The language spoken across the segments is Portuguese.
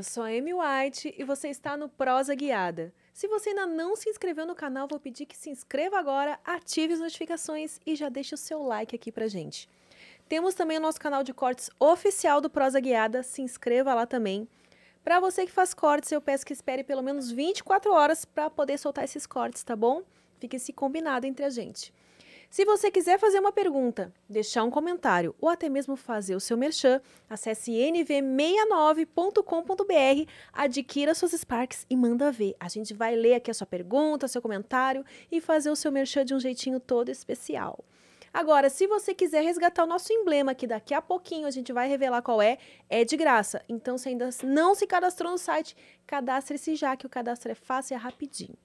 Eu sou a Amy White e você está no Prosa Guiada. Se você ainda não se inscreveu no canal, vou pedir que se inscreva agora, ative as notificações e já deixe o seu like aqui pra gente. Temos também o nosso canal de cortes oficial do Prosa Guiada, se inscreva lá também. Para você que faz cortes, eu peço que espere pelo menos 24 horas para poder soltar esses cortes, tá bom? Fique esse combinado entre a gente. Se você quiser fazer uma pergunta, deixar um comentário ou até mesmo fazer o seu merchan, acesse nv69.com.br, adquira suas Sparks e manda ver. A gente vai ler aqui a sua pergunta, seu comentário e fazer o seu merchan de um jeitinho todo especial. Agora, se você quiser resgatar o nosso emblema, que daqui a pouquinho a gente vai revelar qual é, é de graça. Então, se ainda não se cadastrou no site, cadastre-se já, que o cadastro é fácil e é rapidinho.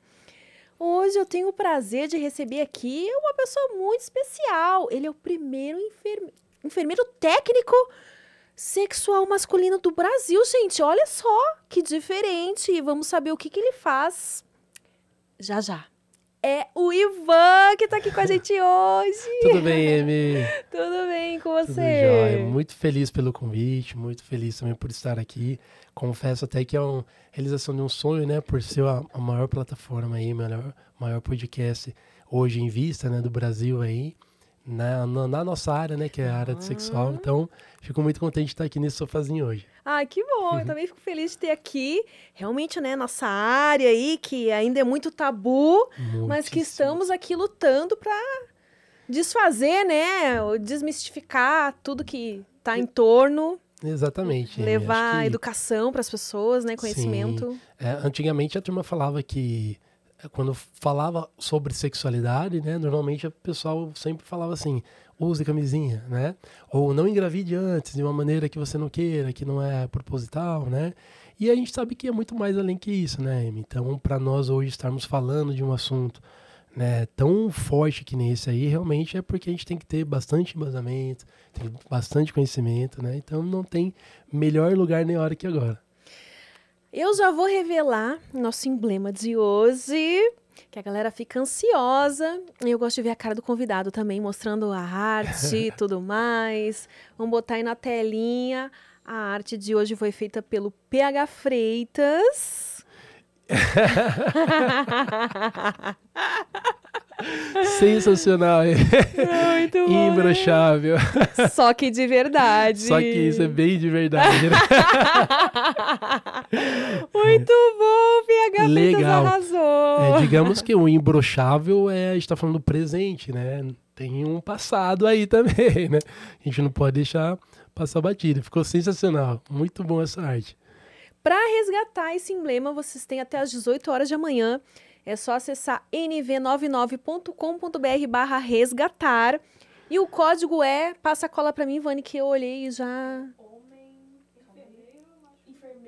Hoje eu tenho o prazer de receber aqui uma pessoa muito especial. Ele é o primeiro enferme... enfermeiro técnico sexual masculino do Brasil, gente. Olha só que diferente. Vamos saber o que, que ele faz já já. É o Ivan que tá aqui com a gente hoje. Tudo bem, Amy? Tudo bem com você? Tudo jóia. Muito feliz pelo convite, muito feliz também por estar aqui. Confesso até que é uma realização de um sonho, né? Por ser a, a maior plataforma aí, maior, maior podcast hoje em vista, né? Do Brasil aí na, na, na, nossa área, né? Que é a área de sexual. Então, fico muito contente de estar aqui nesse sofazinho hoje. Ah, que bom! Eu também fico feliz de ter aqui, realmente, né? Nossa área aí, que ainda é muito tabu, mas que estamos aqui lutando para desfazer, né? Desmistificar tudo que está em torno. Exatamente. Levar que... educação para as pessoas, né? Conhecimento. É, antigamente a turma falava que quando falava sobre sexualidade, né, normalmente o pessoal sempre falava assim, use camisinha, né? Ou não engravide antes de uma maneira que você não queira, que não é proposital, né? E a gente sabe que é muito mais além que isso, né, Amy? Então, para nós hoje estarmos falando de um assunto né, tão forte que nesse aí, realmente é porque a gente tem que ter bastante embasamento, ter bastante conhecimento, né? Então, não tem melhor lugar nem hora que agora. Eu já vou revelar nosso emblema de hoje, que a galera fica ansiosa. Eu gosto de ver a cara do convidado também, mostrando a arte e tudo mais. Vamos botar aí na telinha. A arte de hoje foi feita pelo PH Freitas. Sensacional. Muito bom. Imbrochável. Só que de verdade. Só que isso é bem de verdade. Né? Muito bom, PH Legal. arrasou. É, digamos que o imbrochável é, a gente tá falando do presente, né? Tem um passado aí também, né? A gente não pode deixar passar batida. Ficou sensacional. Muito bom essa arte. Para resgatar esse emblema, vocês têm até às 18 horas de amanhã é só acessar nv99.com.br barra resgatar. E o código é, passa a cola para mim, Vani, que eu olhei e já...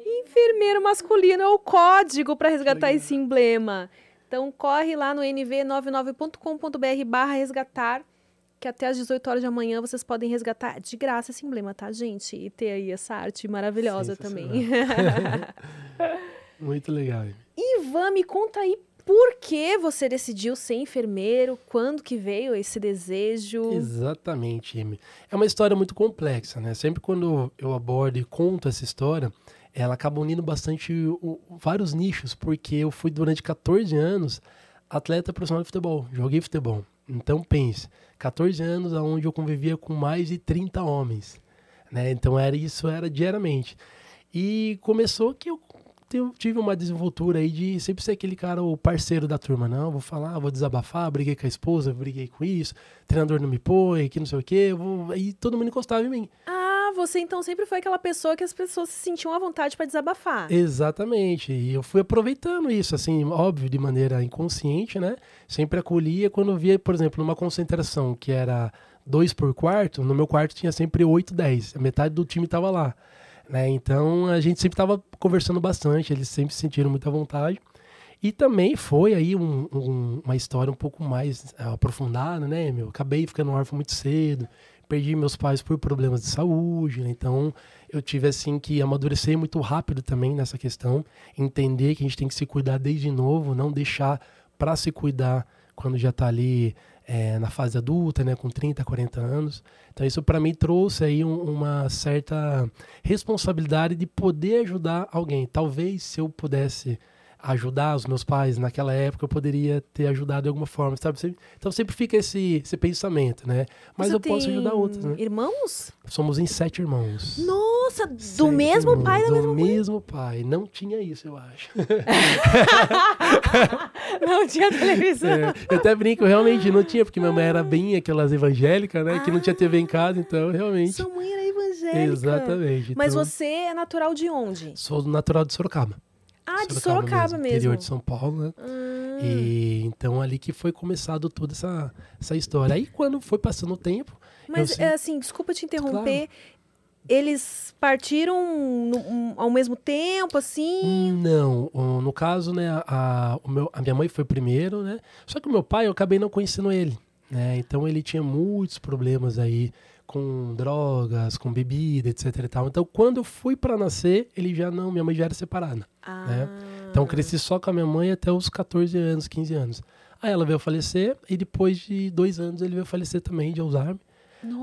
Enfermeiro masculino é o código para resgatar esse emblema. Então corre lá no nv99.com.br barra resgatar, que até às 18 horas de amanhã vocês podem resgatar de graça esse emblema, tá, gente? E ter aí essa arte maravilhosa também. Muito legal. Ivan, me conta aí por que você decidiu ser enfermeiro? Quando que veio esse desejo? Exatamente, Amy. É uma história muito complexa, né? Sempre quando eu abordo e conto essa história, ela acaba unindo bastante o, vários nichos, porque eu fui durante 14 anos atleta profissional de futebol, joguei futebol. Então pense, 14 anos onde eu convivia com mais de 30 homens, né? Então era isso era diariamente. E começou que eu tive uma desenvoltura aí de sempre ser aquele cara, o parceiro da turma. Não, vou falar, vou desabafar, briguei com a esposa, briguei com isso, treinador não me põe, que não sei o quê. Vou... Aí todo mundo encostava em mim. Ah, você então sempre foi aquela pessoa que as pessoas se sentiam à vontade para desabafar. Exatamente. E eu fui aproveitando isso, assim, óbvio, de maneira inconsciente, né? Sempre acolhia quando via, por exemplo, numa concentração que era dois por quarto, no meu quarto tinha sempre oito, dez. A metade do time estava lá. Né? Então a gente sempre estava conversando bastante, eles sempre se sentiram muita vontade. E também foi aí um, um, uma história um pouco mais uh, aprofundada, né, meu? Acabei ficando órfão muito cedo, perdi meus pais por problemas de saúde, né? então eu tive assim que amadurecer muito rápido também nessa questão, entender que a gente tem que se cuidar desde novo, não deixar para se cuidar quando já está ali é, na fase adulta, né, com 30, 40 anos. Então isso para mim trouxe aí um, uma certa responsabilidade de poder ajudar alguém. Talvez se eu pudesse ajudar os meus pais naquela época, eu poderia ter ajudado de alguma forma, sabe? Então sempre fica esse, esse pensamento, né? Mas Você eu posso ajudar outros, né? Irmãos? Somos em sete irmãos. Nossa, do Sete mesmo irmãos, pai da do mesma mãe? mesmo pai. Não tinha isso, eu acho. Não tinha televisão. É, eu até brinco, realmente não tinha, porque minha mãe era bem aquelas evangélicas, né? Que não tinha TV em casa, então realmente. Sua mãe era evangélica. Exatamente. Mas então, você é natural de onde? Sou natural de Sorocaba. Ah, de Sorocaba mesmo. Interior de São Paulo, né? Ah, E então ali que foi começado toda essa, essa história. Aí quando foi passando o tempo. Mas, é assim, desculpa te interromper. Eles partiram no- um- ao mesmo tempo, assim? Não, no caso, né, a, o meu, a minha mãe foi primeiro, né? Só que o meu pai, eu acabei não conhecendo ele, né? Então ele tinha muitos problemas aí com drogas, com bebida, etc e tal. Então quando eu fui para nascer, ele já não, minha mãe já era separada. Ah, né? Então cresci só com a minha mãe até os 14 anos, 15 anos. Aí ela veio falecer e depois de dois anos ele veio falecer também de Alzheimer.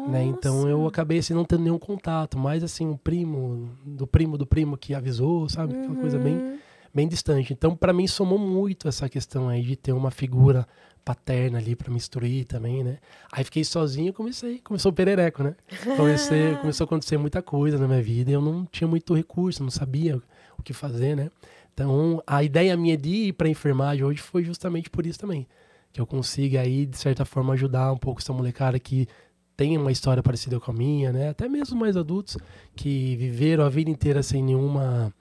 Né? Então eu acabei assim não tendo nenhum contato, mais assim um primo do primo do primo que avisou, sabe? Aquela coisa bem Uhum. bem distante. Então para mim somou muito essa questão aí de ter uma figura paterna ali para me instruir também, né? Aí fiquei sozinho e comecei, começou o perereco, né? Comecei, começou a acontecer muita coisa na minha vida e eu não tinha muito recurso, não sabia o que fazer, né? Então a ideia minha de ir para enfermagem hoje foi justamente por isso também, que eu consiga aí de certa forma ajudar um pouco essa molecada que tem uma história parecida com a minha, né? Até mesmo mais adultos que viveram a vida inteira sem nenhuma,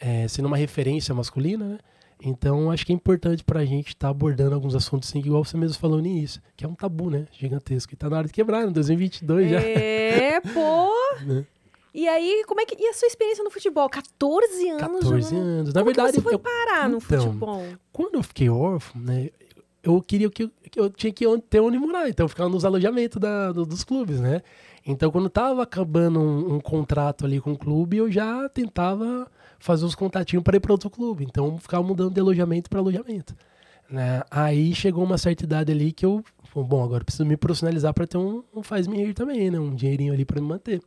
é, sem nenhuma referência masculina, né? Então, acho que é importante pra gente estar abordando alguns assuntos assim, igual você mesmo falou no início, que é um tabu, né? Gigantesco. E tá na hora de quebrar, em 2022 já. É, pô. Né? E aí, como é que. E a sua experiência no futebol? 14 anos 14 jogando. anos. Na Como verdade, você foi eu- parar no então, futebol? quando eu fiquei órfão, né? Eu queria que que eu tinha que ter onde morar, então eu ficava nos alojamentos da- do- dos clubes, né? Então, quando tava acabando um, um contrato ali com o clube, eu já tentava fazer uns contatinhos para ir para outro clube. Então, ficava mudando de alojamento para alojamento. Né? Aí chegou uma certa idade ali que eu, bom, agora preciso me profissionalizar para ter um, um faz-me rir também, né? Um dinheirinho ali para me manter.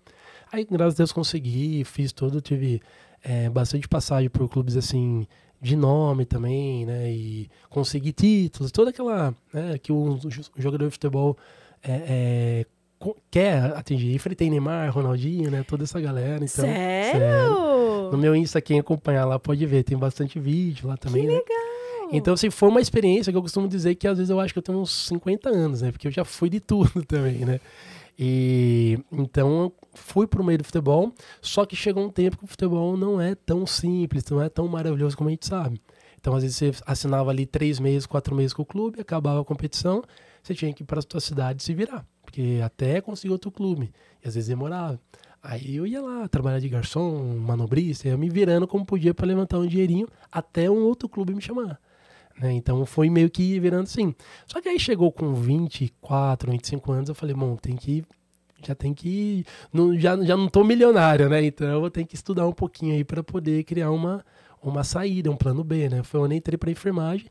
Aí, graças a Deus, consegui, fiz tudo, tive é, bastante passagem por clubes assim de nome também, né? E consegui títulos, toda aquela né, que o, jogador de futebol é, é, quer atingir. Enfrentei Neymar, Ronaldinho, né? Toda essa galera. Então, Sério? No meu Insta, quem acompanhar lá pode ver, tem bastante vídeo lá também, né? legal. Então, assim, foi uma experiência que eu costumo dizer que às vezes eu acho que eu tenho uns 50 anos, né? Porque eu já fui de tudo também, né? E então eu fui pro meio do futebol, só que chegou um tempo que o futebol não é tão simples, não é tão maravilhoso como a gente sabe. Então, às vezes, você assinava ali três meses, quatro meses com o clube, acabava a competição, você tinha que ir para a sua cidade se virar, porque até conseguir outro clube, e às vezes demorava. Aí eu ia lá trabalhar de garçom, manobrista, ia me virando como podia para levantar um dinheirinho até um outro clube me chamar. Né? Então foi meio que virando assim. Só que aí chegou com 24, 25 anos, eu falei, bom, tem que. Já tem que. Não, já, já não tô milionário, né? Então eu vou ter que estudar um pouquinho aí para poder criar uma, uma saída, um plano B, né? Foi onde entrei para enfermagem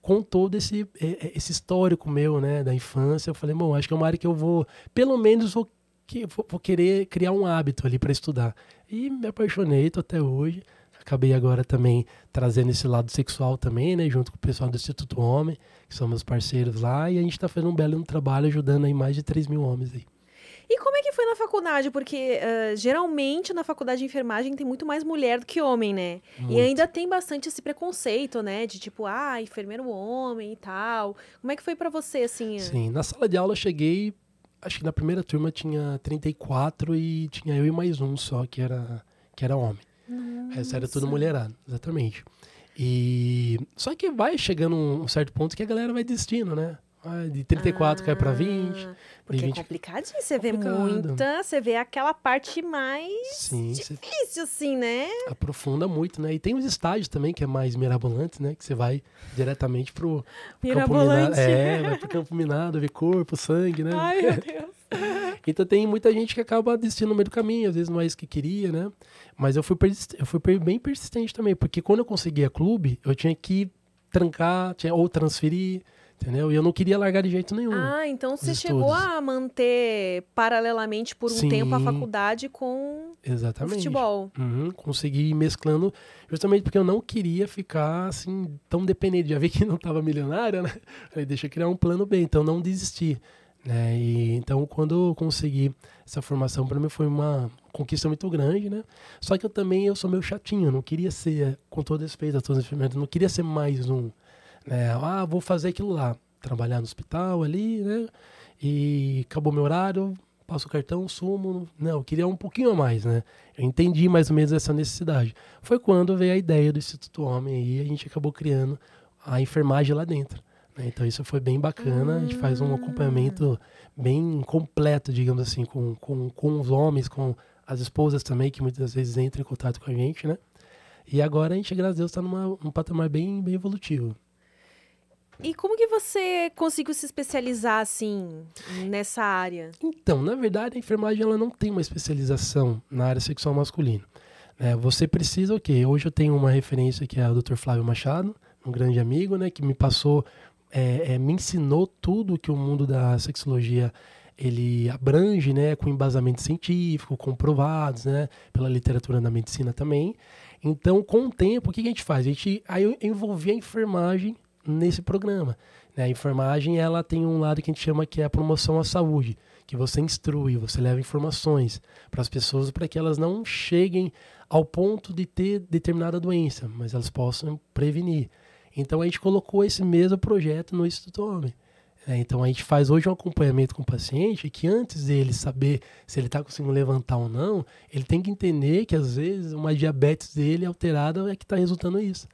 com todo esse, eh, eh, esse histórico meu, né, da infância. Eu falei, bom, acho que é uma área que eu vou, pelo menos, vou, que, vou querer criar um hábito ali para estudar. E me apaixonei, tô até hoje. Acabei agora também trazendo esse lado sexual também, né, junto com o pessoal do Instituto Homem, que são meus parceiros lá, e a gente está fazendo um belo trabalho ajudando aí mais de 3 mil homens aí. E como é que foi na faculdade? Porque ah, geralmente na faculdade de enfermagem tem muito mais mulher do que homem, né? E Muito. ainda tem bastante esse preconceito, né? De tipo, ah, enfermeiro homem e tal. Como é que foi pra você, assim? Sim, na sala de aula eu cheguei, acho que na primeira turma tinha 34 e tinha eu e mais um só que era, que era homem. Resto era tudo mulherada, exatamente. E só que vai chegando um certo ponto que a galera vai desistindo, né? Vai de 34 cai pra 20. Porque é 20 complicadinho, você vê muita, você vê aquela parte mais Sim, difícil, assim, né? aprofunda muito, né? E tem os estágios também que é mais mirabolante, né? Que você vai diretamente pro, pro campo minado. Mirabolante. É, vai pro campo minado, ver corpo, sangue, né? Ai, meu Deus. Então tem muita gente que acaba desistindo no meio do caminho, às vezes não é isso que queria, né? Mas eu fui, eu fui bem persistente também, porque quando eu conseguia clube, eu tinha que trancar, tinha, ou transferir, Entendeu? E eu não queria largar de jeito nenhum. Ah, então você Os chegou estudos. a manter paralelamente por um Sim. tempo a faculdade com o Exatamente. futebol. Uhum, consegui ir mesclando, justamente porque eu não queria ficar assim tão dependente. Já vi que não estava milionário, né? Falei, deixa eu criar um plano B, então não desistir. Né? E, então, quando eu consegui essa formação, para mim foi uma conquista muito grande, né? Só que eu também eu sou meio chatinho, não queria ser, com todo respeito a todos os enfermeiros, não queria ser mais um, né? Ah, vou fazer aquilo lá, trabalhar no hospital ali, né? E acabou meu horário, passo o cartão, sumo. Não, eu queria um pouquinho a mais, né? Eu entendi mais ou menos essa necessidade. Foi quando veio a ideia do Instituto Homem aí, a gente acabou criando a enfermagem lá dentro. né? Então isso foi bem bacana, a gente faz um acompanhamento bem completo, digamos assim, com, com, com os homens, com as esposas também, que muitas vezes entram em contato com a gente, né? E agora a gente, graças a Deus, está num patamar bem, bem evolutivo. E como que você conseguiu se especializar assim nessa área? Então, na verdade, a enfermagem ela não tem uma especialização na área sexual masculina. né? você precisa o quê? Hoje eu tenho uma referência que é o Dr. Flávio Machado, um grande amigo, né, que me passou, é, é, me ensinou tudo que o mundo da sexologia ele abrange, né, com embasamento científico, comprovados, né, pela literatura da medicina também. Então, com o tempo, o que a gente faz? A gente, aí eu envolvi a enfermagem nesse programa. né? A enfermagem ela tem um lado que a gente chama que é a promoção à saúde, que você instrui, você leva informações para as pessoas para que elas não cheguem ao ponto de ter determinada doença, mas elas possam prevenir. Então a gente colocou esse mesmo projeto no Instituto Homem. É, então a gente faz hoje um acompanhamento com o paciente que antes dele saber se ele está conseguindo levantar ou não, ele tem que entender que às vezes uma diabetes dele alterada é que está resultando isso.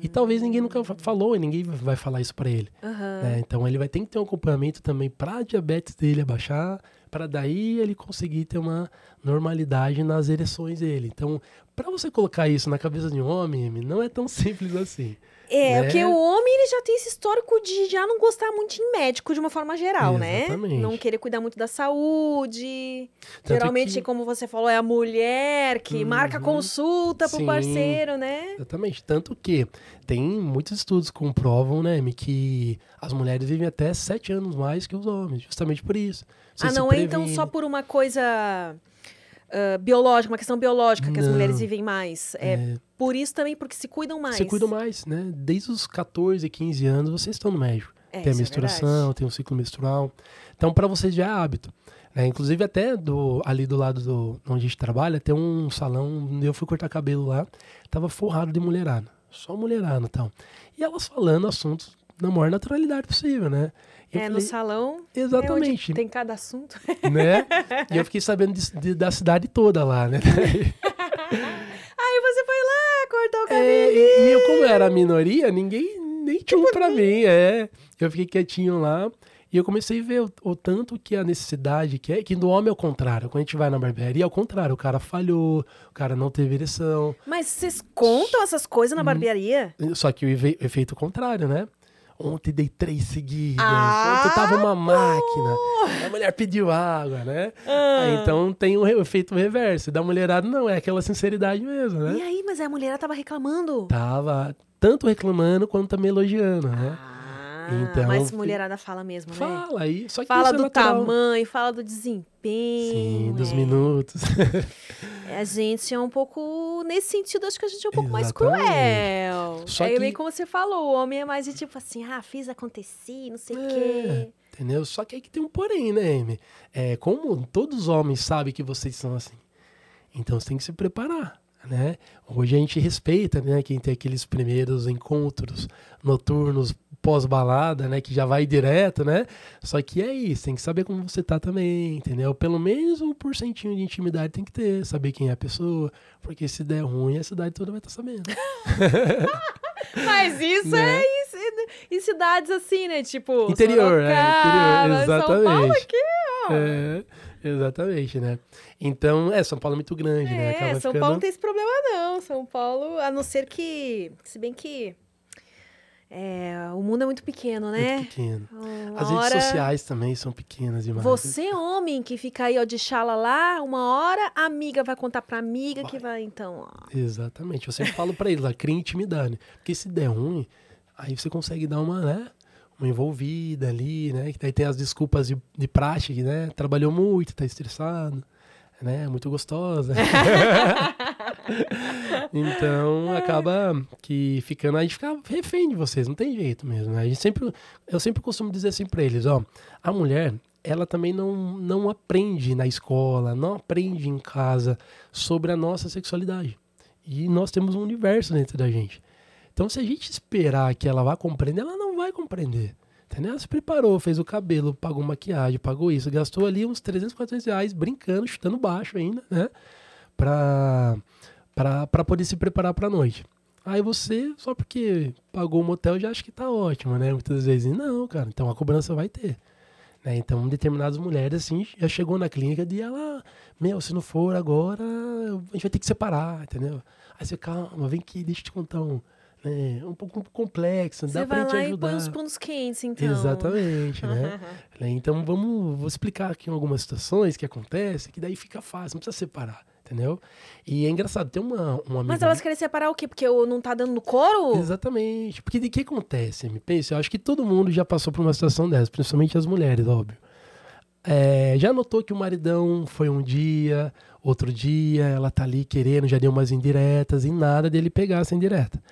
E talvez ninguém nunca fa- falou e ninguém vai falar isso para ele. Aham. né? Então ele vai ter que ter um acompanhamento também para diabetes dele abaixar, para daí ele conseguir ter uma normalidade nas ereções dele. Então, para você colocar isso na cabeça de um homem, não é tão simples assim. É, né? porque o homem ele já tem esse histórico de já não gostar muito de médico de uma forma geral, né? Exatamente. Não querer cuidar muito da saúde. Tanto Geralmente, que- como você falou, é a mulher que marca Uhum. consulta pro Sim. parceiro, né? Exatamente. Tanto que tem muitos estudos que comprovam, né, que as mulheres vivem até sete anos mais que os homens, justamente por isso. Você ah, não é então só por uma coisa ah, biológica, uma questão biológica que as Não. mulheres vivem mais. É, É, por isso também, porque se cuidam mais. Você cuida mais, né? Desde os 14, 15 anos, vocês estão no médico. É, tem a é menstruação, verdade. tem o ciclo menstrual. Então, para vocês já é hábito. né? Inclusive, até do, ali do lado do, onde a gente trabalha, tem um salão, onde eu fui cortar cabelo lá, tava forrado de mulherada. Só mulherada e tal. E elas falando assuntos na maior naturalidade possível, né? Eu É, no falei, salão. É Exatamente. onde tem cada assunto. né? E eu fiquei sabendo de- de- da cidade toda lá, né? Aí você foi lá cortar o cabelo. É, e, e eu, como era a minoria, ninguém nem tinha um pra mim, é. Eu fiquei quietinho lá e eu comecei a ver o, o tanto que a necessidade que é, que do homem é o contrário. Quando a gente vai na barbearia, é o contrário. O cara falhou, o cara não teve ereção. Mas vocês contam essas coisas Hum. na barbearia? Só que o efe- efeito contrário, né? Ontem dei três seguidas. Ah, Ontem tava uma máquina. A mulher pediu água, né? Ah. Aí, então tem o re- efeito reverso. Da mulherada não, é aquela sinceridade mesmo, né? E aí, mas a mulher tava reclamando. Tava tanto reclamando quanto também elogiando, né? Ah, Então, mas mulherada fala mesmo, né? Fala aí, só que Fala é do natural. tamanho, fala do desempenho. Sim, dos é. minutos. A gente é um pouco. Nesse sentido, acho que a gente é um pouco mais Exatamente. cruel. Só é que- bem como você falou, o homem é mais de tipo assim, ah, fiz acontecer, não sei o É. quê. Entendeu? Só que aí que tem um porém, né, Amy? É, como todos os homens sabem que vocês são assim, então você tem que se preparar, né? Hoje a gente respeita, né, quem tem aqueles primeiros encontros noturnos pós-balada, né, que já vai direto, né? Só que é isso, tem que saber como você tá também, entendeu? Pelo menos um porcentinho de intimidade tem que ter, saber quem é a pessoa, porque se der ruim, a cidade toda vai estar sabendo. Mas isso Né? é em, em cidades assim, né? Tipo. Interior, é, Sorocaba, interior, São Paulo exatamente. aqui, ó. É, exatamente, né? Então, é, São Paulo é muito grande, né? É, Acaba São ficando... Paulo não tem esse problema, não. São Paulo, a não ser que. Se bem que. é, o mundo é muito pequeno, né? muito pequeno. Uma As hora- redes sociais também são pequenas demais. Você, homem, que fica aí, ó, de chala lá, uma hora a amiga vai contar pra amiga que vai, então, ó. Exatamente. Eu sempre falo pra eles, lá, cria intimidade. Porque se der ruim, aí você consegue dar uma, né? Uma envolvida ali, né? Que daí tem as desculpas de, de prática, né? Trabalhou muito, tá estressado, né? Muito gostosa. então acaba que ficando, a gente fica refém de vocês, não tem jeito mesmo. Né? A gente sempre, eu sempre costumo dizer assim para eles, ó, a mulher, ela também não, não aprende na escola, não aprende em casa sobre a nossa sexualidade. E nós temos um universo dentro da gente. Então, se a gente esperar que ela vá compreender, ela não vai compreender. Entendeu? Ela se preparou, fez o cabelo, pagou maquiagem, pagou isso, gastou ali uns 300, 400 reais brincando, chutando baixo ainda, né? Pra, pra, pra poder se preparar pra noite. Aí você, só porque pagou o motel, já acha que tá ótimo, né? Muitas vezes, não, cara, então a cobrança vai ter. Né? Então, determinadas mulheres, assim, já chegou na clínica e ela, meu, se não for agora, a gente vai ter que separar, entendeu? Aí você, calma, vem aqui, deixa eu te contar um, né, um pouco complexo, Você dá pra vai gente lá e ajudar. põe os pontos quentes, então. Exatamente, né? Então vamos vou explicar aqui algumas situações que acontecem, que daí fica fácil, não precisa separar, entendeu? E é engraçado, tem uma, uma amiga... Mas elas querem separar o quê? Porque o não tá dando no couro? Exatamente. Porque de que acontece, me pensa? Eu acho que todo mundo já passou por uma situação dessa, principalmente as mulheres, óbvio. É, já notou que o maridão foi um dia, outro dia, ela tá ali querendo, já deu umas indiretas e nada dele pegar essa indireta.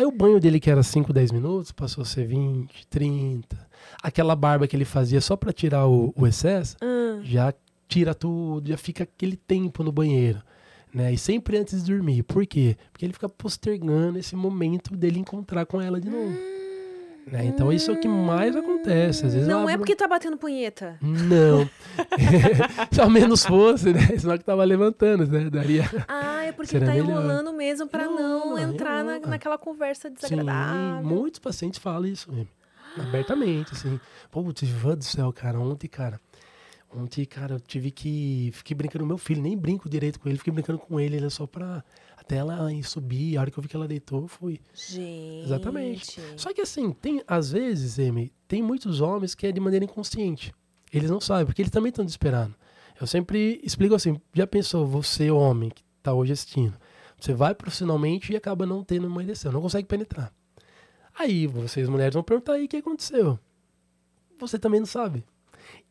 Aí o banho dele, que era 5, 10 minutos, passou a ser 20, 30. Aquela barba que ele fazia só pra tirar o, o excesso, Ah, já tira tudo, já fica aquele tempo no banheiro. Né? E sempre antes de dormir. Por quê? Porque ele fica postergando esse momento dele encontrar com ela de novo. Né? Então isso é o que mais acontece. Às vezes não é abro- porque tá batendo punheta. Não. Se ao menos fosse, né? Senão que tava levantando, né? Daria. Ah, é porque Será tá melhor. enrolando mesmo pra não Enrola, entrar na, naquela conversa Sim, desagradável. muitos pacientes falam isso mesmo. Abertamente, assim. Putz, Ivan do céu, cara. Ontem, cara. Ontem, cara, eu tive que. Fiquei brincando com meu filho, nem brinco direito com ele, fiquei brincando com ele, ele é só pra. Até ela ir subir, a hora que eu vi que ela deitou, eu fui. Gente. Exatamente. Só que assim, tem, às vezes, Amy, tem muitos homens que é de maneira inconsciente. Eles não sabem, porque eles também estão desesperando. Eu sempre explico assim, já pensou, você, homem, que tá hoje assistindo, você vai profissionalmente e acaba não tendo uma ereção, não consegue penetrar. Aí, vocês mulheres vão perguntar aí o que aconteceu. Você também não sabe.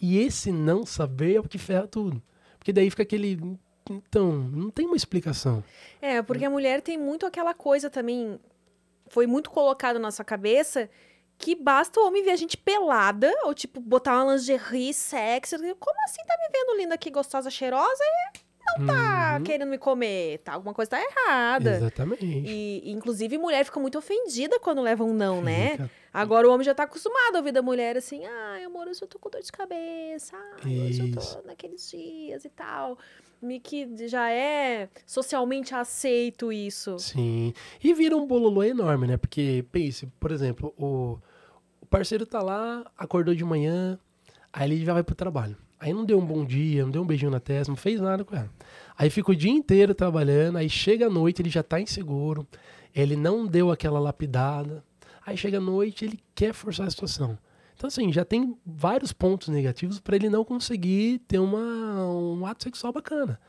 E esse não saber é o que ferra tudo. Porque daí fica aquele. Então, não tem uma explicação. É, porque a mulher tem muito aquela coisa também. Foi muito colocado na nossa cabeça que basta o homem ver a gente pelada, ou tipo, botar uma lingerie sexy. Como assim tá me vendo linda aqui, gostosa, cheirosa? E não tá Uhum, querendo me comer, tá? Alguma coisa tá errada. Exatamente. E, inclusive, mulher fica muito ofendida quando leva um não, né? Fica. Agora o homem já tá acostumado a ouvir da mulher assim, ai, amor, eu tô com dor de cabeça, ai, hoje eu tô naqueles dias e tal. Que já é socialmente aceito isso. Sim. E vira um bololô enorme, né? Porque, pense, por exemplo, o, o parceiro tá lá, acordou de manhã, aí ele já vai pro trabalho. Aí não deu um bom dia, não deu um beijinho na testa, não fez nada com ela. Aí fica o dia inteiro trabalhando, aí chega a noite, ele já tá inseguro, ele não deu aquela lapidada. Aí chega a noite, ele quer forçar a situação. Então, assim, já tem vários pontos negativos para ele não conseguir ter uma, um ato sexual bacana.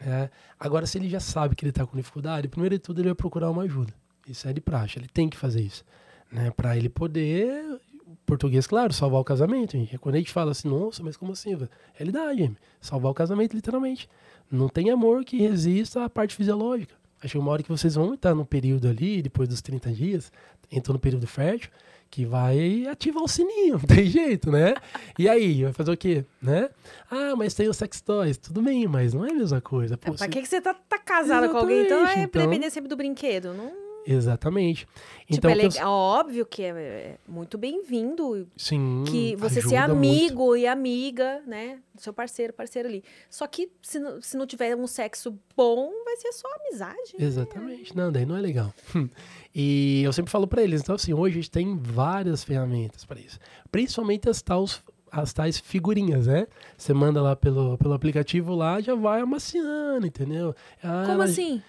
Né? Agora, se ele já sabe que ele está com dificuldade, primeiro de tudo ele vai procurar uma ajuda. Isso é de praxe, ele tem que fazer isso. Né? Para ele poder, português, claro, salvar o casamento. Gente. Quando a gente fala assim, nossa, mas como assim? velho? Realidade, gente. salvar o casamento, literalmente. Não tem amor que resista à parte fisiológica. Acho que uma hora que vocês vão estar no período ali, depois dos 30 dias, entrou no período fértil, que vai ativar o sininho, não tem jeito, né? E aí, vai fazer o quê, né? Ah, mas tem os sex toys, tudo bem, mas não é a mesma coisa. Pô, pra você- que, que você tá, tá casada com alguém? Então é Exatamente, então- depender sempre do brinquedo. Não, Exatamente. tipo, Então, é o que eu- legal, óbvio que é, é muito bem-vindo sim, que você ser ajuda muito. amigo e amiga, né? Do seu parceiro, parceiro ali. Só que se não, se não tiver um sexo bom, vai ser só amizade. Exatamente. Não, daí não é legal. E eu sempre falo pra eles, então assim, hoje a gente tem várias ferramentas para isso. Principalmente as tais, as tais figurinhas, né? Você manda lá pelo, pelo aplicativo lá, já vai amaciando, entendeu? Ah, Como ela- assim?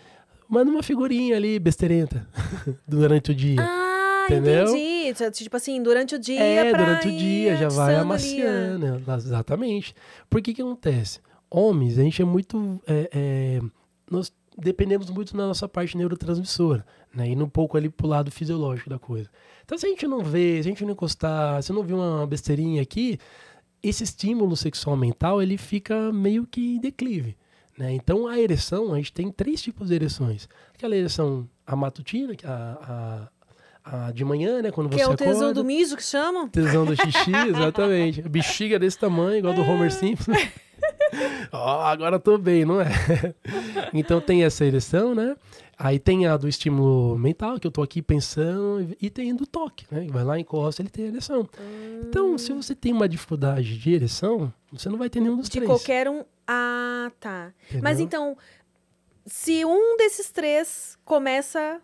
Manda uma figurinha ali, besteirenta, durante o dia. Ah, Entendeu? entendi. Tipo assim, durante o dia. É, durante o dia, já vai atiçando ali, ah. amaciando. Exatamente. Por que que acontece? Homens, a gente é muito... é, é, nós, dependemos muito da nossa parte neurotransmissora, né? Indo um pouco ali pro lado fisiológico da coisa. Então, se a gente não vê, se a gente não encostar, se não viu uma besteirinha aqui, esse estímulo sexual mental, ele fica meio que em declive. Né? Então, a ereção, a gente tem três tipos de ereções. Aquela ereção a matutina, a, a, a de manhã, né? Quando que você é o tesão acorda. do miso que chamam? Tesão do xixi, exatamente. Bexiga desse tamanho, igual do Homer Simpson. Ó, agora tô bem, não é? então tem essa ereção, né? Aí tem a do estímulo mental, que eu tô aqui pensando, e tem do toque, né? Vai lá, encosta, ele tem a ereção. Então, se você tem uma dificuldade de ereção, você não vai ter nenhum dos De três. qualquer um. Ah, tá. Mas entendeu? então, se um desses três começa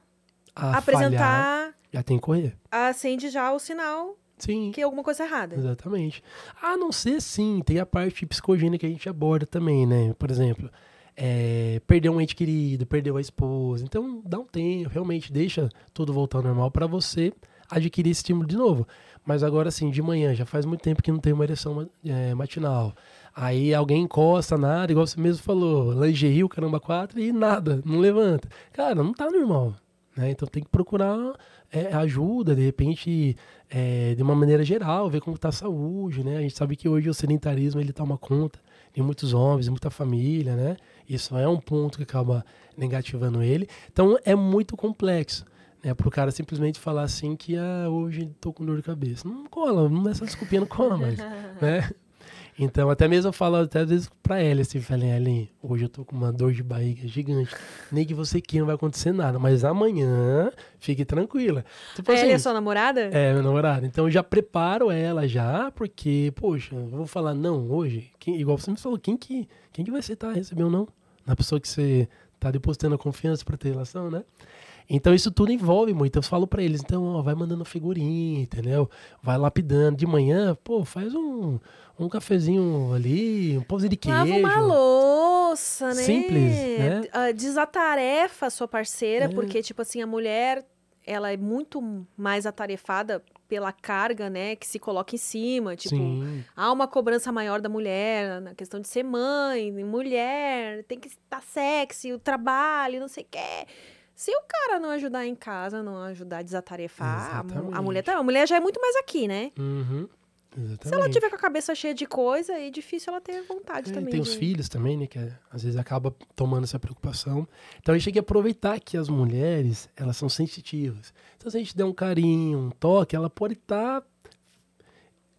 a a apresentar, já tem que correr. acende já o sinal Sim. que é alguma coisa errada. Exatamente. A não ser, sim, tem a parte psicogênica que a gente aborda também, né? Por exemplo, é, perdeu um ente querido, perdeu a esposa. Então, dá um tempo, realmente, deixa tudo voltar ao normal para você adquirir esse estímulo de novo. Mas agora, assim, de manhã, já faz muito tempo que não tem uma ereção é, matinal. Aí alguém encosta, nada, igual você mesmo falou, lingerie, o caramba, quatro, e nada, não levanta. Cara, não tá normal. Né? Então tem que procurar é, ajuda, de repente, é, de uma maneira geral, ver como está a saúde, né? A gente sabe que hoje o sedentarismo ele toma conta de muitos homens, muita família, né? Isso é um ponto que acaba negativando ele. Então é muito complexo, né? Para o cara simplesmente falar assim que ah, hoje tô com dor de cabeça. Não cola, não essa desculpinha não cola mais, né? Então, até mesmo eu falo até às vezes pra ela, assim, falei, Ellen, hoje eu tô com uma dor de barriga gigante. Nem que você queira, não vai acontecer nada. Mas amanhã, fique tranquila. Tipo A Ellie é assim, sua namorada? é, meu namorado. Então eu já preparo ela já, porque, poxa, eu vou falar não hoje. Quem, igual você me falou, quem que, quem que vai aceitar receber um não? Na pessoa que você tá depositando a confiança pra ter relação, né? Então isso tudo envolve muito. Eu falo pra eles, então, ó, vai mandando figurinha, entendeu? Vai lapidando. De manhã, pô, faz um, um cafezinho ali, um pãozinho de queijo. Lava uma louça, né? Simples, né? Ah, desatarefa a sua parceira, É. porque, tipo assim, a mulher, ela é muito mais atarefada pela carga, né, que se coloca em cima. Tipo, Sim, há uma cobrança maior da mulher na questão de ser mãe, mulher, tem que estar sexy, o trabalho, não sei o quê. Se o cara não ajudar em casa, não ajudar a desatarefar, a, a mulher tá, a mulher já é muito mais aqui, né? uhum, exatamente. Se ela tiver com a cabeça cheia de coisa, é difícil ela ter vontade É, também. tem os de- filhos também, né? Que é- às vezes acaba tomando essa preocupação. Então a gente tem que aproveitar que as mulheres, elas são sensitivas. Então se a gente der um carinho, um toque, ela pode estar,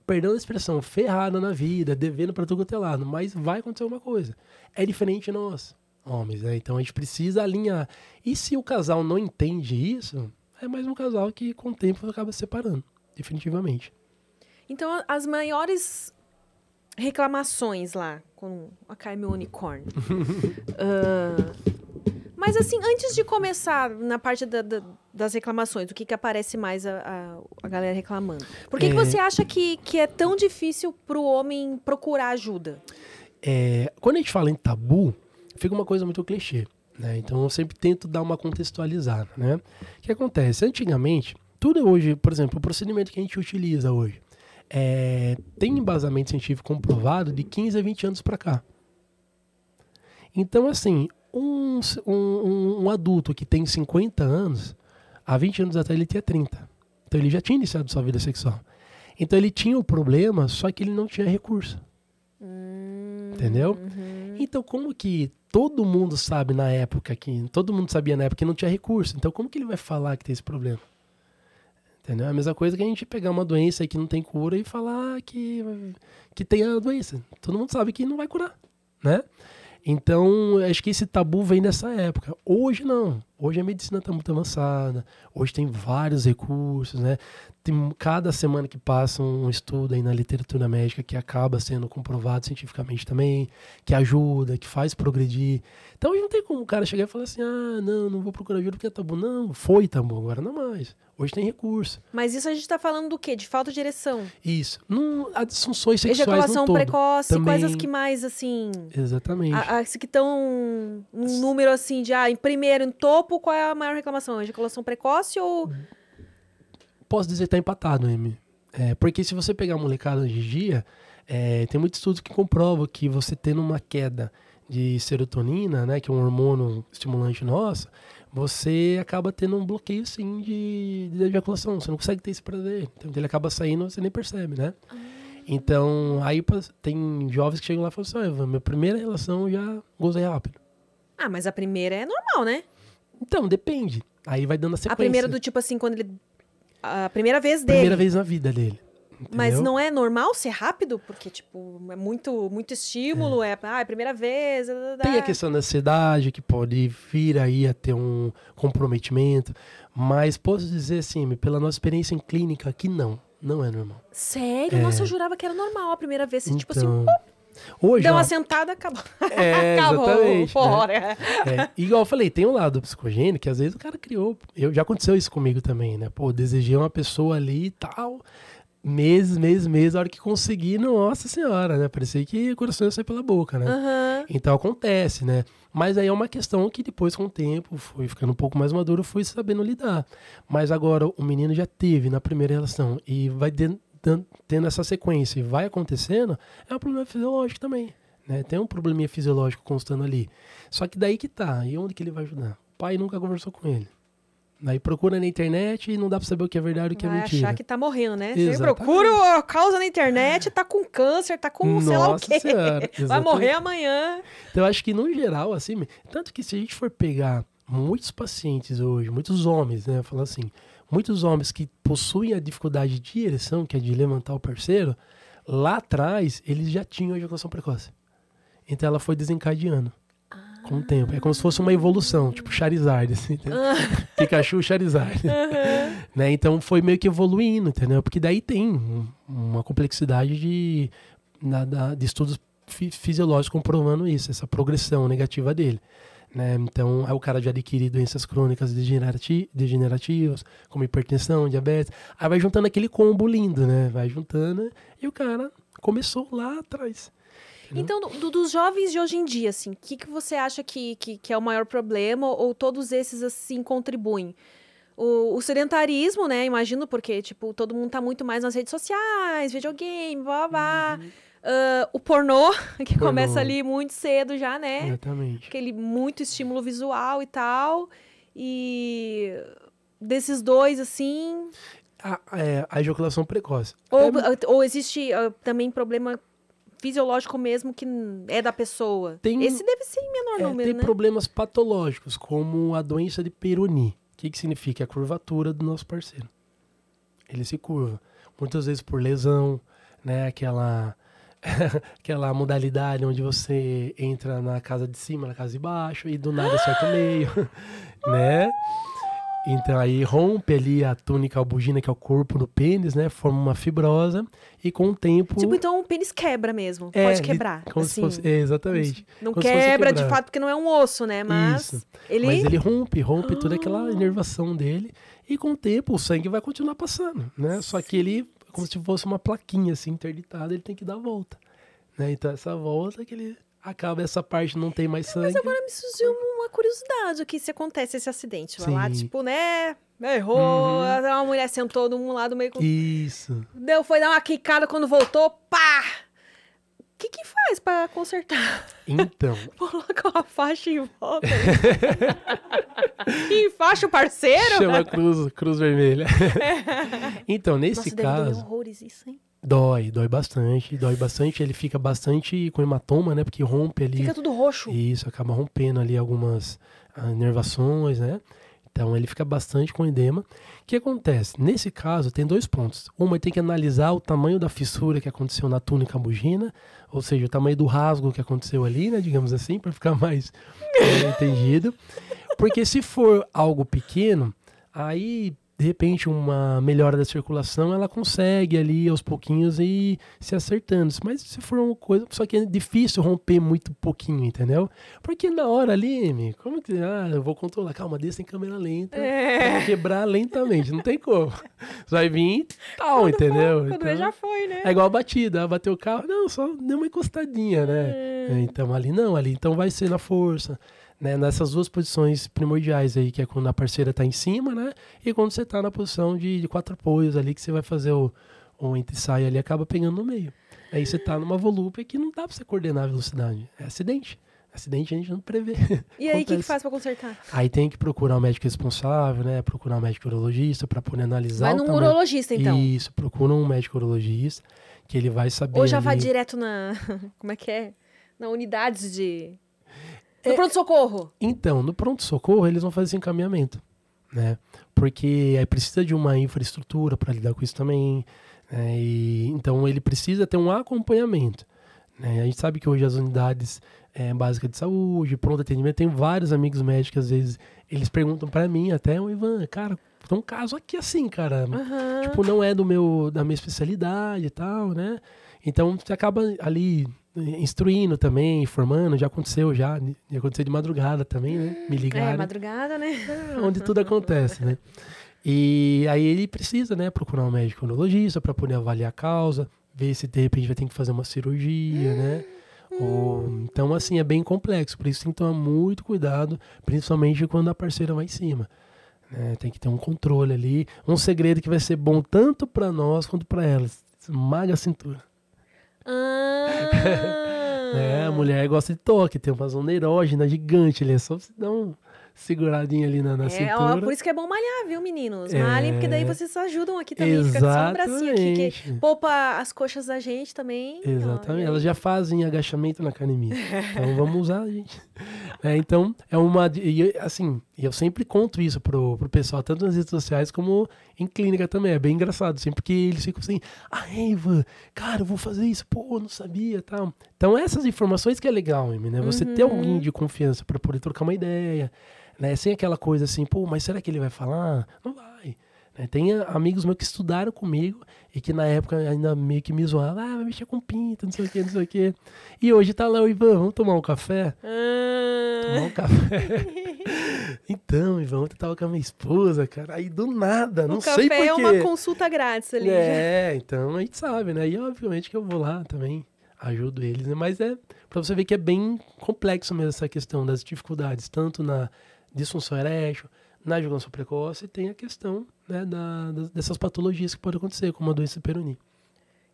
perdão a expressão, ferrada na vida, devendo para tudo quanto é lado, mas vai acontecer alguma coisa. É diferente de nós, homens, né? Então a gente precisa alinhar. E se o casal não entende isso, é mais um casal que com o tempo acaba se separando, definitivamente. Então, as maiores reclamações lá com a Carmen Unicorn. Ah, mas assim, antes de começar na parte da- da- das reclamações, o que, que aparece mais a, a, a galera reclamando? Por que, que É. você acha que, que é tão difícil pro homem procurar ajuda? É, quando a gente fala em tabu, fica uma coisa muito clichê. Né? Então eu sempre tento dar uma contextualizada. Né? O que acontece? Antigamente, tudo hoje, por exemplo, o procedimento que a gente utiliza hoje, é, tem embasamento científico comprovado de 15 a 20 anos para cá. Então, assim, um, um, um adulto que tem 50 anos, há 20 anos atrás ele tinha 30. Então ele já tinha iniciado sua vida sexual. Então ele tinha o problema, só que ele não tinha recurso. Entendeu? Uhum. Então, como que todo mundo sabe na época que. Todo mundo sabia na época que não tinha recurso. Então, como que ele vai falar que tem esse problema? Entendeu? É a mesma coisa que a gente pegar uma doença que não tem cura e falar que, que tem a doença. Todo mundo sabe que não vai curar, né? Então, acho que esse tabu vem dessa época. Hoje não. Hoje a medicina está muito avançada. Hoje tem vários recursos, né? Tem cada semana que passa um estudo aí na literatura médica que acaba sendo comprovado cientificamente também, que ajuda, que faz progredir. Então, hoje não tem como o cara chegar e falar assim: ah, não, não vou procurar ajuda porque é tabu. Não, foi tabu, agora não mais. Hoje tem recurso. Mas isso a gente tá falando do quê? De falta de ereção. Isso. Não, as disfunções sexuais Ejaculação todo. precoce, Também- quais as que mais, assim... Exatamente. As que estão um número assim de, ah, em primeiro, em topo, qual é a maior reclamação? Ejaculação precoce ou... posso dizer que tá empatado, M. É, porque se você pegar a molecada hoje em dia, é, tem muitos estudos que comprovam que você tendo uma queda de serotonina, né, que é um hormônio estimulante nosso, você acaba tendo um bloqueio, sim, de, de ejaculação. Você não consegue ter esse prazer. Então, ele acaba saindo, você nem percebe, né? Ah. Então, aí tem jovens que chegam lá e falam assim, ah, minha primeira relação já gozei rápido. Ah, mas a primeira é normal, né? Então, depende. Aí vai dando a sequência. A primeira do tipo assim, quando ele... A primeira vez dele. Primeira vez na vida dele. Entendeu? Mas não é normal ser rápido? Porque, tipo, é muito, muito estímulo, é, é ah, é a primeira vez. Tem a questão da ansiedade, que pode vir aí a ter um comprometimento. Mas posso dizer assim, pela nossa experiência em clínica, que não. Não é normal. Sério? É... Nossa, eu jurava que era normal a primeira vez. Então... Tipo assim, então, Hoje, Deu uma sentada, acabou. É, acabou, exatamente. Né? Fora. Né? É, igual eu falei, tem um lado psicogênico que às vezes o cara criou. Eu, já aconteceu isso comigo também, né? Pô, desejei uma pessoa ali e tal meses, meses, meses, a hora que consegui, nossa senhora, né? Parecia que o coração ia sair pela boca, né? Uhum. Então acontece, né? Mas aí é uma questão que depois, com o tempo, fui ficando um pouco mais maduro, fui sabendo lidar. Mas agora o menino já teve na primeira relação e vai tendo essa sequência e vai acontecendo, é um problema fisiológico também. Né? Tem um probleminha fisiológico constando ali. Só que daí que tá. E onde que ele vai ajudar? O pai nunca conversou com ele. Aí procura na internet e não dá pra saber o que é verdade e o que é Vai é mentira. achar que tá morrendo, né? Exatamente. Você procura a causa na internet, tá com câncer, tá com Nossa sei lá o quê. Senhora, Vai morrer amanhã. Então eu acho que no geral, assim, tanto que se a gente for pegar muitos pacientes hoje, muitos homens, né? Falar assim, muitos homens que possuem a dificuldade de ereção, que é de levantar o parceiro, lá atrás eles já tinham ejaculação precoce. Então ela foi desencadeando com o tempo. É como se fosse uma evolução, tipo Charizard, assim, ah. Pikachu Charizard. Uhum. né? Então foi meio que evoluindo, entendeu? Porque daí tem uma complexidade de, de estudos fi fisiológicos comprovando isso, essa progressão negativa dele. Né? Então, aí o cara já adquire doenças crônicas degenerati degenerativas, como hipertensão, diabetes. Aí vai juntando aquele combo lindo, né? Vai juntando e o cara começou lá atrás. Então, do, dos jovens de hoje em dia, assim, o que, que você acha que, que, que, é o maior problema ou todos esses, assim, contribuem? O, o, sedentarismo, né? Imagino, porque, tipo, todo mundo tá muito mais nas redes sociais, videogame, blá, blá. Uhum. Uh, o pornô, que pornô. começa ali muito cedo já, né? Exatamente. Aquele muito estímulo visual e tal. E desses dois, assim... A, é, a ejaculação precoce. Ou, Até... ou existe uh, também problema fisiológico mesmo que é da pessoa. Tem, Esse deve ser em menor é, número, Tem né? problemas patológicos, como a doença de Peyronie. O que, que significa? É a curvatura do nosso parceiro. Ele se curva. Muitas vezes por lesão, né? Aquela, aquela modalidade onde você entra na casa de cima, na casa de baixo, e do nada acerta o meio, né? Então aí rompe ali a túnica albugina, que é o corpo do pênis, né? Forma uma fibrosa e com o tempo... Tipo, então o pênis quebra mesmo, é, pode quebrar. Como assim. se fosse, é, exatamente. Não como quebra de fato porque não é um osso, né? Mas Isso. ele... Mas ele rompe, rompe ah. toda aquela ah. inervação dele e com o tempo o sangue vai continuar passando, né? Só que ele, como se fosse uma plaquinha assim interditada, ele tem que dar a volta. Né? Então essa volta que ele acaba essa parte, não tem mais sangue. Mas agora me surgiu uma curiosidade aqui se acontece esse acidente. Vai lá, tipo, né? Errou, uhum. uma mulher sentou num lado meio... Isso. Deu, foi dar uma quicada quando voltou, pá! O que que faz pra consertar? Então... Coloca uma faixa em volta. e faixa o parceiro? Chama cruz, cruz vermelha. então, nesse Nossa, caso... Deve horrores isso, hein? Dói, dói bastante, dói bastante. Ele fica bastante com hematoma, né? Porque rompe ali. Fica tudo roxo. Isso, acaba rompendo ali algumas ah, inervações, né? Então ele fica bastante com edema. O que acontece? Nesse caso, tem dois pontos. Uma, tem que analisar o tamanho da fissura que aconteceu na túnica bugina, ou seja, o tamanho do rasgo que aconteceu ali, né? Digamos assim, para ficar mais entendido. Porque se for algo pequeno, aí de repente uma melhora da circulação, ela consegue ali aos pouquinhos ir se acertando. Mas se for uma coisa, só que é difícil romper muito pouquinho, entendeu? Porque na hora ali, como que, ah, eu vou controlar, calma, desça em câmera lenta, é. quebrar lentamente, não tem como. Vai vir tal, quando entendeu? For, quando então, já foi, né? É igual a batida, bateu o carro, não, só deu uma encostadinha, né? É. Então ali não, ali então vai ser na força né, nessas duas posições primordiais aí, que é quando a parceira está em cima, né? E quando você está na posição de, de, quatro apoios ali, que você vai fazer o, o entre-sai ali, acaba pegando no meio. Aí você está numa volúpia que não dá para você coordenar a velocidade. É acidente. Acidente a gente não prevê. E aí, o que, que faz pra consertar? Aí tem que procurar o médico responsável, né? Procurar um médico urologista para poder analisar Vai num urologista, então. Isso, procura um médico urologista que ele vai saber. Ou já vai ali- direto na. Como é que é? Na unidades de. É. No pronto-socorro. Então, no pronto-socorro, eles vão fazer esse encaminhamento, né? Porque aí precisa de uma infraestrutura para lidar com isso também. né? E, então, ele precisa ter um acompanhamento. né? A gente sabe que hoje as unidades é, básicas de saúde, pronto atendimento, tem vários amigos médicos, às vezes, eles perguntam para mim até, o Ivan, cara, tem um caso aqui assim, cara. Aham. Tipo, não é do meu, da minha especialidade e tal, né? Então, você acaba ali instruindo também, informando, já aconteceu já, já aconteceu de madrugada também, né? Me é, ligaram, madrugada, né? é, onde tudo acontece, né? E aí ele precisa, né, procurar um médico urologista para poder avaliar a causa, ver se de repente vai ter que fazer uma cirurgia, né? Ou, então, assim, é bem complexo, por isso tem que tomar muito cuidado, principalmente quando a parceira vai em cima. né? Tem que ter um controle ali, um segredo que vai ser bom tanto para nós quanto para elas. Esmaga a cintura. Ah. É, a mulher gosta de toque, tem uma zona erógena gigante ali, é só você dar uma seguradinha ali na, na É, ó, cintura. por isso que é bom malhar, viu, meninos? É. Malhem, porque daí vocês ajudam aqui também. Fica só um bracinho aqui que Exatamente. poupa as coxas da gente também. ó, Exatamente. e Elas já fazem agachamento na academia. Então vamos usar, gente. É, então, é uma. E assim, eu sempre conto isso pro, pro pessoal, tanto nas redes sociais como em clínica também. É bem engraçado, sempre que eles ficam assim, ah, Eva, cara, eu vou fazer isso, pô, não sabia tal. Então, essas informações que é legal, Amy, né? Você ter Uhum. alguém de confiança para poder trocar uma ideia, né? Sem aquela coisa assim, pô, mas será que ele vai falar? Não vai. Né? Tem amigos meus que estudaram comigo e que na época ainda meio que me zoavam, ah, vai mexer com pinto, não sei o que, não sei o que. E hoje tá lá o Ivan, vamos tomar um café? Tomar um Ah. café. então, Ivan, ontem eu tava com a minha esposa, cara. Aí do nada, não o sei café é porquê. uma consulta grátis ali. É, então a gente sabe, né? E obviamente que eu vou lá também, ajudo eles, né? Mas é pra você ver que é bem complexo mesmo essa questão das dificuldades, tanto na disfunção erétil, na ejaculação precoce, tem a questão né, da, dessas patologias que podem acontecer, como a doença Peroni.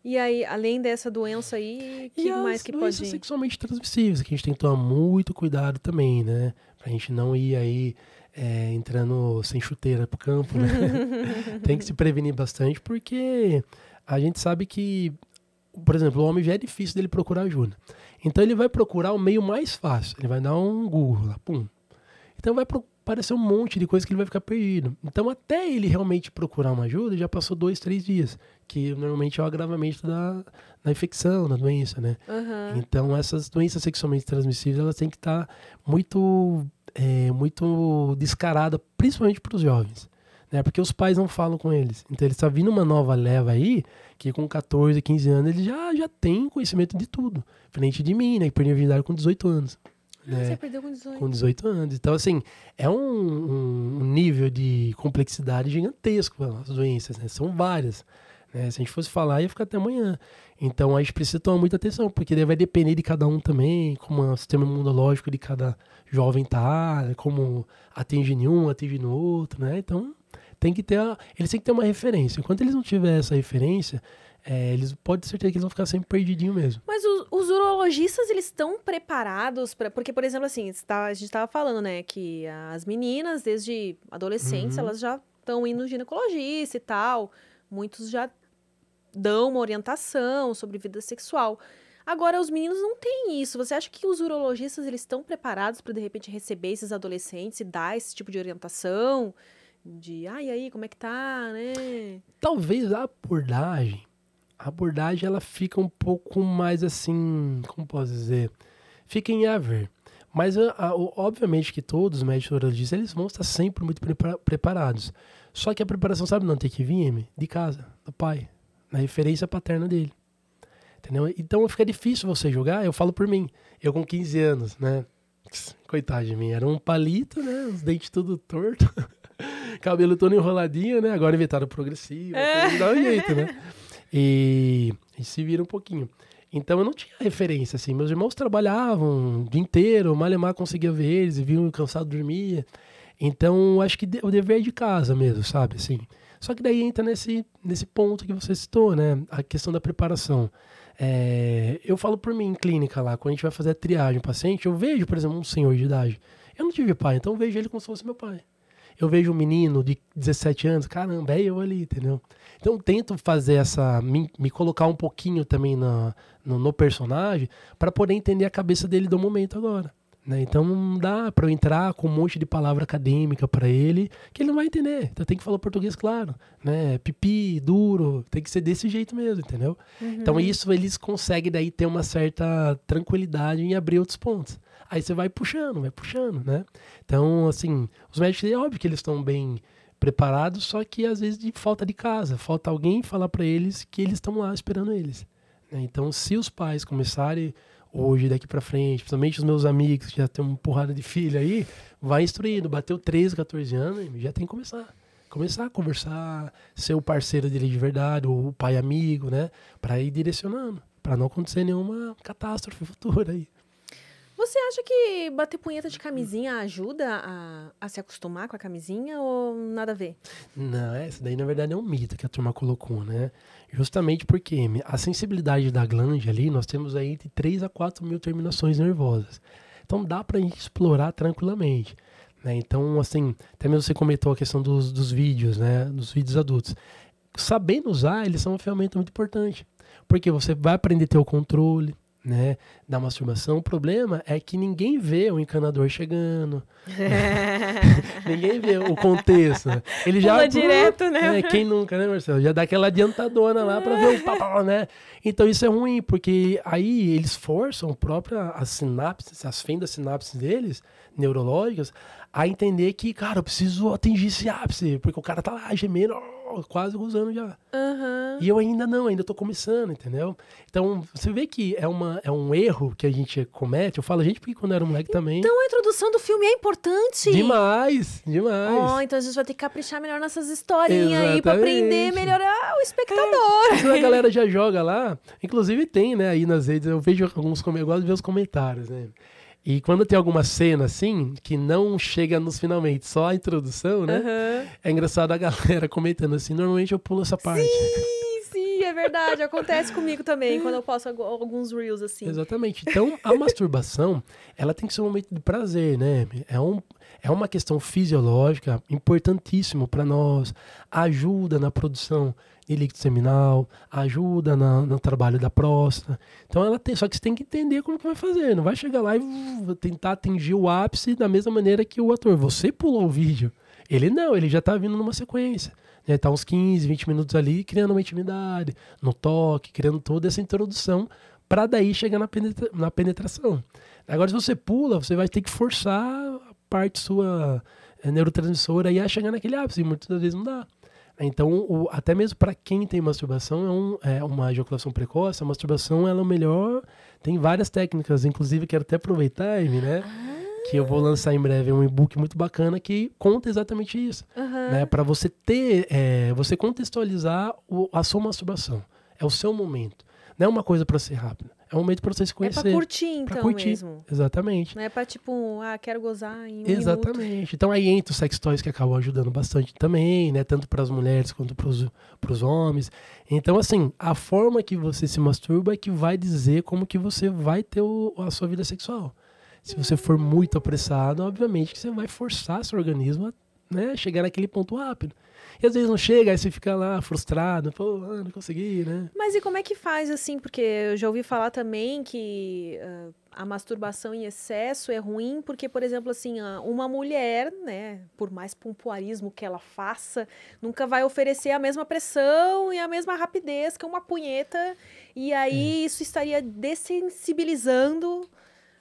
E aí, além dessa doença aí, que e mais que doenças pode... sexualmente transmissíveis, que a gente tem que tomar muito cuidado também, né? Pra gente não ir aí é, entrando sem chuteira pro campo, né? tem que se prevenir bastante, porque a gente sabe que, por exemplo, o homem já é difícil dele procurar ajuda. Então ele vai procurar o meio mais fácil. Ele vai dar um Google lá, pum. Então vai pro- aparecer um monte de coisa que ele vai ficar perdido. Então até ele realmente procurar uma ajuda, já passou dois, três dias. Que normalmente é o agravamento da, da infecção, da doença, né? Aham. Então, essas doenças sexualmente transmissíveis, elas têm que estar muito, é, muito descarada, principalmente para os jovens. Né? Porque os pais não falam com eles. Então, ele está vindo uma nova leva aí, que com 14, 15 anos, ele já, já tem conhecimento de tudo. Diferente de mim, né? Que perdi a virgindade com 18 anos. Né? Você perdeu com 18. com 18 anos. Então, assim, é um, um- nível de complexidade gigantesco as doenças, né? São várias. né? Se a gente fosse falar, ia ficar até amanhã. Então, a gente precisa tomar muita atenção, porque daí vai depender de cada um também, como o sistema imunológico de cada jovem tá, como atende em um, atende no outro, né? Então, tem que ter a, eles têm que ter uma referência. Enquanto eles não tiverem essa referência, é, eles pode ter certeza que eles vão ficar sempre perdidinhos mesmo. Mas os, os urologistas, eles estão preparados para Porque, por exemplo, assim, está- a gente estava falando, né, que as meninas, desde adolescentes, Uhum. elas já estão indo no ginecologista e tal. Muitos já dão uma orientação sobre vida sexual. Agora, os meninos não têm isso. Você acha que os urologistas, eles estão preparados para, de repente, receber esses adolescentes e dar esse tipo de orientação? De, ai, e aí, como é que tá, né? talvez a abordagem, a abordagem ela fica um pouco mais assim, como posso dizer, fica em a ver. Mas a- a- obviamente que todos os médicos urologistas eles vão estar sempre muito prepara- preparados. Só que a preparação sabe não tem que vir de casa, do pai, na referência paterna dele. Entendeu? Então fica difícil você julgar. Eu falo por mim, eu com 15 anos, né? Coitado de mim, era um palito, né? Os dentes tudo torto. Cabelo todo enroladinho, né? Agora inventaram progressivo. É. Dá um jeito, né? E, e se vira um pouquinho. Então eu não tinha referência, assim. Meus irmãos trabalhavam o dia inteiro, Malemar conseguia ver eles, viam cansado dormia. Então acho que o dever de casa mesmo, sabe? Assim. Só que daí entra nesse, nesse ponto que você citou, né? A questão da preparação. É, eu falo por mim em clínica lá, quando a gente vai fazer a triagem paciente, eu vejo, por exemplo, um senhor de idade. Eu não tive pai, então eu vejo ele como se fosse meu pai. Eu vejo um menino de 17 anos, caramba, é eu ali, entendeu? Então eu tento fazer essa. me, me colocar um pouquinho também na, no, no personagem para poder entender a cabeça dele do momento agora. Né? Então não dá para eu entrar com um monte de palavra acadêmica para ele que ele não vai entender. Então tem que falar português claro, né? Pipi, duro, tem que ser desse jeito mesmo, entendeu? Uhum. Então isso eles conseguem daí ter uma certa tranquilidade em abrir outros pontos. Aí você vai puxando, vai puxando, né? Então, assim, os médicos, é óbvio que eles estão bem preparados, só que às vezes de falta de casa, falta alguém falar para eles que eles estão lá esperando eles. Né? Então, se os pais começarem hoje, daqui para frente, principalmente os meus amigos que já têm uma porrada de filho aí, vai instruindo, bateu 13, 14 anos, já tem que começar. Começar a conversar, ser o parceiro dele de verdade, ou o pai amigo, né? Para ir direcionando, para não acontecer nenhuma catástrofe futura aí. Você acha que bater punheta de camisinha ajuda a, a se acostumar com a camisinha ou nada a ver? Não, essa daí na verdade é um mito que a turma colocou, né? Justamente porque a sensibilidade da glândula ali, nós temos aí entre 3 a 4 mil terminações nervosas. Então dá pra gente explorar tranquilamente. Né? Então, assim, até mesmo você comentou a questão dos, dos vídeos, né? Dos vídeos adultos. Sabendo usar, eles são uma ferramenta muito importante. Porque você vai aprender a ter o controle, né, da masturbação. O problema é que ninguém vê o encanador chegando. ninguém vê o contexto. Ele já Pula direto, né? É, quem nunca, né, Marcelo? Já dá aquela adiantadona lá para ver o papá, né? Então isso é ruim, porque aí eles forçam a própria as sinapses, as fendas sinapses deles, neurológicas, a entender que, cara, eu preciso atingir esse ápice, porque o cara tá lá gemendo, quase usando já. Uhum. E eu ainda não, ainda tô começando, entendeu? Então, você vê que é, uma, é um erro que a gente comete. Eu falo a gente porque quando eu era moleque também. Então a introdução do filme é importante. Demais, demais. Oh, então a gente vai ter que caprichar melhor nessas historinhas aí pra aprender melhor o espectador. É, a galera já joga lá. Inclusive tem, né, aí nas redes, eu vejo alguns, eu gosto de ver os comentários, né? E quando tem alguma cena assim, que não chega nos finalmente, só a introdução, né? Uhum. É engraçado a galera comentando assim, normalmente eu pulo essa parte. Sim, sim, é verdade. Acontece comigo também, quando eu posto alguns reels assim. Exatamente. Então, a masturbação, ela tem que ser um momento de prazer, né? É, um, é uma questão fisiológica importantíssimo para nós. Ajuda na produção de líquido seminal, ajuda na, no trabalho da próstata. Então ela tem, só que você tem que entender como que vai fazer. Não vai chegar lá e uh, tentar atingir o ápice da mesma maneira que o ator. Você pulou o vídeo. Ele não, ele já tá vindo numa sequência. Né? Tá uns 15, 20 minutos ali criando uma intimidade, no toque, criando toda essa introdução para daí chegar na, penetra na penetração. Agora, se você pula, você vai ter que forçar a parte sua eh, neurotransmissora aí a chegar naquele ápice. E muitas das vezes não dá. Então, o, até mesmo para quem tem masturbação, é, um, é, uma ejaculação precoce, a masturbação ela é o melhor. Tem várias técnicas, inclusive quero até aproveitar, Amy, né? Ah. Que eu vou lançar em breve um e-book muito bacana que conta exatamente isso. Uhum. Né? Para você ter, é, você contextualizar o, a sua masturbação. É o seu momento. Não é uma coisa para ser rápida. É um momento para você se conhecer. É pra curtir, então, pra curtir. mesmo. Exatamente. Não é pra, tipo, ah, quero gozar em um Exatamente. minuto. Então aí entra os sex toys que acabam ajudando bastante também, né? Tanto para as mulheres quanto para os homens. Então, assim, a forma que você se masturba é que vai dizer como que você vai ter o, a sua vida sexual. Se você for muito apressado, obviamente que você vai forçar seu organismo a né, chegar naquele ponto rápido. E às vezes não chega, aí você fica lá frustrado, pô, ah, não consegui, né? Mas e como é que faz, assim? Porque eu já ouvi falar também que uh, a masturbação em excesso é ruim, porque, por exemplo, assim, uh, uma mulher, né, por mais pompoarismo que ela faça, nunca vai oferecer a mesma pressão e a mesma rapidez que uma punheta. E aí É. isso estaria dessensibilizando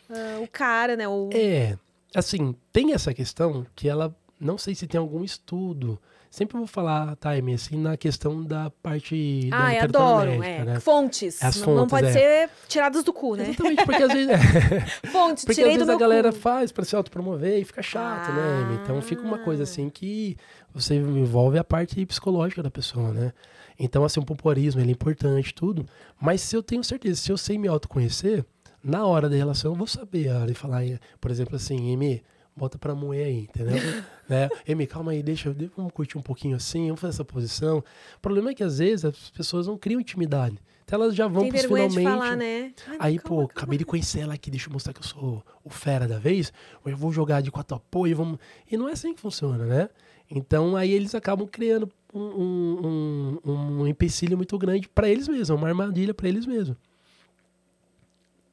uh, o cara, né? O... É, assim, tem essa questão que ela, não sei se tem algum estudo, sempre vou falar, Amy, assim, na questão da parte da literatura adoro, médica, é. né? Fontes. As não, não fontes, pode é. ser tiradas do cu, né? Exatamente, porque às vezes, Fontes, porque tirei às vezes a galera cu. faz para se autopromover e fica chato, né, Amy? Então fica uma coisa Ah. assim que você envolve a parte psicológica da pessoa, né? Então, assim, o popularismo, ele é importante, tudo. Mas se eu tenho certeza, se eu sei me autoconhecer, na hora da relação eu vou saber a hora de falar, por exemplo, assim, Amy, bota pra moer aí, entendeu? né? Amy, calma aí, deixa, vamos curtir um pouquinho assim, vamos fazer essa posição. O problema é que às vezes as pessoas não criam intimidade. Então elas já vão Tem pros finalmente. de falar, né? Ai, Aí, calma, pô, calma. acabei de conhecer ela aqui, deixa eu mostrar que eu sou o fera da vez, eu vou jogar de quatro apoio, vamos... E não é assim que funciona, né? Então, aí eles acabam criando um, um, um, um empecilho muito grande pra eles mesmos, uma armadilha pra eles mesmos.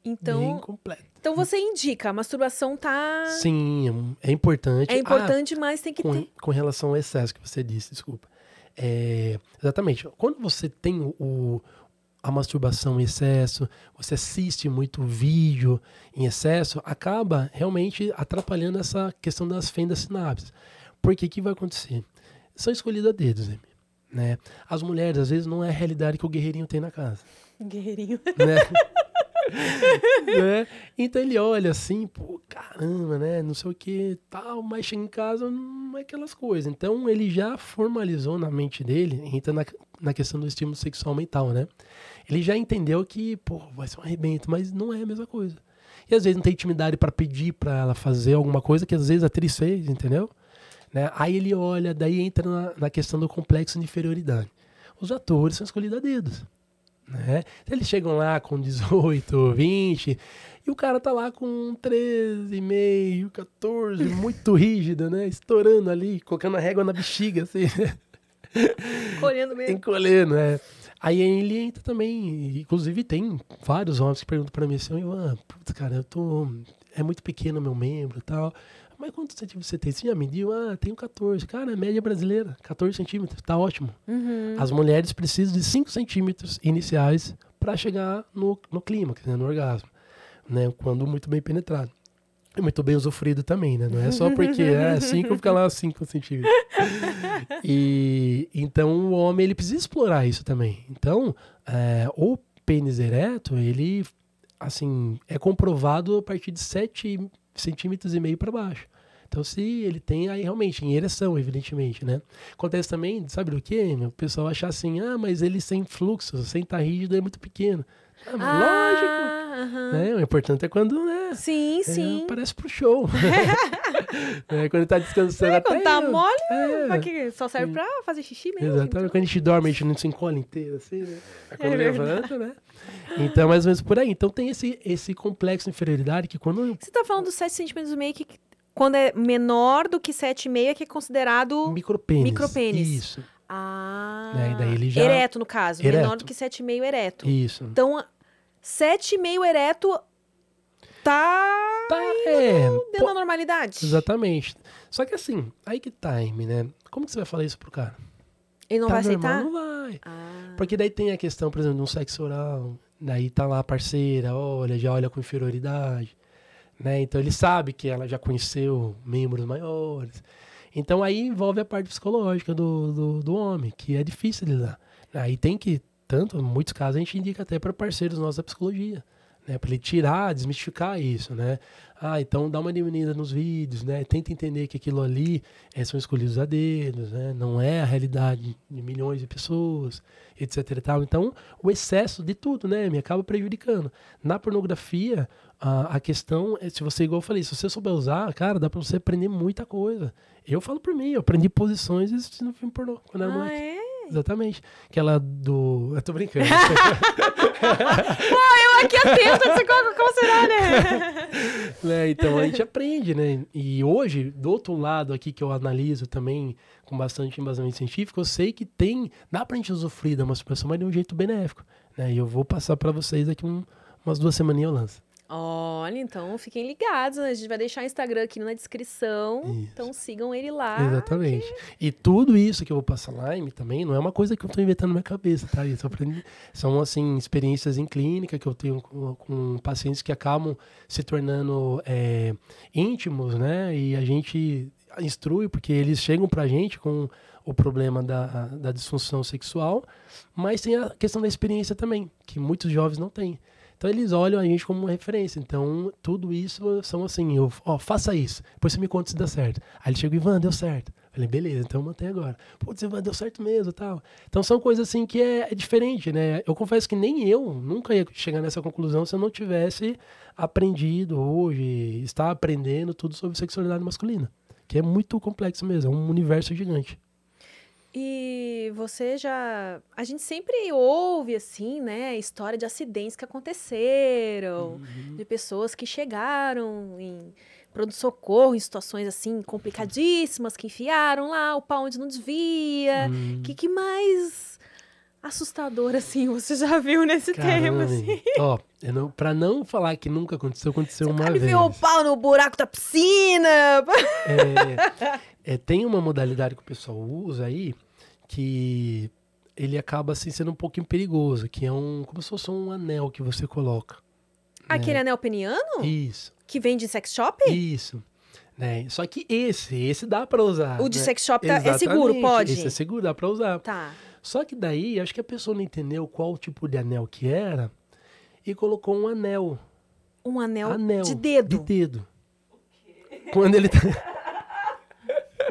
Então, então você indica, a masturbação tá... Sim, é importante. É Ah, importante, mas tem que com, ter. com relação ao excesso que você disse, desculpa. É, exatamente. Quando você tem o, a masturbação em excesso, você assiste muito vídeo em excesso, acaba realmente atrapalhando essa questão das fendas sinapses. Porque o que vai acontecer? São escolhidas a dedos, né? As mulheres, às vezes, não é a realidade que o guerreirinho tem na casa Guerreirinho. né? Né? Então ele olha assim, pô, caramba, né? Não sei o que, tal, mas chega em casa, não é aquelas coisas. Então ele já formalizou na mente dele, entra na, na questão do estímulo sexual mental, né? Ele já entendeu que, pô, vai ser um arrebento, mas não é a mesma coisa. E às vezes não tem intimidade pra pedir pra ela fazer alguma coisa que às vezes a atriz fez, entendeu? Né? Aí ele olha, daí entra na, na questão do complexo de inferioridade. Os atores são escolhidos a dedos. Né? Eles chegam lá com 18, 20, e o cara tá lá com 13,5, 14, muito rígido, né? Estourando ali, colocando a régua na bexiga, assim, Colhendo mesmo. encolhendo, né? Aí ele entra também, inclusive tem vários homens que perguntam pra mim assim, Ivan, putz, cara, eu tô. É muito pequeno meu membro e tal. Mas quantos centímetros você tem? Você já mediu? Ah, tenho 14. Cara, é média brasileira, 14 centímetros, tá ótimo. Uhum. As mulheres precisam de 5 centímetros iniciais para chegar no, no clímax, né, no orgasmo, né, quando muito bem penetrado. E muito bem usufruído também, né? Não é só porque é 5, fica lá 5 centímetros. E então o homem ele precisa explorar isso também. Então, é, o pênis ereto, ele assim, é comprovado a partir de 7 centímetros e meio para baixo. Então, se ele tem aí realmente em ereção, evidentemente, né? Acontece também, sabe do que? O pessoal achar assim, ah, mas ele sem fluxo, sem estar rígido, é muito pequeno. Ah, mas lógico! Ah, aham. Né? O importante é quando, né? Sim, é, sim. aparece pro show. é, quando tá descansando É, até quando tá eu- mole, é, só serve pra fazer xixi mesmo. Exatamente. então. Quando a gente dorme, a gente não se encolhe inteiro, assim, né? Aí quando É levanta, né? Então, é mais ou menos por aí. Então tem esse, esse complexo de inferioridade que quando Você tá falando dos 7 centímetros e meio que quando é menor do que 7,5 é que é considerado micropênis. Micropênis. Isso, ah, Né, e daí ele já- ereto no caso, menor Ereto. do que 7,5 ereto. isso. Então, 7,5 ereto tá Tá, é, dentro da normalidade. exatamente. Só que assim, aí que tá, Amy, né? Como que você vai falar isso pro cara? Ele não tá vai aceitar? Não vai. Ah, Porque daí tem a questão, por exemplo, de um sexo oral. Daí tá lá a parceira, olha, já olha com inferioridade. Né? Então ele sabe que ela já conheceu membros maiores. Então aí envolve a parte psicológica do, do, do homem, que é difícil de lidar. Aí tem que, tanto, em muitos casos, a gente indica até para parceiros nossos da psicologia. Né, para ele tirar, desmistificar isso, né? Ah, então dá uma diminuída nos vídeos, né? Tenta entender que aquilo ali eh, são escolhidos a dedos, né? Não é a realidade de milhões de pessoas, etc e tal. Então, o excesso de tudo, né? Me acaba prejudicando. Na pornografia, a, a questão é, se você, igual eu falei, se você souber usar, cara, dá pra você aprender muita coisa. Eu falo por mim, eu aprendi posições assistindo filme pornô quando era ah, moleque. é? Exatamente. Aquela do. Eu tô brincando. Eu aqui atento, você como, será, né? né? Então a gente aprende, né? E hoje, do outro lado aqui que eu analiso também com bastante embasamento científico, eu sei que tem, dá pra gente usufruir da masturbação, mas de um jeito benéfico, né? E eu vou passar pra vocês daqui um, umas duas semaninhas eu lanço. Olha, então fiquem ligados, né? A gente vai deixar o Instagram aqui na descrição. Isso. Então sigam ele lá. Exatamente. E tudo isso que eu vou passar lá também não é uma coisa que eu tô inventando na minha cabeça, tá? São, assim, experiências em clínica que eu tenho com, com pacientes que acabam se tornando é, íntimos, né? E a gente instrui, porque eles chegam pra gente com o problema da, da disfunção sexual, mas tem a questão da experiência também, que muitos jovens não têm. Então eles olham a gente como uma referência. Então, tudo isso são assim, eu, ó, faça isso. Depois você me conta se dá certo. Aí ele chega, Ivan, deu certo. Falei, beleza, então mantém agora. Putz, Ivan, deu certo mesmo tal. Então são coisas assim que é, é diferente, né? Eu confesso que nem eu nunca ia chegar nessa conclusão se eu não tivesse aprendido hoje, estar aprendendo tudo sobre sexualidade masculina. Que é muito complexo mesmo, é um universo gigante. E você já. A gente sempre ouve, assim, né? História de acidentes que aconteceram, Uhum. de pessoas que chegaram em pronto-socorro, em situações, assim, complicadíssimas, que enfiaram lá o pau onde não devia. O que, que mais assustador, assim, você já viu nesse caramba, tema, assim? Ó, eu não, pra não falar que nunca aconteceu, aconteceu O uma vez. enfiou o pau no buraco da piscina. É, é, tem uma modalidade que o pessoal usa aí que ele acaba assim sendo um pouquinho perigoso, que é um como se fosse um anel que você coloca. Aquele anel peniano? Isso, Que vem de sex shop? isso. Né? Só que esse, esse dá pra usar. O de né? sex shop tá- é seguro, pode? Esse é seguro, dá pra usar. Tá. Só que daí, acho que a pessoa não entendeu qual tipo de anel que era e colocou um anel. Um anel, anel de dedo. De dedo. Quando ele tá.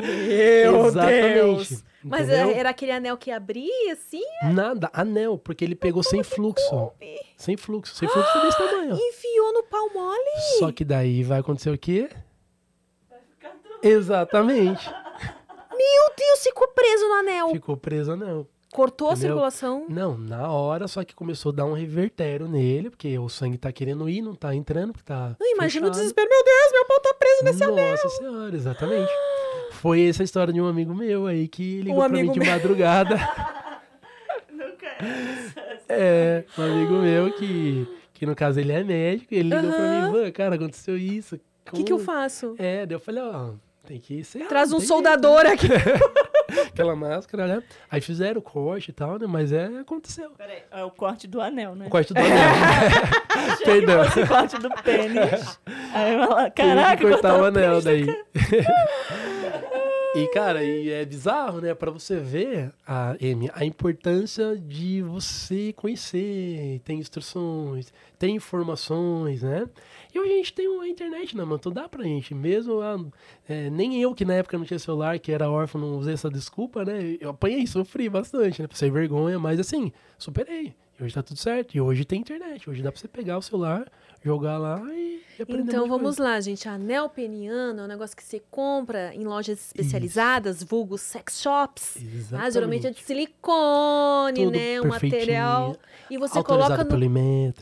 Meu Exatamente. Mas entendeu? é- era aquele anel que abria, assim? Nada, anel, porque ele pegou sem fluxo. Sem fluxo, sem fluxo desse tamanho. Enfiou no pau mole? Só que daí vai acontecer o quê? Exatamente. Meu Deus, ficou preso no anel. Ficou preso anel. Cortou a Entendeu? circulação. Não, na hora, só que começou a dar um revertério nele, porque o sangue tá querendo ir, não tá entrando, porque tá. Não, imagina o desespero. Meu Deus, meu pau tá preso nesse anel. Nossa senhora, exatamente. Foi essa a história de um amigo meu aí que ligou pra mim de meu. madrugada. Nunca É, um amigo meu que, que no caso ele é médico, ele ligou pra mim, "Van, cara, aconteceu isso. O que, que eu Como-" faço? É, daí eu falei, ó, tem que ser. Traz um soldador aqui. jeito, Aquela máscara, né? Aí fizeram o corte e tal, né? Mas é, aconteceu. Peraí, é o corte do anel, né? O corte do anel. Perdão. O corte do pênis. Aí ela, caraca, cortar cortaram o anel daí. E, cara, e é bizarro, né? Pra você ver, a, Amy, a importância de você conhecer, tem instruções, tem informações, né? E hoje a gente tem a internet na mão, então dá pra gente, mesmo ah, é, nem eu que na época não tinha celular, que era órfão, não usei essa desculpa, né? Eu apanhei, sofri bastante, né? Passei vergonha, mas assim, superei. E hoje tá tudo certo. E hoje tem internet, hoje dá pra você pegar o celular, jogar lá e, aprender Então vamos coisa. lá, gente. Anel peniano é um negócio que você compra em lojas especializadas, vulgo sex shops. Ah, geralmente é de silicone, Tudo né? Um material. E você coloca no, pelo né?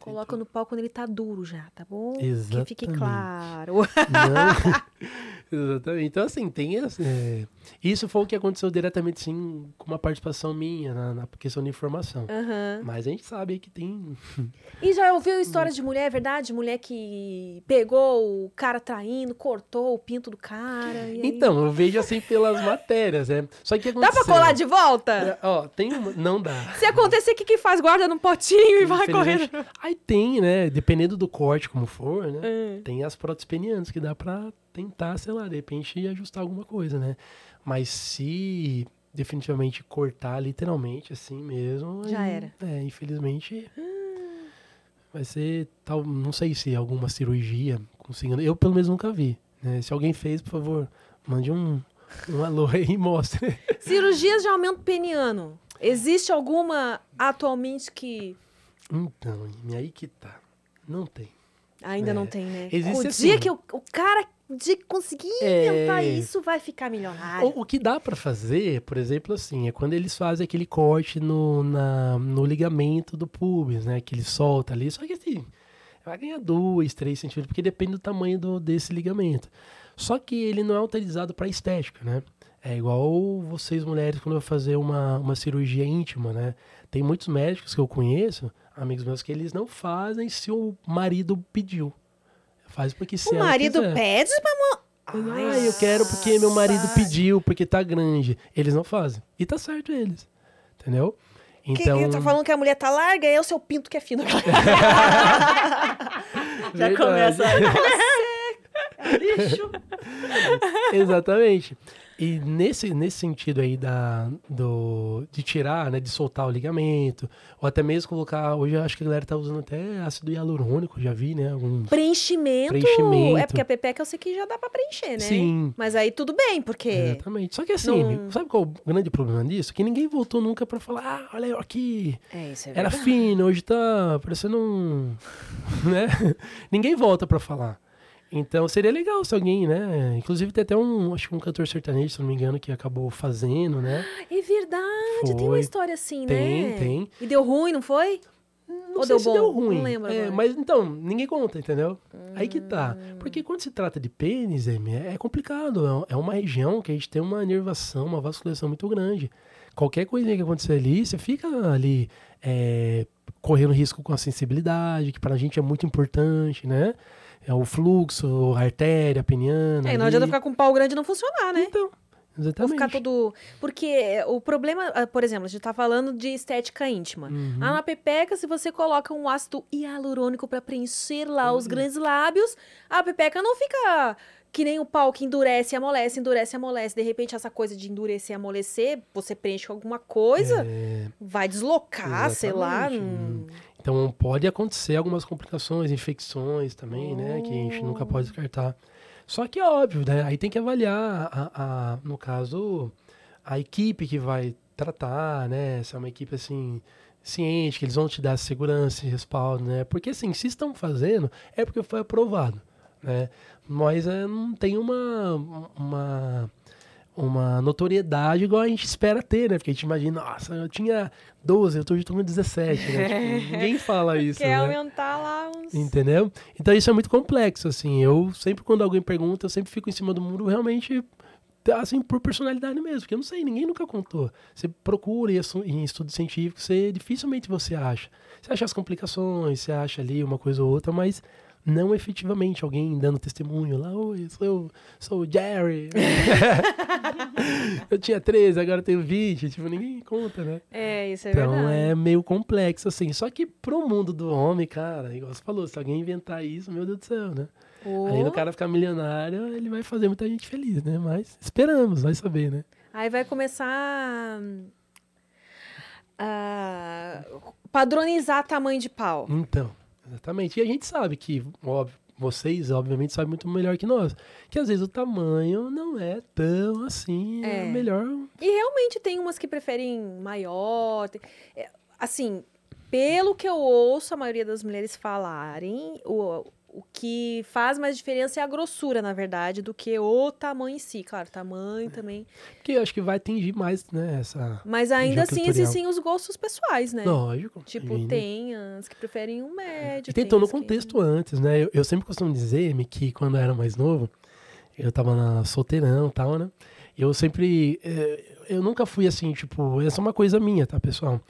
coloca no pau quando ele tá duro já, tá bom? Que fique Exatamente. claro. Não. Exatamente. Então, assim, tem esse, é, Isso foi o que aconteceu diretamente, sim, com uma participação minha na, na questão de informação. Aham. Mas a gente sabe que tem. E já ouviu histórias de mulher, é verdade? Mulher que pegou o cara traindo, cortou o pinto do cara. aí- Então, eu vejo assim pelas matérias, né? Só que Dá aconteceu. pra colar de volta? É, Ó, tem uma. Não dá. Se acontecer, o que, que faz? Guarda num potinho e vai correndo. Aí tem, né? Dependendo do corte, como for, né? É. Tem as próteses penianas que dá pra tentar, sei lá, de repente ajustar alguma coisa, né? Mas se definitivamente cortar literalmente assim mesmo. Já aí, era. É, infelizmente. Vai ser tal. Não sei se alguma cirurgia consiga. Eu pelo menos nunca vi. Né? Se alguém fez, por favor, mande um, um alô aí e mostre. Cirurgias de aumento peniano. Existe alguma atualmente que Então, e aí que tá. Não tem. ainda É. não tem, né? Existe o assim. dia que o, o cara de conseguir É. inventar isso vai ficar milionário. O, o que dá pra fazer, por exemplo, assim, é quando eles fazem aquele corte no, na- no ligamento do pubis, né? Que ele solta ali. Só que assim, vai ganhar dois, três centímetros, porque depende do tamanho do, desse ligamento. Só que ele não é utilizado para estética, né? É igual vocês mulheres quando eu fazer uma, uma cirurgia íntima, né? Tem muitos médicos que eu conheço, amigos meus, que eles não fazem se o marido pediu. Faz porque se o marido quiser. pede pra Ah, eu quero porque meu marido pediu, porque tá grande. Eles não fazem. E tá certo eles. Entendeu? Que, Então. que tá falando que a mulher tá larga e é o seu pinto que é fino. Já verdade. começa. É lixo. Exatamente. E nesse, nesse sentido aí da, do, de tirar, né, de soltar o ligamento, ou até mesmo colocar, hoje eu acho que a galera tá usando até ácido hialurônico, já vi, né, alguns... Preenchimento. Preenchimento. É porque a pepeca eu sei que já dá pra preencher, né? Sim. Mas aí tudo bem, porque. Exatamente. Só que assim, Não- sabe qual é o grande problema disso? Que ninguém voltou nunca pra falar, ah, olha eu aqui, É, isso é Era verdade. fino, hoje tá parecendo um. né? Ninguém volta pra falar. Então seria legal se alguém, né? Inclusive tem até um, acho que um cantor sertanejo, se não me engano, que acabou fazendo, né? É verdade, tem uma Foi. história assim, Tem, né? tem. E deu ruim, não foi? Não Ou sei deu se bom? deu Não ruim. lembro É, agora. mas então, ninguém conta, entendeu? Aí que tá. Hum. Porque quando se trata de pênis, Amy, é complicado. É é uma região que a gente tem uma nervação, uma vascularização muito grande. Qualquer coisinha que acontecer ali, você fica ali é, correndo risco com a sensibilidade, que pra gente é muito importante, né? É o fluxo, a artéria peniana. É, não ali. adianta ficar com o pau grande e não funcionar, né? Então, Ou exatamente. ficar todo. Porque o problema, ah, por exemplo, a gente tá falando de estética íntima. Uhum. Ah, na pepeca, se você coloca um ácido hialurônico pra preencher lá Uhum. os grandes lábios, a pepeca não fica que nem o pau que endurece e amolece, endurece e amolece. De repente, essa coisa de endurecer e amolecer, você preenche com alguma coisa, É, vai deslocar, sei lá. Exatamente. hum. Então pode acontecer algumas complicações, infecções também, né? Que a gente nunca Oh. pode descartar. Só que é óbvio, né? Aí tem que avaliar, a, a- no caso, a equipe que vai tratar, né? Se é uma equipe assim ciente, que eles vão te dar segurança e respaldo, né? Porque assim, se estão fazendo, é porque foi aprovado, né? Mas é, não tem uma, uma uma notoriedade igual a gente espera ter, né? Porque a gente imagina, nossa, eu tinha 12, eu tô, hoje com 17, né? Tipo, ninguém fala isso, Quer né? aumentar lá uns. Entendeu? Então isso é muito complexo, assim. Eu sempre, quando alguém pergunta, eu sempre fico em cima do muro, realmente, assim, por personalidade mesmo. Porque eu não sei, ninguém nunca contou. Você procura em estudo científico, você dificilmente você acha. Você acha as complicações, você acha ali uma coisa ou outra, mas não efetivamente alguém dando testemunho lá, oi, sou, eu, sou o Jerry. eu tinha 13, agora tenho 20. Tipo, ninguém conta, né? É, isso é Então verdade. é meio complexo, assim. Só que pro mundo do homem, cara, igual você falou, se alguém inventar isso, meu Deus do céu, né? Oh. Além do cara ficar milionário, ele vai fazer muita gente feliz, né? Mas esperamos, vai saber, né? Aí vai começar a padronizar tamanho de pau. Então, exatamente. E a gente sabe que, óbvio, vocês, obviamente, sabem muito melhor que nós. Que às vezes o tamanho não é tão assim, é, É. melhor. E realmente tem umas que preferem maior. tem- é, assim, pelo que eu ouço a maioria das mulheres falarem, o, o que faz mais diferença é a grossura, na verdade, do que o tamanho em si. Claro, tamanho também. Porque eu acho que vai atingir mais, né? Essa. Mas ainda assim existem os gostos pessoais, né? Lógico. Tipo, imagina. tem as que preferem um médio. E tem todo o as que- contexto antes, né? Eu, eu sempre costumo dizer, me que quando eu era mais novo, eu tava na solteirão e tal, né? Eu sempre. eh, eu nunca fui assim, tipo, essa é uma coisa minha, tá, pessoal?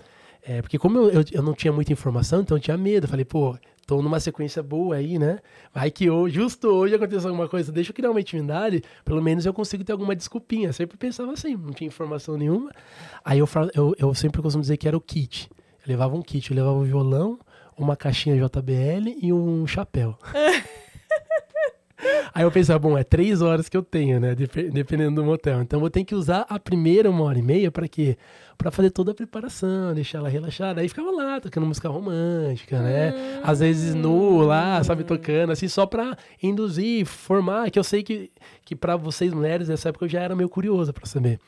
É, porque como eu, eu, eu não tinha muita informação, então eu tinha medo. Eu falei, pô, tô numa sequência boa aí, né? Vai que hoje, justo hoje aconteceu alguma coisa, deixa eu criar uma intimidade, pelo menos eu consigo ter alguma desculpinha. Sempre pensava assim, não tinha informação nenhuma. Aí eu, eu, eu sempre costumo dizer que era o kit. Eu levava um kit, eu levava um violão, uma caixinha JBL e um chapéu. Aí eu pensava, bom, é três horas que eu tenho, né? dep- Dependendo do motel. Então eu vou ter que usar a primeira uma hora e meia para quê? Pra fazer toda a preparação, deixar ela relaxada. Aí ficava lá, tocando música romântica, né? Às vezes nu lá, sabe, tocando, assim, só pra induzir, formar, que eu sei que, que para vocês mulheres, nessa época eu já era meio curiosa pra saber.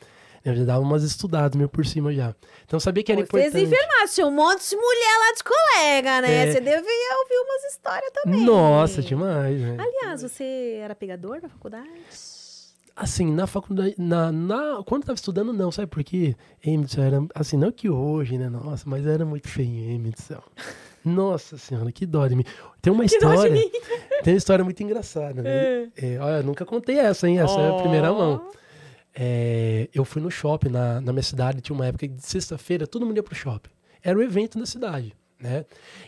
Eu já dava umas estudadas meio por cima já. Então eu sabia que era Pô, importante. enfermagem, tinha um monte de mulher lá de colega, né? É. Você devia ouvir umas histórias também. Nossa, demais, né? Aliás, você era pegador na faculdade? Assim, na faculdade, na, na, quando eu tava estudando, não, sabe por quê? Emerson, era, assim, não que hoje, né, nossa, mas era muito feio, Emerson. Nossa senhora, que dó de mim. Tem uma Que história, tem uma história muito engraçada, né? É, olha, eu nunca contei essa, hein, essa é a primeira mão. É, eu fui no shopping na, na minha cidade, tinha uma época de sexta-feira, todo mundo ia pro shopping. Era o evento da cidade, né?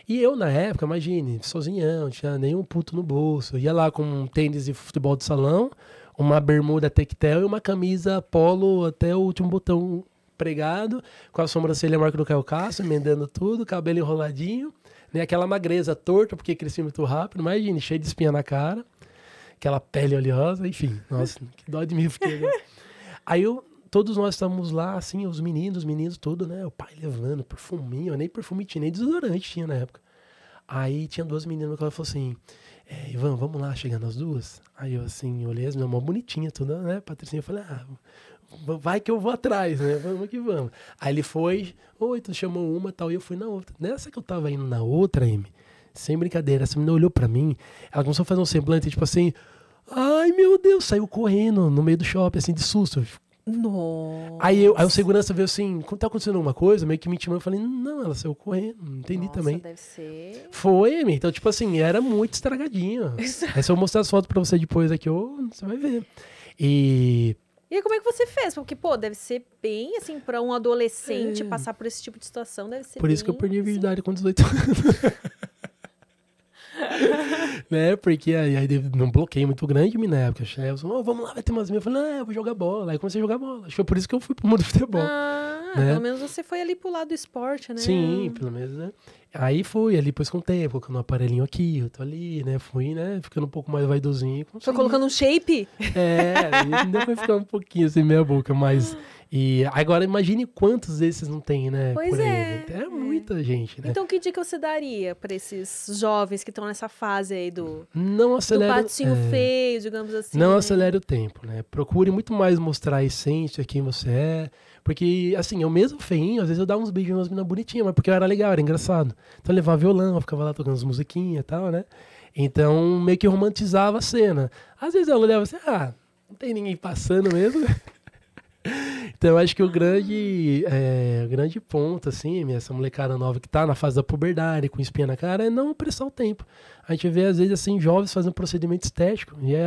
E eu, na época, imagine, sozinhão, não tinha nenhum puto no bolso. Ia lá com um tênis de futebol de salão, uma bermuda tectel e uma camisa polo até o último botão pregado, com a sobrancelha marca do Caio Castro, emendando tudo, cabelo enroladinho, né? Aquela magreza torta, porque cresci muito rápido, imagine, cheio de espinha na cara, aquela pele oleosa, enfim, nossa, que dó de mim fiquei. Aí eu, todos nós estávamos lá, assim, os meninos, os meninos, tudo, né? O pai levando perfuminho, nem perfume tinha, nem desodorante tinha na época. Aí tinha duas meninas que ela falou assim: é, Ivan, vamos lá, chegando as duas. Aí eu assim, olhei as minhas mó bonitinha, tudo, né? Patricinha, eu falei, ah, vai que eu vou atrás, né? Vamos que vamos. Aí ele foi, oi, tu chamou uma tal, e eu fui na outra. Nessa que eu tava indo na outra, M, sem brincadeira, essa menina olhou pra mim, ela começou a fazer um semblante, tipo assim, ai meu Deus, saiu correndo no meio do shopping, assim, de susto. Nossa. Aí, eu, aí o segurança veio assim, quando tá acontecendo alguma coisa, meio que me intimou, eu falei, não, ela saiu correndo, não entendi Nossa, também. deve ser. Foi, então tipo assim, era muito estragadinho. aí se eu mostrar as fotos pra você depois aqui, ô, você vai ver. E E como é que você fez? Porque, pô, deve ser bem, assim, pra um adolescente É. passar por esse tipo de situação, deve ser por isso que eu bem, perdi a assim, virgindade com 18 anos. né? Porque aí, aí teve um bloqueio muito grande na época. O chefe falou, "Ô, vamos lá, vai ter umas minhas. Eu falei, não, eu vou jogar bola. Aí comecei a jogar bola. Acho que foi por isso que eu fui pro mundo do futebol. Ah, né? pelo menos você foi ali pro lado do esporte, né? Sim, pelo menos, né? Aí fui, ali depois com o tempo, colocando um aparelhinho aqui, eu tô ali, né? Fui, né? Ficando um pouco mais vaidosinho. e Foi colocando um shape? É, ainda foi ficar um pouquinho assim, meia boca, mas. E agora imagine quantos desses não tem, né? Pois por aí, é, né? É muita gente, né? Então, que dica você daria pra esses jovens que estão nessa fase aí do, não do acelere. patinho é, feio, digamos assim? Não né? acelere o tempo, né? Procure muito mais mostrar a essência, quem você é. Porque, assim, eu mesmo feinho, às vezes eu dava uns beijos nas meninas bonitinhas, mas porque eu era legal, era engraçado. Então eu levava violão, eu ficava lá tocando as musiquinhas e tal, né? Então, meio que romantizava a cena. Às vezes eu olhava assim, ah, não tem ninguém passando mesmo. então, acho que o grande, é, o grande ponto, assim, essa molecada nova que tá na fase da puberdade, com espinha na cara, é não apressar o tempo. A gente vê, às vezes, assim, jovens fazendo procedimento estético, e é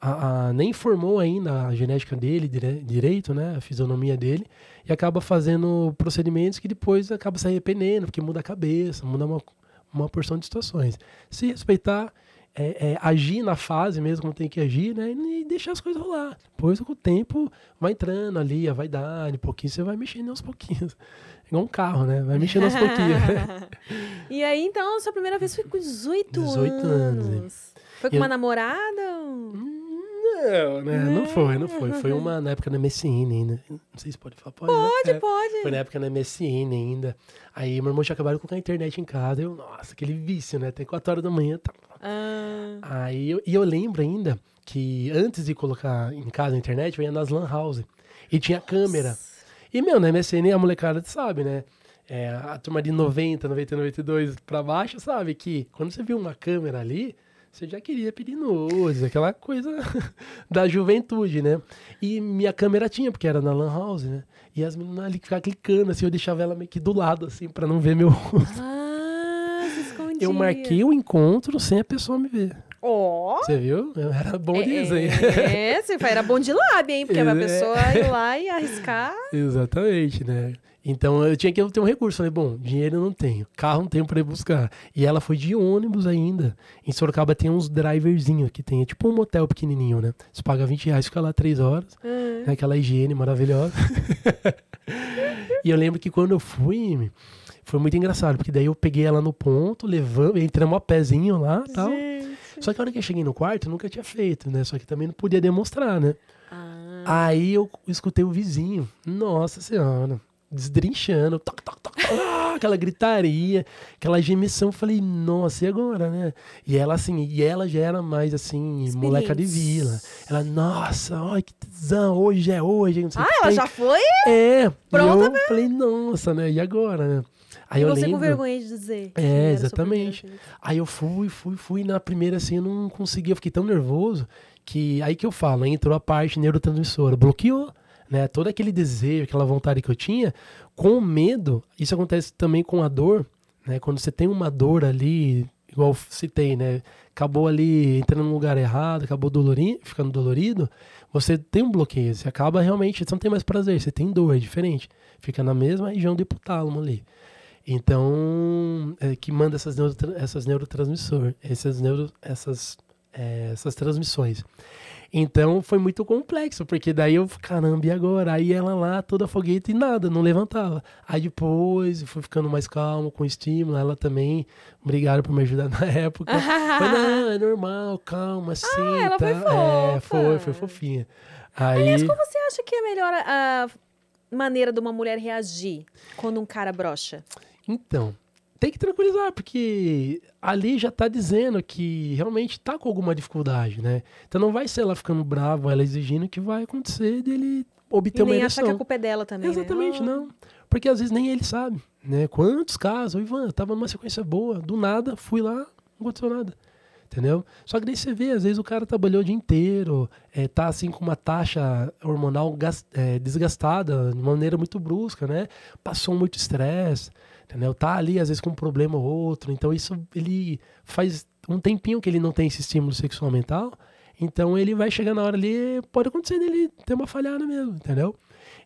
a- a- nem formou ainda a genética dele dire- direito, né, a fisionomia dele, e acaba fazendo procedimentos que depois acaba se arrependendo, porque muda a cabeça, muda uma, uma porção de situações. Se respeitar, é, é, agir na fase mesmo como tem que agir, né? E deixar as coisas rolar. Depois, com o tempo, vai entrando ali, a vaidade, um pouquinho, você vai mexendo aos pouquinhos. Igual um carro, né? Vai mexendo aos pouquinhos. e aí, então, sua primeira vez foi com 18, 18 anos, anos. Foi com Eu- uma namorada? Não, né? Não foi, não foi. Foi uma na época da MSN ainda. Não sei se pode falar. Pode, Pode, né? É. pode. Foi na época da MSN ainda. Aí meu irmão tinha acabado de colocar a internet em casa. Eu, nossa, aquele vício, né? Até 4 horas da manhã. Tá. Ah, Aí eu, e eu lembro ainda que antes de colocar em casa a internet, eu ia nas Lan House. E tinha câmera. E, meu, na MSN a molecada sabe, né? É, a turma de 90, 90, 92 pra baixo sabe que quando você viu uma câmera ali, você já queria pedir nudes, aquela coisa da juventude, né? E minha câmera tinha, porque era na Lan House, né? E as meninas ali ficavam clicando, assim, eu deixava ela meio que do lado, assim, pra não ver meu rosto. Ah. Eu marquei o encontro sem a pessoa me ver. Ó. Você viu? Eu era bom disso, hein? É, você era bom de lábia, hein? Porque a É. pessoa ir lá e arriscar. Exatamente, né? Então eu tinha que ter um recurso. Falei, bom, dinheiro eu não tenho, carro não tenho pra ir buscar. E ela foi de ônibus ainda. Em Sorocaba tem uns driverzinhos que tem, é tipo um motel pequenininho, né? Você paga 20 reais, fica lá 3 horas, Ah, né? aquela higiene maravilhosa. e eu lembro que quando eu fui, foi muito engraçado, porque daí eu peguei ela no ponto, levando, entramos a pezinho lá e tal. gente. Só que a hora que eu cheguei no quarto, eu nunca tinha feito, né? Só que também não podia demonstrar, né? Ah, Aí eu escutei o vizinho. Nossa senhora. Desdrinchando. Toc, toc, toc, aquela gritaria, aquela gemissão. Eu Falei, nossa, e agora, né? E ela, assim, e ela já era mais assim, moleca de vila. Ela, nossa, olha que tesão, hoje é hoje. Não sei o Ah, ela tem. já foi? É, Pronta eu falei, nossa, né? E agora, né? Aí e eu você lembro. com vergonha de dizer. É, exatamente. Aí eu fui, fui, fui. Na primeira, assim, eu não conseguia. Eu fiquei tão nervoso que aí que eu falo, entrou a parte neurotransmissora, bloqueou, né? Todo aquele desejo, aquela vontade que eu tinha, com medo. Isso acontece também com a dor, né? Quando você tem uma dor ali, igual citei, né? Acabou ali entrando no lugar errado, acabou dolorido, ficando dolorido, você tem um bloqueio, você acaba realmente, você não tem mais prazer, você tem dor, é diferente. Fica na mesma região do hipotálamo ali. Então, é, que manda essas, neurotra essas neurotransmissores, essas, neuro essas, é, essas transmissões. Então, foi muito complexo, porque daí eu, caramba, e agora? Aí ela lá, toda fogueta e nada, não levantava. Aí depois, fui ficando mais calmo, com estímulo, ela também, obrigado por me ajudar na época. Foi, não, é normal, calma, assim. Ah, ela foi tá? fofa. É, foi, foi fofinha. Aí, Aliás, qual você acha que é a melhor a maneira de uma mulher reagir quando um cara brocha? Então, tem que tranquilizar, porque ali já tá dizendo que realmente tá com alguma dificuldade, né? Então não vai ser ela ficando brava, ela exigindo que vai acontecer dele obter E uma nem ereção. achar que a culpa é dela também, né? Exatamente, Oh. não. Porque às vezes nem ele sabe, né? Quantos casos, o Ivan, eu tava numa sequência boa, do nada, fui lá, não aconteceu nada. Entendeu? Só que daí você vê, às vezes o cara trabalhou o dia inteiro, é, tá assim com uma taxa hormonal gas- é, desgastada de maneira muito brusca, né? Passou muito estresse, entendeu? Tá ali, às vezes, com um problema ou outro. Então, isso ele faz um tempinho que ele não tem esse estímulo sexual mental. Então, ele vai chegar na hora ali, pode acontecer dele ter uma falhada mesmo, entendeu?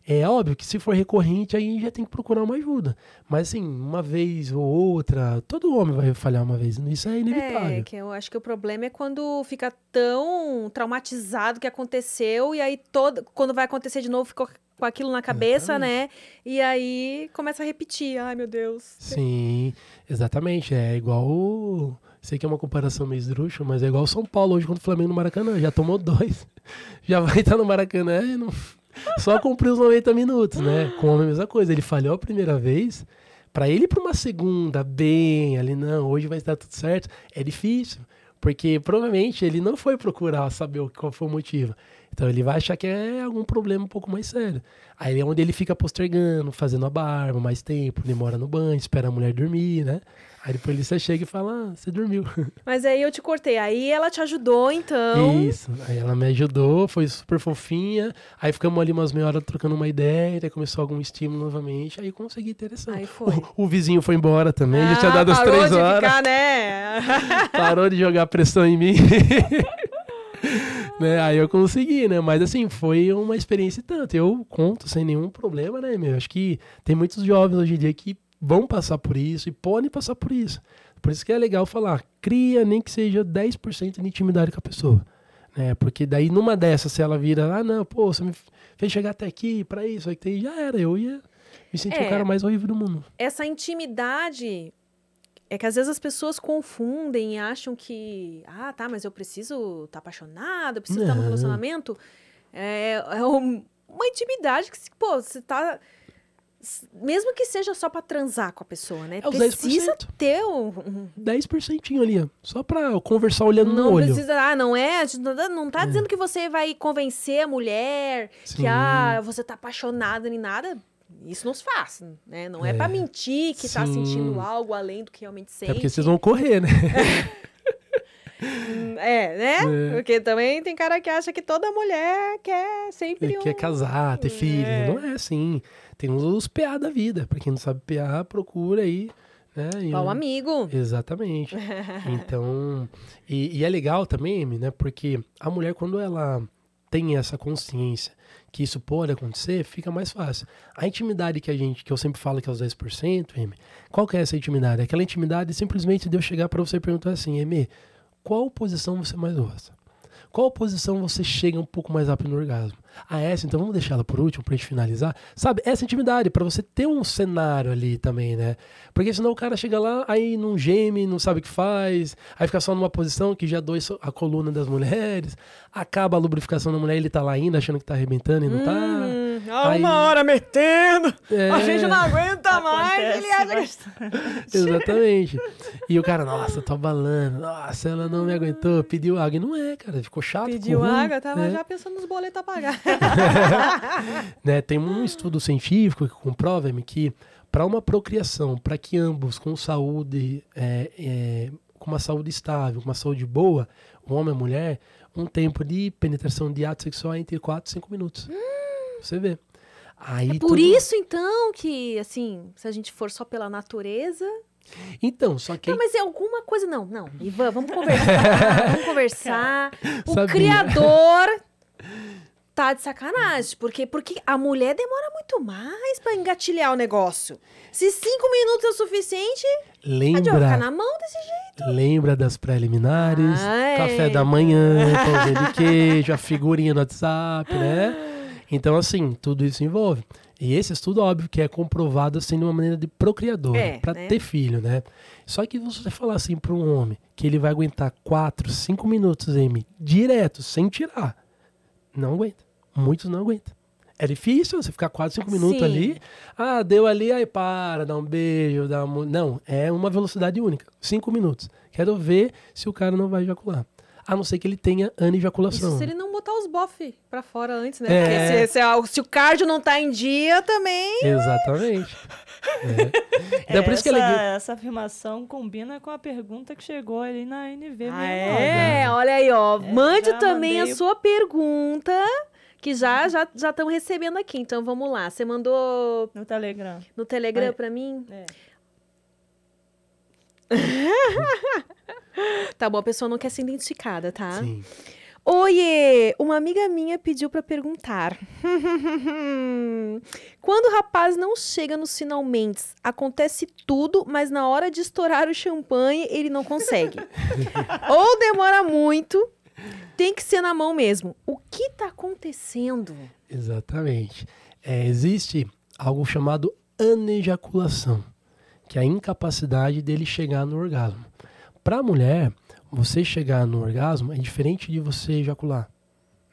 É óbvio que se for recorrente, aí já tem que procurar uma ajuda. Mas assim, uma vez ou outra, todo homem vai falhar uma vez. Isso é inevitável. É, que eu acho que o problema é quando fica tão traumatizado que aconteceu e aí todo, quando vai acontecer de novo ficou com aquilo na cabeça, né? E aí começa a repetir. Ai, meu Deus. Sim, exatamente. É igual. o- Sei que é uma comparação meio esdrúxula, mas é igual o São Paulo hoje contra o Flamengo no Maracanã. Já tomou dois. Já vai estar no Maracanã e não... só cumpriu os 90 minutos, né? Com a mesma coisa. Ele falhou a primeira vez. Pra ele pra uma segunda, bem, ali, não, hoje vai estar tudo certo, é difícil. Porque provavelmente ele não foi procurar saber qual foi o motivo. Então ele vai achar que é algum problema um pouco mais sério. Aí é onde ele fica postergando, fazendo a barba mais tempo, demora no banho, espera a mulher dormir, né? Aí depois você chega e fala, ah, você dormiu. Mas aí eu te cortei. Aí ela te ajudou, então. Isso. Aí ela me ajudou, foi super fofinha. Aí ficamos ali umas meia hora trocando uma ideia, daí começou algum estímulo novamente, aí consegui ter ereção. Aí foi. O, o vizinho foi embora também, já tinha Ah, dado as parou três de horas. Ficar, né? parou de jogar pressão em mim. né? Aí eu consegui, né? Mas assim, foi uma experiência e tanto. Eu conto sem nenhum problema, né, meu? Acho que tem muitos jovens hoje em dia que vão passar por isso e podem passar por isso. Por isso que é legal falar, cria nem que seja 10% de intimidade com a pessoa. Né? Porque daí numa dessas, se ela vira, ah, não, pô, você me fez chegar até aqui pra isso, aí já era, eu ia me sentir É. o cara mais horrível do mundo. Essa intimidade é que às vezes as pessoas confundem e acham que, ah, tá, mas eu preciso estar apaixonada, eu preciso estar no Não. relacionamento. É, é um- uma intimidade que, pô, você tá. Mesmo que seja só pra transar com a pessoa, né? É os Precisa 10%. ter um. um 10% ali, ó. Só pra conversar olhando não no olho. precisa, ah, não é? Não tá dizendo que você vai convencer a mulher Sim. que, ah, você tá apaixonada nem nada. Isso não se faz, né? Não é, pra É. mentir que tá Sim. sentindo algo além do que realmente sente. É porque vocês vão correr, né? É, né? É. Porque também tem cara que acha que toda mulher quer sempre um... Quer casar, ter filho. É. Não é assim. Tem os PA da vida. Pra quem não sabe PA, procura aí. Né? E um- amigo? Exatamente. Então, e, e é legal também, né? Porque a mulher, quando ela tem essa consciência que isso pode acontecer, fica mais fácil. A intimidade que a gente, que eu sempre falo que é os 10%, Amy, qual que é essa intimidade? Aquela intimidade simplesmente de eu chegar pra você e perguntar assim, Amy, qual posição você mais gosta? Qual posição você chega um pouco mais rápido no orgasmo? Ah, essa, então vamos deixar ela por último pra gente finalizar. Sabe, essa intimidade, pra você ter um cenário ali também, né? Porque senão o cara chega lá, aí não geme, não sabe o que faz, aí fica só numa posição que já dois a coluna das mulheres, acaba a lubrificação da mulher, ele tá lá ainda achando que tá arrebentando e não tá. Hum, há Aí- uma hora metendo, É. a gente não aguenta mais, Acontece ele acha que... Exatamente. E o cara, nossa, tô abalando. Nossa, ela não me aguentou, pediu água. E não é, cara, ficou chato. Pediu ficou ruim, água, tava né? já pensando nos boletos a pagar. né, tem um estudo científico que comprova que para uma procriação, para que ambos com saúde, é, é, com uma saúde estável, com uma saúde boa, o homem e a mulher, um tempo de penetração de ato sexual é entre 4 e 5 minutos. Você vê. Aí É por tudo- isso, então, que, assim, se a gente for só pela natureza... Então, só que Não, mas é alguma coisa... Não, não, Ivan, vamos conversar, vamos conversar. O Sabia. criador tá de sacanagem, porque, porque a mulher demora muito mais pra engatilhar o negócio. Se cinco minutos é o suficiente, a gente vai ficar lembra, na mão desse jeito. lembra das preliminares, Ai. café da manhã, pãozinho de queijo, a figurinha no WhatsApp, né? Então, assim, tudo isso envolve. E esse estudo, óbvio, que é comprovado assim de uma maneira de procriador, É, pra né? ter filho, né? Só que você falar assim para um homem que ele vai aguentar 4, 5 minutos, Amy, direto, sem tirar, não aguenta. Muitos não aguentam. É difícil você ficar 4, 5 minutos Sim. ali. Ah, deu ali, aí para, dá um beijo, dá um... Não, é uma velocidade única. 5 minutos. Quero ver se o cara não vai ejacular. A não ser que ele tenha anejaculação. Isso se ele não botar os bofe pra fora antes, né? É. Porque se, se- se o cardio não tá em dia também. Exatamente. É. Então, por isso que é essa, afirmação combina com a pergunta que chegou ali na NV. Ah, é, olha aí, ó. É, Mande também a mandei. sua pergunta, que já já já estão recebendo aqui. Então vamos lá. Você mandou No Telegram. no Telegram Aí. pra mim? É. Tá bom, a pessoa não quer ser identificada, tá? Sim. Oiê! Uma amiga minha pediu pra perguntar. Quando o rapaz não chega nos finalmente, acontece tudo, mas na hora de estourar o champanhe, ele não consegue. Ou demora muito, tem que ser na mão mesmo. O que tá acontecendo? Exatamente. É, existe algo chamado anejaculação, que é a incapacidade dele chegar no orgasmo. Para a mulher, você chegar no orgasmo é diferente de você ejacular.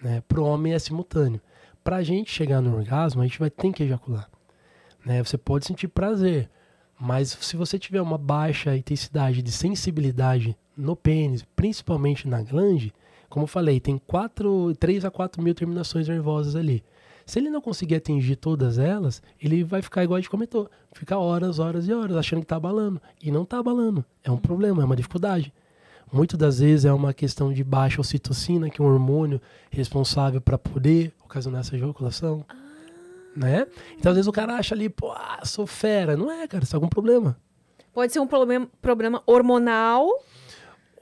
Né? Para o homem é simultâneo. Para a gente chegar no orgasmo, a gente vai ter que ejacular. Né? Você pode sentir prazer, mas se você tiver uma baixa intensidade de sensibilidade no pênis, principalmente na glande, como eu falei, tem quatro, 3 a 4 mil terminações nervosas ali. Se ele não conseguir atingir todas elas, ele vai ficar igual a gente comentou. Ficar horas, horas e horas, achando que tá abalando. E não tá abalando. É um problema, é uma dificuldade. Muitas das vezes é uma questão de baixa ocitocina, que é um hormônio responsável para poder ocasionar essa ejaculação. Né? Então, às vezes o cara acha ali, pô, ah, sou fera. Não é, cara, isso é algum problema. Pode ser um problema, problema hormonal.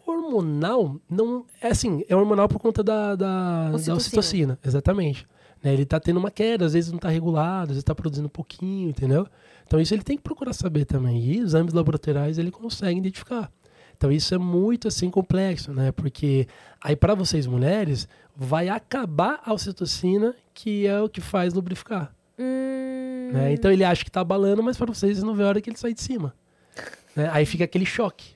hormonal não é assim é hormonal por conta da, da, da Ocitocina. ocitocina exatamente né? ele tá tendo uma queda às vezes não tá regulado às vezes tá produzindo um pouquinho entendeu então isso ele tem que procurar saber também e exames laboratoriais ele consegue identificar então isso é muito assim complexo né porque aí para vocês mulheres vai acabar a ocitocina que é o que faz lubrificar Hum, né? Então ele acha que tá abalando, mas para vocês não vê a hora que ele sai de cima. né? Aí fica aquele choque.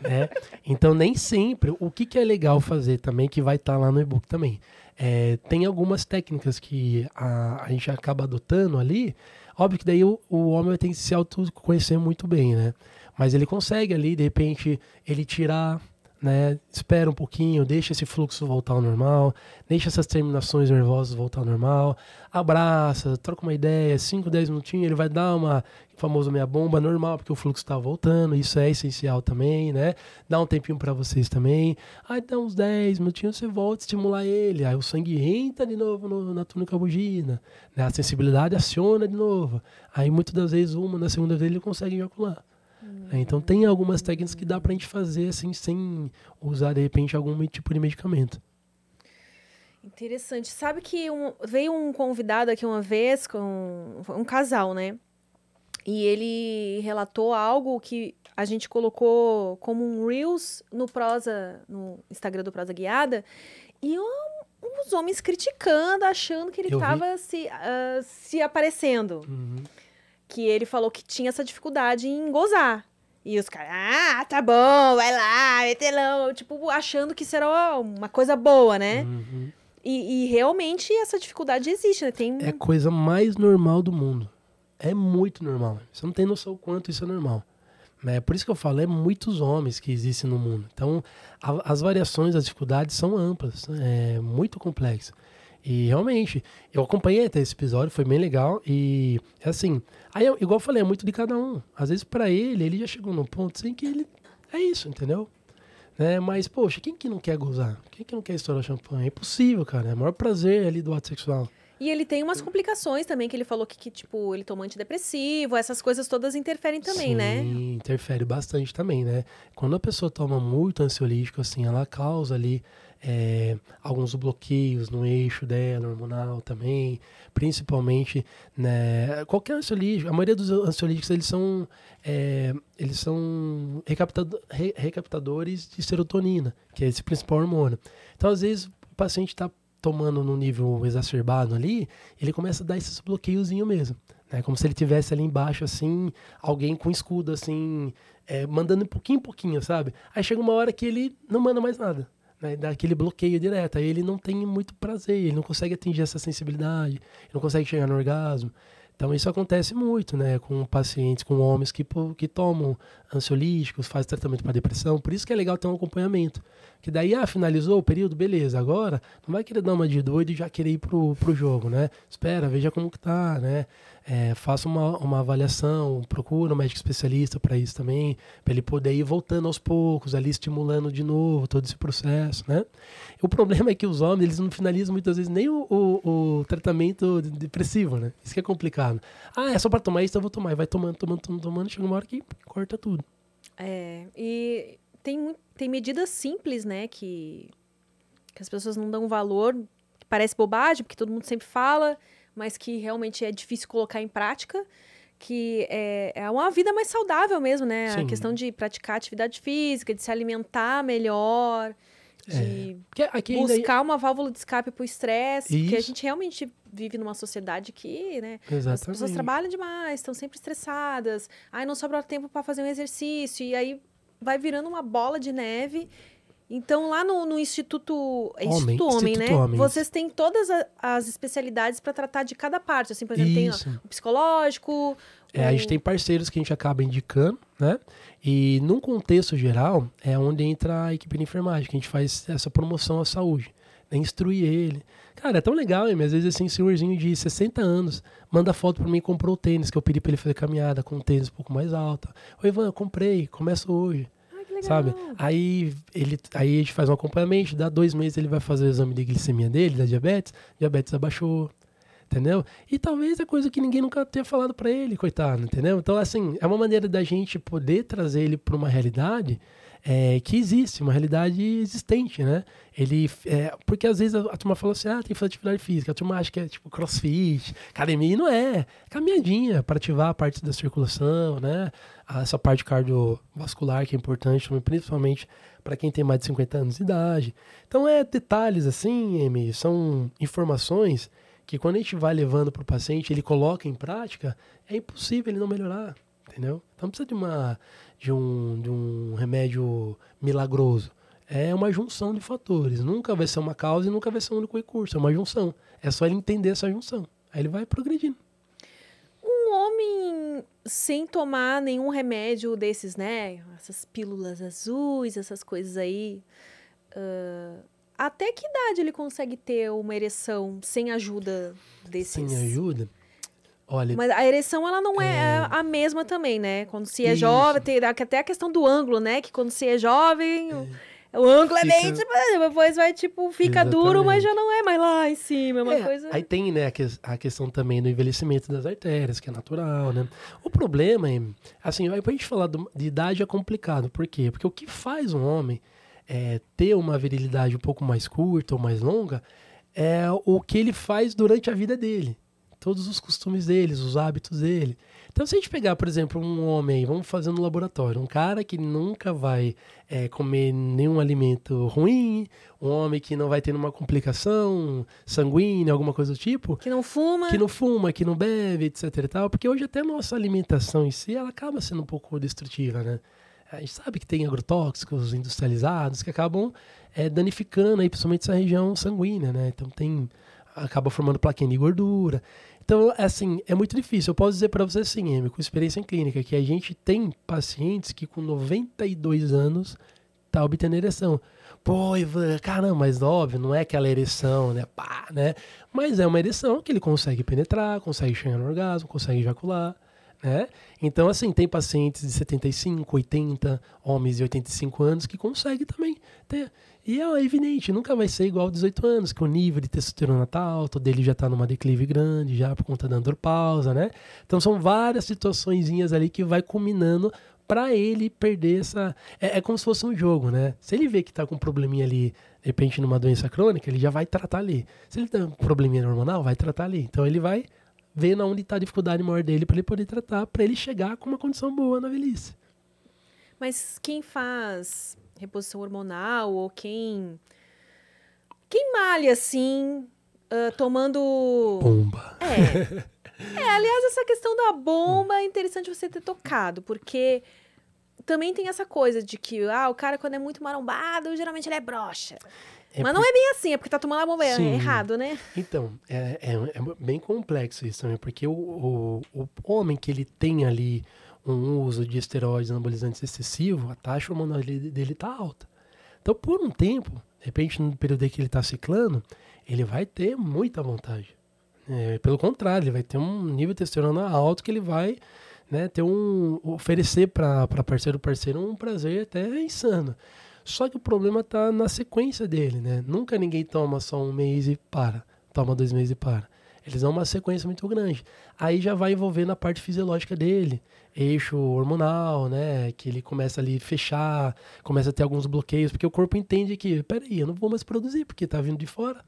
né? Então nem sempre. O que, que é legal fazer também, que vai estar lá no e-book também. É, tem algumas técnicas que a, a gente acaba adotando ali. Óbvio que daí o, o homem ter que se autoconhecer muito bem, né? Mas ele consegue ali, de repente, ele tirar, né? Espera um pouquinho, deixa esse fluxo voltar ao normal, deixa essas terminações nervosas voltar ao normal, abraça, troca uma ideia, 5, 10 minutinhos, ele vai dar uma famosa meia bomba normal, porque o fluxo está voltando, isso é essencial também, né? Dá um tempinho para vocês também. Aí dá uns 10 minutinhos, você volta a estimular ele, aí o sangue entra de novo no- na túnica bugina, né? A sensibilidade aciona de novo. Aí muitas das vezes, uma, na segunda vez, ele consegue ejacular. Né? Então tem algumas técnicas que dá pra gente fazer assim, sem usar de repente algum tipo de medicamento. Interessante. Sabe que um- veio um convidado aqui uma vez com um casal, né? E ele relatou algo que a gente colocou como um Reels no Prosa, no Instagram do Prosa Guiada, e um- os homens criticando, achando que ele estava se, ah, se aparecendo. Uhum. Que ele falou que tinha essa dificuldade em gozar. E os caras, ah, tá bom, vai lá, metelão. Tipo, achando que isso era uma coisa boa, né? Uhum. E, e realmente essa dificuldade existe, né? Tem. É a coisa mais normal do mundo. É muito normal. Você não tem noção o quanto isso é normal. É por isso que eu falo, é muitos homens que existem no mundo. Então, a- as variações, as dificuldades são amplas, é muito complexo. E realmente, eu acompanhei até esse episódio, foi bem legal. E assim, aí eu- igual eu falei, é muito de cada um. Às vezes, pra ele, ele já chegou num ponto assim que ele. É isso, entendeu? Né? Mas, poxa, quem que não quer gozar? Quem que não quer estourar champanhe? É impossível, cara. É o maior prazer ali do ato sexual. E ele tem umas complicações também, que ele falou que, que, tipo, ele toma antidepressivo, essas coisas todas interferem também, Sim, né? interfere bastante também, né? Quando a pessoa toma muito ansiolítico, assim, ela causa ali é, alguns bloqueios no eixo dela, hormonal também, principalmente, né? Qualquer ansiolítico, a maioria dos ansiolíticos, eles são, é, eles são re- recaptadores de serotonina, que é esse principal hormônio. Então, às vezes, o paciente está tomando num nível exacerbado ali, ele começa a dar esses bloqueiozinhos mesmo. Né? Como se ele tivesse ali embaixo, assim, alguém com escudo, assim, é, mandando pouquinho em pouquinho, sabe? Aí chega uma hora que ele não manda mais nada. Né? Bloqueio direto. Aí ele não tem muito prazer, ele não consegue atingir essa sensibilidade, não consegue chegar no orgasmo. Então isso acontece muito, né, com pacientes, com homens que, que tomam ansiolíticos, fazem tratamento para depressão. Por isso que é legal ter um acompanhamento. Que daí, ah, finalizou o período, beleza. Agora, não vai querer dar uma de doido e já querer ir pro, pro jogo, né? Espera, veja como que tá, né? É, faça uma, uma avaliação, procura um médico especialista para isso também, para ele poder ir voltando aos poucos, ali estimulando de novo todo esse processo, né? O problema é que os homens, eles não finalizam muitas vezes nem o, o, o tratamento depressivo, né? Isso que é complicado. Ah, é só para tomar isso, então eu vou tomar. E vai tomando, tomando, tomando, tomando, chega uma hora que corta tudo. É, e tem, tem medidas simples, né, que, que as pessoas não dão valor, que parece bobagem, porque todo mundo sempre fala, mas que realmente é difícil colocar em prática, que é, é uma vida mais saudável mesmo, né? Sim. A questão de praticar atividade física, de se alimentar melhor, de é. buscar uma válvula de escape para o estresse, porque a gente realmente vive numa sociedade que, né, Exatamente. as pessoas trabalham demais, estão sempre estressadas, aí não sobra tempo para fazer um exercício, e aí vai virando uma bola de neve então, lá no, no Instituto, é Homem, Instituto Homem, Instituto né? Homem. Vocês têm todas a, as especialidades para tratar de cada parte. Assim, por exemplo, Isso. tem ó, o psicológico. É, o... a gente tem parceiros que a gente acaba indicando, né? E num contexto geral, é onde entra a equipe de enfermagem, que a gente faz essa promoção à saúde. Né? Instruir ele. Cara, é tão legal, hein? às vezes assim, um senhorzinho de 60 anos manda foto para mim e comprou o tênis, que eu pedi para ele fazer caminhada com um tênis um pouco mais alto. Oi, Ivan, eu comprei, começa hoje sabe? Aí, ele, aí a gente faz um acompanhamento, dá dois meses ele vai fazer o exame de glicemia dele, da diabetes, diabetes abaixou, entendeu? E talvez é coisa que ninguém nunca tenha falado para ele, coitado, entendeu? Então, assim, é uma maneira da gente poder trazer ele para uma realidade é, que existe, uma realidade existente, né? Ele, é, porque às vezes a, a, turma fala assim, ah, tem que fazer atividade física, a turma acha que é tipo crossfit, academia, e não é, caminhadinha para ativar a parte da circulação, né? Essa parte cardiovascular que é importante, principalmente para quem tem mais de 50 anos de idade. Então é detalhes assim, Amy, são informações que quando a gente vai levando para o paciente, ele coloca em prática, é impossível ele não melhorar, entendeu? Então precisa de uma de um, de um remédio milagroso. É uma junção de fatores. Nunca vai ser uma causa e nunca vai ser um único recurso. É uma junção. É só ele entender essa junção. Aí ele vai progredindo. Um homem sem tomar nenhum remédio desses, né? Essas pílulas azuis, essas coisas aí. Uh, até que idade ele consegue ter uma ereção sem ajuda desses? Sem ajuda? Olha, Mas a ereção, ela não é, é, a mesma também, né? Quando se é isso. jovem, tem até a questão do ângulo, né? Que quando se é jovem, é. o ângulo fica... é bem, tipo, depois vai, tipo, fica Exatamente. duro, mas já não é mais lá em cima, é uma é, coisa... Aí tem, né, a questão também do envelhecimento das artérias, que é natural, né? O problema, é, assim, pra gente falar de idade é complicado, por quê? Porque o que faz um homem é, ter uma virilidade um pouco mais curta ou mais longa é o que ele faz durante a vida dele todos os costumes deles, os hábitos dele. Então, se a gente pegar, por exemplo, um homem, vamos fazer no laboratório, um cara que nunca vai é, comer nenhum alimento ruim, um homem que não vai ter nenhuma complicação sanguínea, alguma coisa do tipo. Que não fuma. Que não fuma, que não bebe, etc e tal. Porque hoje até a nossa alimentação em si, ela acaba sendo um pouco destrutiva, né? A gente sabe que tem agrotóxicos industrializados que acabam é, danificando aí, principalmente essa região sanguínea, né? Então tem acaba formando plaquinha de gordura. Então, assim, é muito difícil. Eu posso dizer para você assim, Amy, com experiência em clínica, que a gente tem pacientes que com 92 anos tá obtendo ereção. Pô, Ivan, caramba, mas óbvio, não é aquela ereção, né? Pá, né? Mas é uma ereção que ele consegue penetrar, consegue chegar no orgasmo, consegue ejacular, né? Então, assim, tem pacientes de 75, 80, homens de 85 anos que conseguem também ter. E é evidente, nunca vai ser igual aos 18 anos, que o nível de testosterona tá alto, dele já tá numa declive grande, já por conta da andropausa, né? Então são várias situações ali que vai culminando para ele perder essa. É, é, como se fosse um jogo, né? Se ele vê que tá com um probleminha ali, de repente numa doença crônica, ele já vai tratar ali. Se ele tem um probleminha hormonal, vai tratar ali. Então ele vai ver onde está a dificuldade maior dele para ele poder tratar, para ele chegar com uma condição boa na velhice. Mas quem faz reposição hormonal ou quem quem malha assim, uh, tomando bomba. É. é, aliás, essa questão da bomba é interessante você ter tocado, porque também tem essa coisa de que ah, o cara quando é muito marombado, geralmente ele é broxa. É Mas não é bem assim, é porque tá tomando a bomba é Sim. errado, né? Então, é, é, é bem complexo isso também, porque o, o, o homem que ele tem ali um uso de esteroides anabolizantes excessivo, a taxa hormonal dele, tá alta. Então, por um tempo, de repente, no período em que ele está ciclando, ele vai ter muita vontade. É, pelo contrário, ele vai ter um nível de testosterona alto que ele vai né, ter um oferecer para parceiro parceiro um prazer até insano. Só que o problema está na sequência dele, né? Nunca ninguém toma só um mês e para, toma dois meses e para. Eles dão uma sequência muito grande. Aí já vai envolvendo a parte fisiológica dele, eixo hormonal, né? Que ele começa ali fechar, começa a ter alguns bloqueios, porque o corpo entende que, peraí, eu não vou mais produzir, porque tá vindo de fora.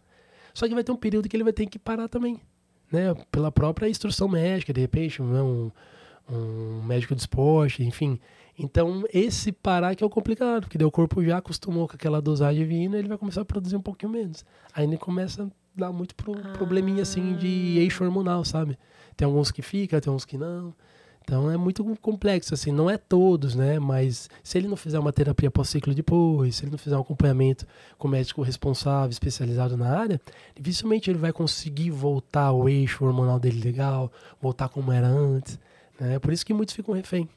Só que vai ter um período que ele vai ter que parar também, né? Pela própria instrução médica, de repente, um, um médico de esporte, enfim. Então, esse parar que é o complicado, porque o corpo já acostumou com aquela dosagem vindo, ele vai começar a produzir um pouquinho menos. Aí ele começa a dar muito pro, Ah. probleminha assim de eixo hormonal, sabe? Tem alguns que fica, tem uns que não. Então é muito complexo, assim, não é todos, né? Mas se ele não fizer uma terapia pós-ciclo depois, se ele não fizer um acompanhamento com médico responsável, especializado na área, dificilmente ele vai conseguir voltar ao eixo hormonal dele legal, voltar como era antes. Né? É por isso que muitos ficam refém.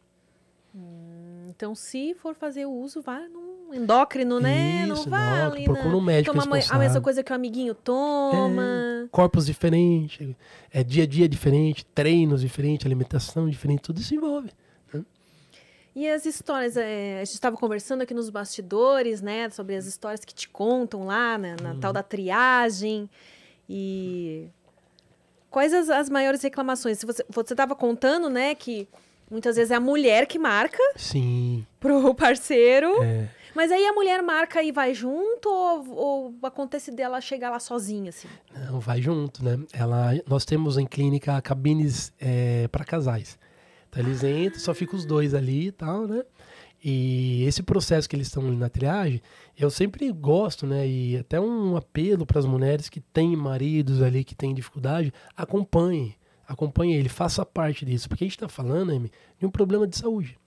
Então, se for fazer o uso, vá num endócrino, né? não Isso, vá não, ali procura um médico Toma a mesma coisa que o amiguinho toma. Corpos diferentes, é dia a dia diferente, treinos diferentes, alimentação diferente, tudo isso envolve. E as histórias, é, a gente estava conversando aqui nos bastidores, né, sobre as histórias que te contam lá na, na Uhum. tal da triagem. E quais as, as maiores reclamações? Você estava contando, né, que muitas vezes é a mulher que marca Sim, pro parceiro, é. mas aí a mulher marca e vai junto ou, ou acontece dela chegar lá sozinha, assim? Não, vai junto, né? Ela, nós temos em clínica cabines para casais. Então eles entram, só ficam os dois ali e tal, né? E esse processo que eles estão ali na triagem, eu sempre gosto, né? E até um apelo para as mulheres que têm maridos ali que têm dificuldade, acompanhe, acompanhe ele, faça parte disso, porque a gente está falando, Amy, de um problema de saúde.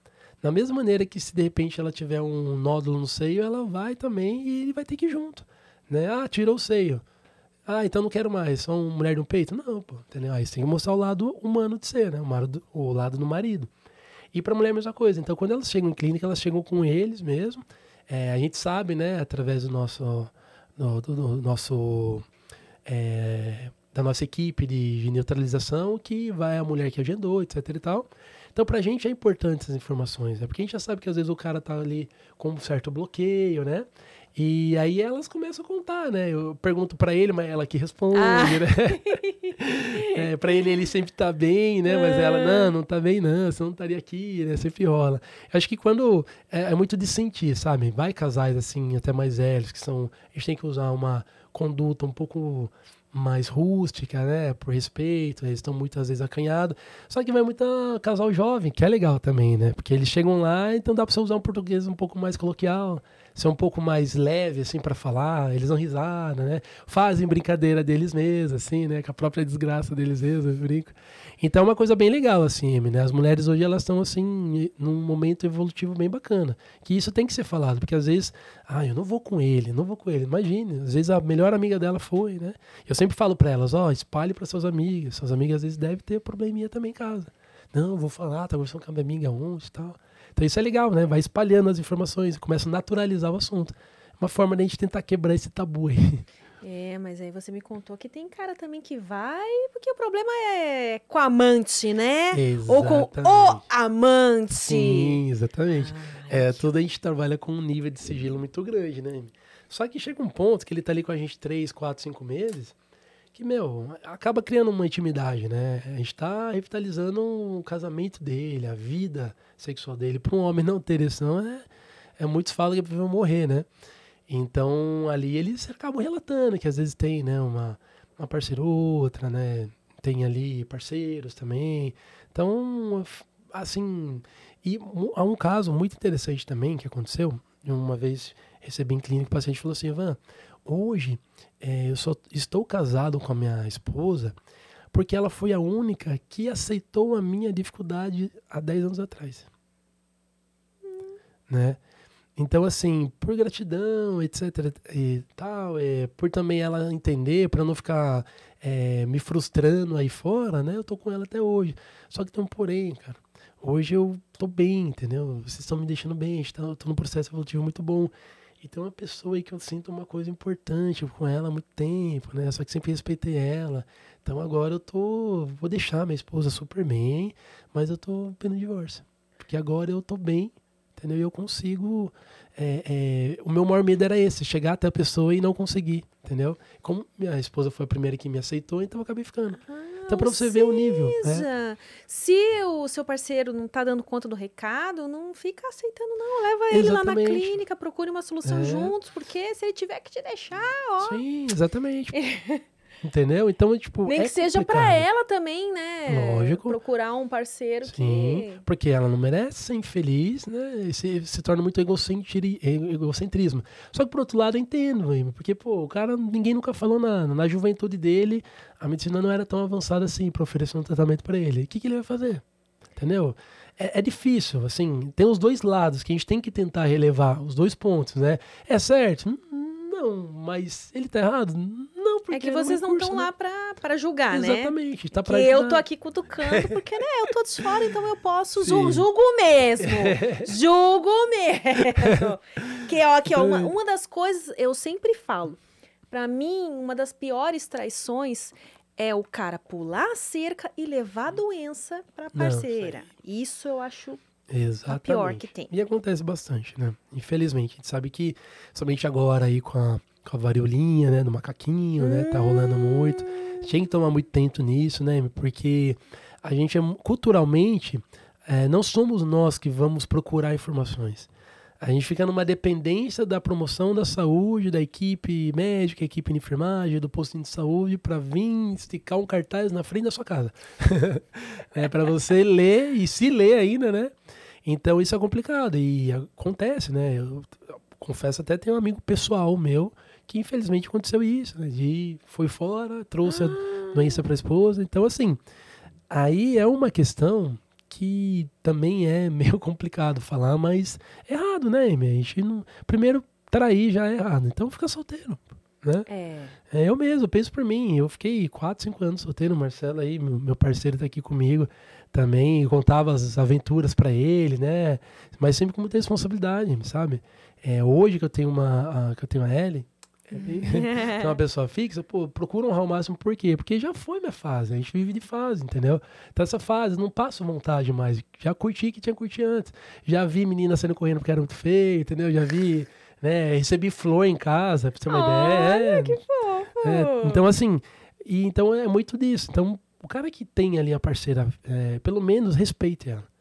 Da mesma maneira que se de repente ela tiver um nódulo no seio, ela vai também e ele vai ter que ir junto, né? Ah, tirou o seio. Ah, então não quero mais, sou uma mulher de um peito? Não, pô, entendeu? Aí você tem que mostrar o lado humano de ser, né? O, lado, o lado do marido. E para mulher a mesma coisa. Então, quando elas chegam em clínica, elas chegam com eles mesmo. É, a gente sabe, né, através do nosso, do, do- do nosso é, da nossa equipe de, neutralização, que vai a mulher que agendou, etc e tal. Então, pra gente é importante essas informações, né? Porque a gente já sabe que às vezes o cara tá ali com um certo bloqueio, né? E aí elas começam a contar, né? Eu pergunto pra ele, mas ela que responde, Ah. né? é, pra ele, ele sempre tá bem, né? Mas ela, não, não tá bem não, você não estaria aqui, né? Sempre rola. Eu acho que quando... É, é muito de sentir, sabe? Vai casais, assim, até mais velhos, que são... A gente tem que usar uma conduta um pouco mais rústica, né? Por respeito, eles estão muitas vezes acanhados. Só que vai muito casal jovem, que é legal também, né? Porque eles chegam lá, então dá pra você usar um português um pouco mais coloquial, ser um pouco mais leve, assim, para falar. Eles dão risada, né? Fazem brincadeira deles mesmos, assim, né? Com a própria desgraça deles mesmos, brinco. Então é uma coisa bem legal, assim, né? As mulheres hoje, elas estão, assim, num momento evolutivo bem bacana. Que isso tem que ser falado, porque às vezes, ah, eu não vou com ele, não vou com ele. Imagine, às vezes a melhor amiga dela foi, né? Eu sempre falo para elas, ó, espalhe para suas amigas. Suas amigas às vezes devem ter probleminha também em casa. Não, vou falar, tá conversando com a minha amiga ontem e tal. Então isso é legal, né? Vai espalhando as informações, começa a naturalizar o assunto. Uma forma de a gente tentar quebrar esse tabu aí. É, mas aí você me contou que tem cara também que vai, porque o problema é com a amante, né? Ou com o Exatamente. amante. Sim, exatamente. Ai, É, tudo a gente trabalha com um nível de sigilo muito grande, né? Só que chega um ponto que ele tá ali com a gente três, quatro, cinco meses, que, meu, acaba criando uma intimidade, né? A gente tá revitalizando o casamento dele, a vida sexual dele. Para um homem não ter isso, não, é, é muitos falam que é morrer, né? Então, ali eles acabam relatando que às vezes tem, né, uma, uma parceira ou outra, né? Tem ali parceiros também. Então, assim, e há um caso muito interessante também que aconteceu. Uma vez recebi em clínica, o paciente falou assim, Ivan, hoje eh, eu só estou casado com a minha esposa porque ela foi a única que aceitou a minha dificuldade há 10 anos atrás. Né? Então, assim, por gratidão, etc e tal, é, por também ela entender, para não ficar é, me frustrando aí fora, né? Eu tô com ela até hoje. Só que tem um porém, cara. Hoje eu tô bem, entendeu? Vocês estão me deixando bem, eu tô num processo evolutivo muito bom. E tem uma pessoa aí que eu sinto uma coisa importante com ela há muito tempo, né? Só que sempre respeitei ela. Então agora eu tô. Vou deixar minha esposa super bem, mas eu tô pedindo divórcio. Porque agora eu tô bem, entendeu? E eu consigo. É, é, o meu maior medo era esse, chegar até a pessoa e não conseguir, entendeu? Como minha esposa foi a primeira que me aceitou, então eu acabei ficando. Ah, então, para você ver o nível. Né? Se o seu parceiro não tá dando conta do recado, não fica aceitando, não. Leva ele exatamente. lá na clínica, procure uma solução é. juntos, porque se ele tiver que te deixar, ó. Sim, exatamente. Entendeu? Então, tipo. Nem é que seja para ela também, né? Lógico. Procurar um parceiro Sim, que. Porque ela não merece ser infeliz, né? E se, se torna muito egocentri, egocentrismo. Só que, por outro lado, eu entendo, porque, pô, o cara, ninguém nunca falou nada. Na juventude dele, a medicina não era tão avançada assim para oferecer um tratamento para ele. O que, que ele vai fazer? Entendeu? É, é, difícil, assim, tem os dois lados que a gente tem que tentar relevar, os dois pontos, né? É certo? Não, mas ele tá errado? Porque É que vocês não estão né? lá pra, pra julgar, Exatamente, né? Exatamente. Tá pra eu tô aqui cutucando, porque, né, eu tô de fora, então eu posso. Ju, julgo mesmo. julgo mesmo. que, ó, aqui, ó, uma, uma das coisas, eu sempre falo. Pra mim, uma das piores traições é o cara pular a cerca e levar a doença pra parceira. Não, isso eu acho Exatamente. a pior que tem. E acontece bastante, né? Infelizmente, a gente sabe que somente agora aí com a, com a variolinha, né, do macaquinho, né, tá rolando muito. Tem que tomar muito tempo nisso, né? Porque a gente é culturalmente é, não somos nós que vamos procurar informações. A gente fica numa dependência da promoção da saúde, da equipe médica, equipe de enfermagem, do postinho de saúde, para vir esticar um cartaz na frente da sua casa. é para você ler e se ler ainda, né? Então isso é complicado e acontece, né? Eu confesso até tem um amigo pessoal meu que infelizmente aconteceu isso, né? De foi fora, trouxe ah. a doença para a esposa. Então assim, aí é uma questão que também é meio complicado falar, mas é errado, né, Amy? A gente não... Primeiro, trair já é errado, então fica solteiro, né? É. é. Eu mesmo, penso por mim, eu fiquei 4, 5 anos solteiro, o Marcelo aí, meu parceiro tá aqui comigo também, contava as aventuras para ele, né? Mas sempre com muita responsabilidade, sabe? É, hoje que eu tenho uma, a, que eu tenho a Ellie, é uma pessoa fixa, pô, procura honrar o máximo, por quê? Porque já foi minha fase, a gente vive de fase, entendeu? Então essa fase, não passo vontade mais, já curti que tinha curtido antes, já vi menina saindo correndo porque era muito feio, entendeu? Já vi, né, recebi flor em casa, pra ter uma Olha, ideia. É, que fofo! É, então assim, e então é muito disso, então o cara que tem ali a parceira, é, pelo menos respeite ela.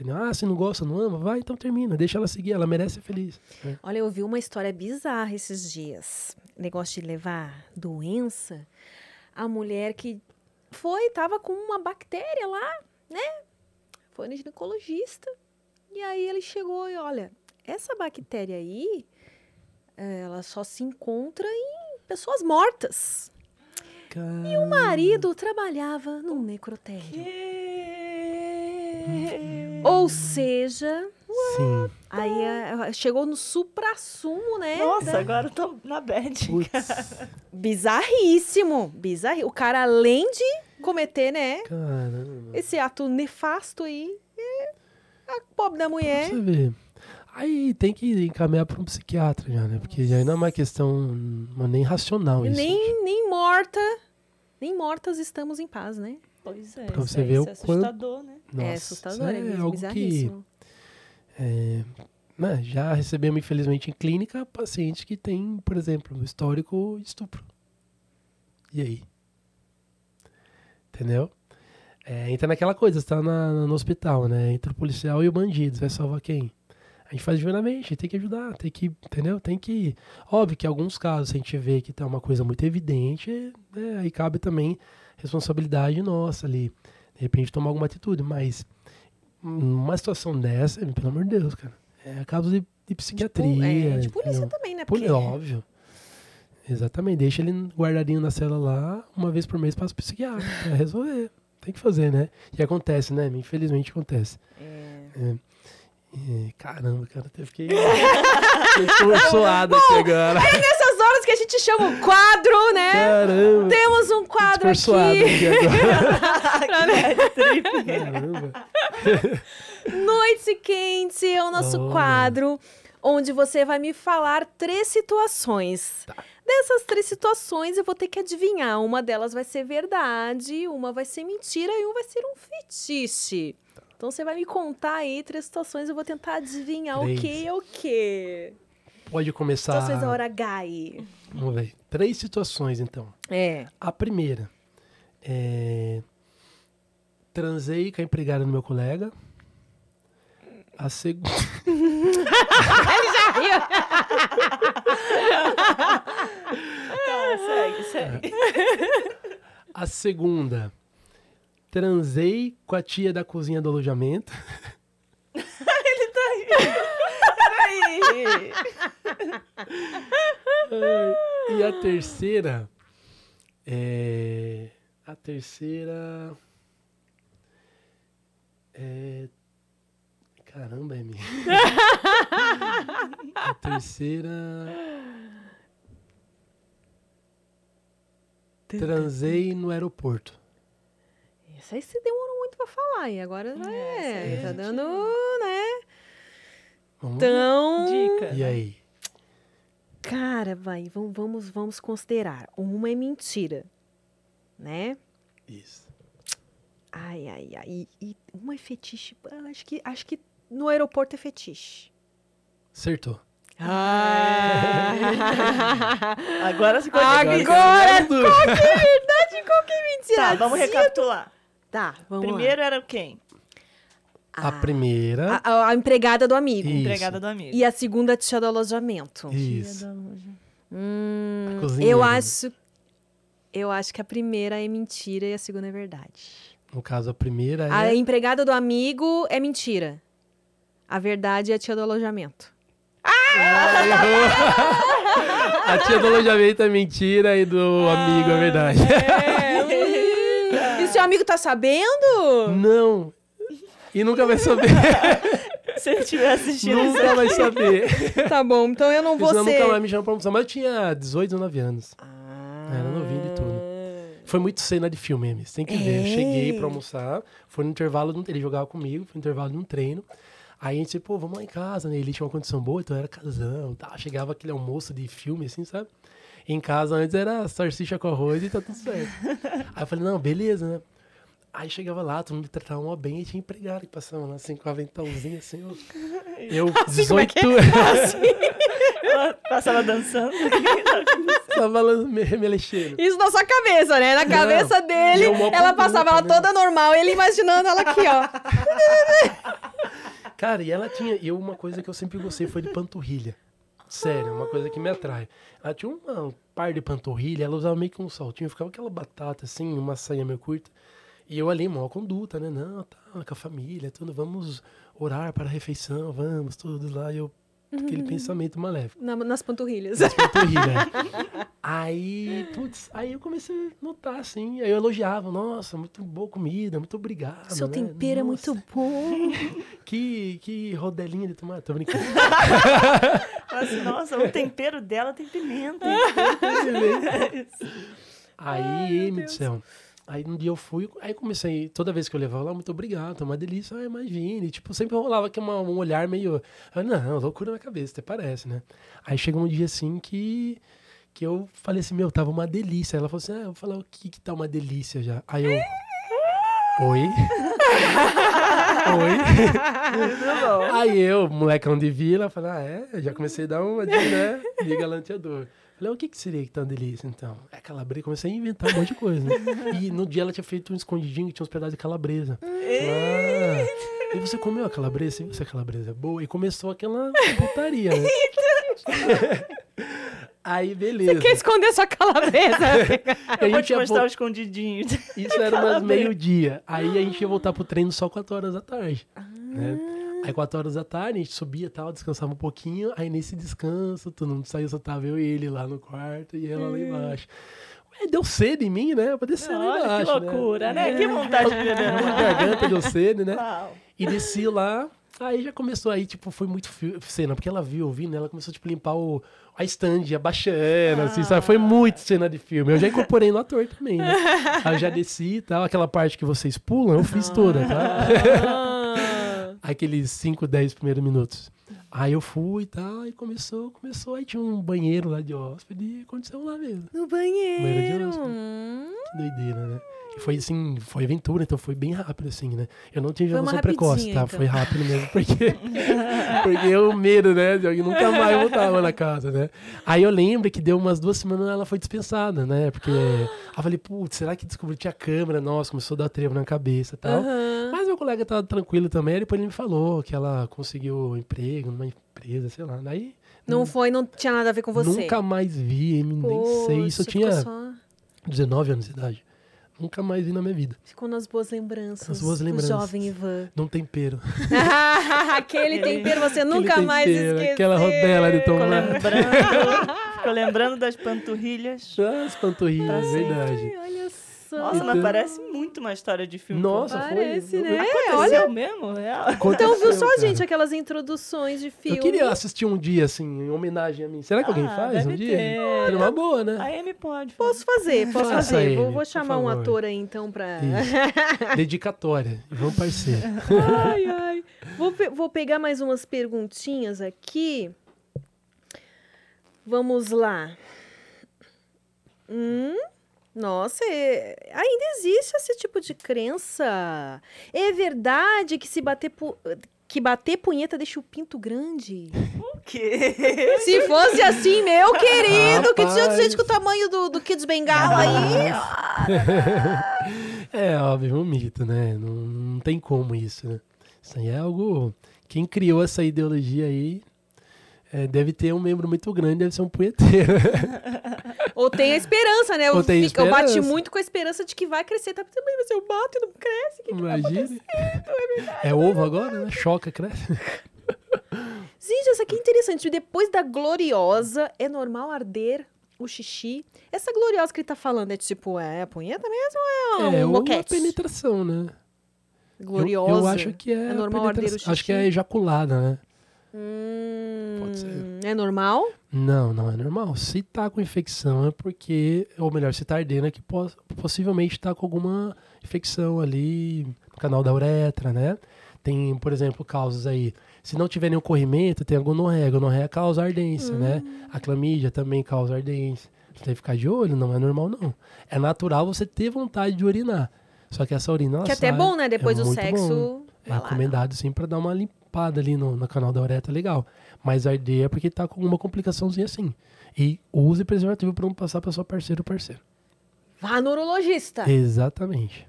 Entendeu? Ah, se não gosta, não ama, vai, então termina, deixa ela seguir, ela merece ser feliz. Né? Olha, eu vi uma história bizarra esses dias. Negócio de levar doença. A mulher que foi, tava com uma bactéria lá, né? Foi no ginecologista. E aí ele chegou e olha, essa bactéria aí, ela só se encontra em pessoas mortas. Caramba. E o marido trabalhava num necrotério. Que... Ou seja, Sim. aí é, chegou no supra-sumo, né? Nossa, da... agora eu tô na bad. Bizarríssimo. Bizarro. O cara, além de cometer, né? Caramba. Esse ato nefasto aí, é a pobre da mulher. Pra você ver. Aí tem que encaminhar para um psiquiatra já, né? Porque já não é uma questão nem racional isso. Nem, nem morta, nem mortas estamos em paz, né? Pois é. Pra você ver é o assustador, quanto... né? Nossa, é assustador, é, é algo que é, né, já recebemos, infelizmente, em clínica pacientes que têm, por exemplo, histórico de estupro. E aí? Entendeu? É, entra naquela coisa, você tá na, no hospital, né? Entre o policial e o bandido, você vai salvar quem? A gente faz divinamente, tem que ajudar, tem que, entendeu? Tem que. Óbvio que em alguns casos, a gente vê que tá uma coisa muito evidente, né, aí cabe também responsabilidade nossa ali de repente tomar alguma atitude, mas numa situação dessa, pelo amor de Deus, cara, é caso de, de psiquiatria. De, é, de polícia também, né? Porque... Óbvio. Exatamente, deixa ele guardadinho na cela lá, uma vez por mês passa pro psiquiatra, pra resolver. Tem que fazer, né? E acontece, né? Infelizmente acontece. É. É. E, caramba, cara, até fiquei, fiquei aqui agora. É horas que a gente chama o quadro, né? Caramba. Temos um quadro aqui. aqui agora. Caramba. Noite Quente é o nosso Olha. quadro onde você vai me falar três situações. Tá. Dessas três situações eu vou ter que adivinhar. Uma delas vai ser verdade, uma vai ser mentira e um vai ser um fetiche. Tá. Então você vai me contar aí três situações e eu vou tentar adivinhar o Três. que é o que. Pode começar. Situações da hora H aí. Vamos ver. Três situações, então. É. A primeira é. Transei com a empregada do meu colega. A segunda. Tá, segue, segue. A segunda. Transei com a tia da cozinha do alojamento. E a terceira. É. A terceira. É. Caramba, Emi. a terceira. Transei no aeroporto. Isso aí se demorou muito pra falar. E agora É, é, essa tá dando, né? Vamos Então, Dica. E aí? cara, vai, vamos, vamos, vamos considerar. Uma é mentira, né? Isso. Ai, ai, ai. E, e uma é fetiche. Ah, Acho que, acho que no aeroporto é fetiche. Acertou. Ah. Agora se. Agora, Agora- qual que é verdade, qual que é mentira? Tá, vamos recapitular. Tá, vamos Primeiro era quem? Lá. A primeira. A, a- a empregada do amigo. Isso. Empregada do amigo. E a segunda, a tia do alojamento. Isso. Hum, A eu acho. Eu acho que a primeira é mentira e a segunda é verdade. No caso, a primeira é. A empregada do amigo é mentira. A verdade é a tia do alojamento. Ah, errou. a tia do alojamento é mentira e do amigo é verdade. E seu amigo tá sabendo? Não. E nunca vai saber. Se ele estiver assistindo isso nunca vai saber. Tá bom, então eu não vou Senão ser. nunca mais me chamam pra almoçar. Mas eu tinha 18, 19 anos. Ah. Era novinho de tudo. Foi muito cena de filme. Você tem que ver. Eu É. cheguei pra almoçar. Foi no intervalo. de um- Ele jogava comigo. Foi no intervalo de um treino. Aí a gente, pô, vamos lá em casa, né? Ele tinha uma condição boa, então era casão, tá? Chegava aquele almoço de filme, assim, sabe? Em casa antes era salsicha com arroz e tá tudo certo. Aí eu falei, não, beleza, né? Aí chegava lá, todo mundo me tratava mó bem e tinha empregado que passava lá, assim, com a aventalzinha, assim, ó. Eu, Assim, como é 18 que é? anos, Ela passava dançando. tava lá me remelexendo. Isso na sua cabeça, né? Na Não, cabeça dele, eu mó ela passava ela toda normal, ele imaginando ela aqui, ó. Cara, e ela tinha. E eu, uma coisa que eu sempre gostei foi de panturrilha. Sério, uma coisa que me atrai. Ela tinha uma, um par de panturrilha, ela usava meio que um saltinho, ficava aquela batata assim, uma saia meio curta. E eu ali, maior conduta, né? Não, tá, com a família, tudo, vamos orar para a refeição, vamos, tudo lá. E eu, aquele pensamento maléfico. Na- nas panturrilhas. Das panturrilhas. aí, putz, aí eu comecei a notar, assim, aí eu elogiava, nossa, muito boa comida, muito obrigado. Seu né? tempero é muito bom. Que, que rodelinha de tomate, tô brincando. Mas, nossa, o tempero dela tem pimenta. Aí, Amy do céu. Aí um dia eu fui, aí comecei, toda vez que eu levava lá, muito obrigado, tá uma delícia, ah, imagine. Tipo, sempre rolava aqui uma, um olhar meio, ah, não, loucura na cabeça, até parece, né? Aí chegou um dia assim que, que eu falei assim, meu, tava uma delícia. Ela falou assim, ah, eu vou falar o que que tá uma delícia já. Aí eu, oi? oi? Aí eu, molecão de vila, falei, ah, é? Já comecei a dar uma de, né, de galanteador. Falei, o que, que seria que tá uma delícia, então? É calabresa, comecei a inventar um monte de coisa, né? E no dia ela tinha feito um escondidinho que tinha uns pedaços de calabresa. Ah, e você comeu a calabresa? Você a calabresa é boa? E começou aquela putaria, né? Aí, beleza. Quer esconder sua calabresa? A Eu vou gente te mostrar o escondidinho. Isso era umas meio-dia. Aí a gente ia voltar pro treino só 4 horas da tarde. Né? Aí 4 horas da tarde, a gente subia e tal, descansava um pouquinho. Aí nesse descanso, todo mundo saiu, só tava eu e ele lá no quarto e ela lá embaixo. Ué, deu sede em mim, né? Pra descer lá Olha que embaixo. loucura, né? Que vontade de beber Uma uma garganta deu sede, né? Uau. E desci lá. Aí já começou aí, tipo, foi muito cena, porque ela viu ouvindo, ela começou, tipo, limpar o, a stand, abaixando, assim, sabe? Foi muito cena de filme. Eu já incorporei no ator também, né? Aí eu já desci e tal, aquela parte que vocês pulam, eu fiz toda, tá? Ah. Aqueles 5, 10 primeiros minutos. Aí eu fui e tal, e começou, começou, aí tinha um banheiro lá de hóspede e aconteceu lá mesmo. No Banheiro banheiro. de hóspede. Hum. Que doideira, né? E foi assim, foi aventura, então foi bem rápido, assim, né? Eu não uma ejaculação precoce, tá? então. Foi rápido mesmo, porque. porque o medo, né? De alguém nunca mais voltava na casa, né? Aí eu lembro que deu umas duas semanas ela foi dispensada, né? Porque. Aí eu falei, putz, será que descobriu que tinha câmera? Nossa, começou a dar trevo na cabeça e tal. Aham. Mas meu colega tava tranquilo também, depois ele me falou que ela conseguiu emprego numa empresa, sei lá. Daí. Não foi, não tinha nada a ver com você. Nunca mais vi, nem sei. Isso eu Poxa, tinha só- 19 anos de idade. Nunca mais vi na minha vida. Ficou nas boas lembranças. Nas boas do lembranças. jovem Ivan. Não tempero. Aquele tempero você nunca Aquele mais tempero, esqueceu. aquela rodela de Ficou tomate. lembrando, ficou lembrando das panturrilhas. As panturrilhas, sempre. verdade. Ai, Olha só. Nossa, mas Então- parece muito uma história de filme. Nossa, Parece, foi. né? Aconteceu olha. mesmo? Real. Então viu só, Aconteceu, gente, aquelas introduções de filme. Eu queria assistir um dia, assim, em homenagem a mim. Será que alguém Ah, faz um deve dia? ter. Era uma boa, né? A Amy pode. Posso fazer, posso Faça fazer. ele, vou, vou chamar um ator aí, então, pra... Dedicatória. Vamos parceiro. ai, ai. Vou, pe- vou pegar mais umas perguntinhas aqui. Vamos lá. Hum, nossa, é- ainda existe esse tipo de crença. É verdade que se bater pu- que bater punheta deixa o pinto grande? O quê? Se fosse assim, meu querido, que tinha Rapaz. gente com o tamanho do, do Kids Bengala aí. É, óbvio, um mito, né? Não, não tem como isso, né? Isso aí é algo. Quem criou essa ideologia aí é, deve ter um membro muito grande, deve ser um punheteiro. Ou tem a esperança, né? Eu, Ou tem fico- eu bati esperança. muito com a esperança de que vai crescer. Tá também, mas eu bato e não cresce. Que, que vai Imagine. É ovo agora, né? Choca, cresce. Gente, essa aqui é interessante. Depois da gloriosa, é normal arder o xixi? Essa gloriosa que ele tá falando é tipo, é a punheta mesmo ou é um É, ou a boquete? penetração, né? Eu- Gloriosa. Eu, acho que é. É normal arder o penetração. Acho que xixi? é ejaculada, né? Hum, Pode ser. É normal? Não, não é normal. Se tá com infecção é porque, ou melhor, se tá ardendo é que pos- possivelmente tá com alguma infecção ali no canal da uretra, né? Tem, por exemplo, causas aí. Se não tiver nenhum corrimento, tem a gonorreia. A gonorreia causa ardência, né? Hum. A clamídia também causa ardência. Você tem que ficar de olho, não é normal, não. É natural você ter vontade de urinar. Só que essa urina, ela que até é sai- bom, né? Depois é do sexo. bom. É recomendado sim pra dar uma limpada ali no, no canal da uretra, legal. Mas arder é porque tá com alguma complicaçãozinha assim. E use preservativo pra não passar pra sua parceira ou parceiro. Vá no urologista. Exatamente.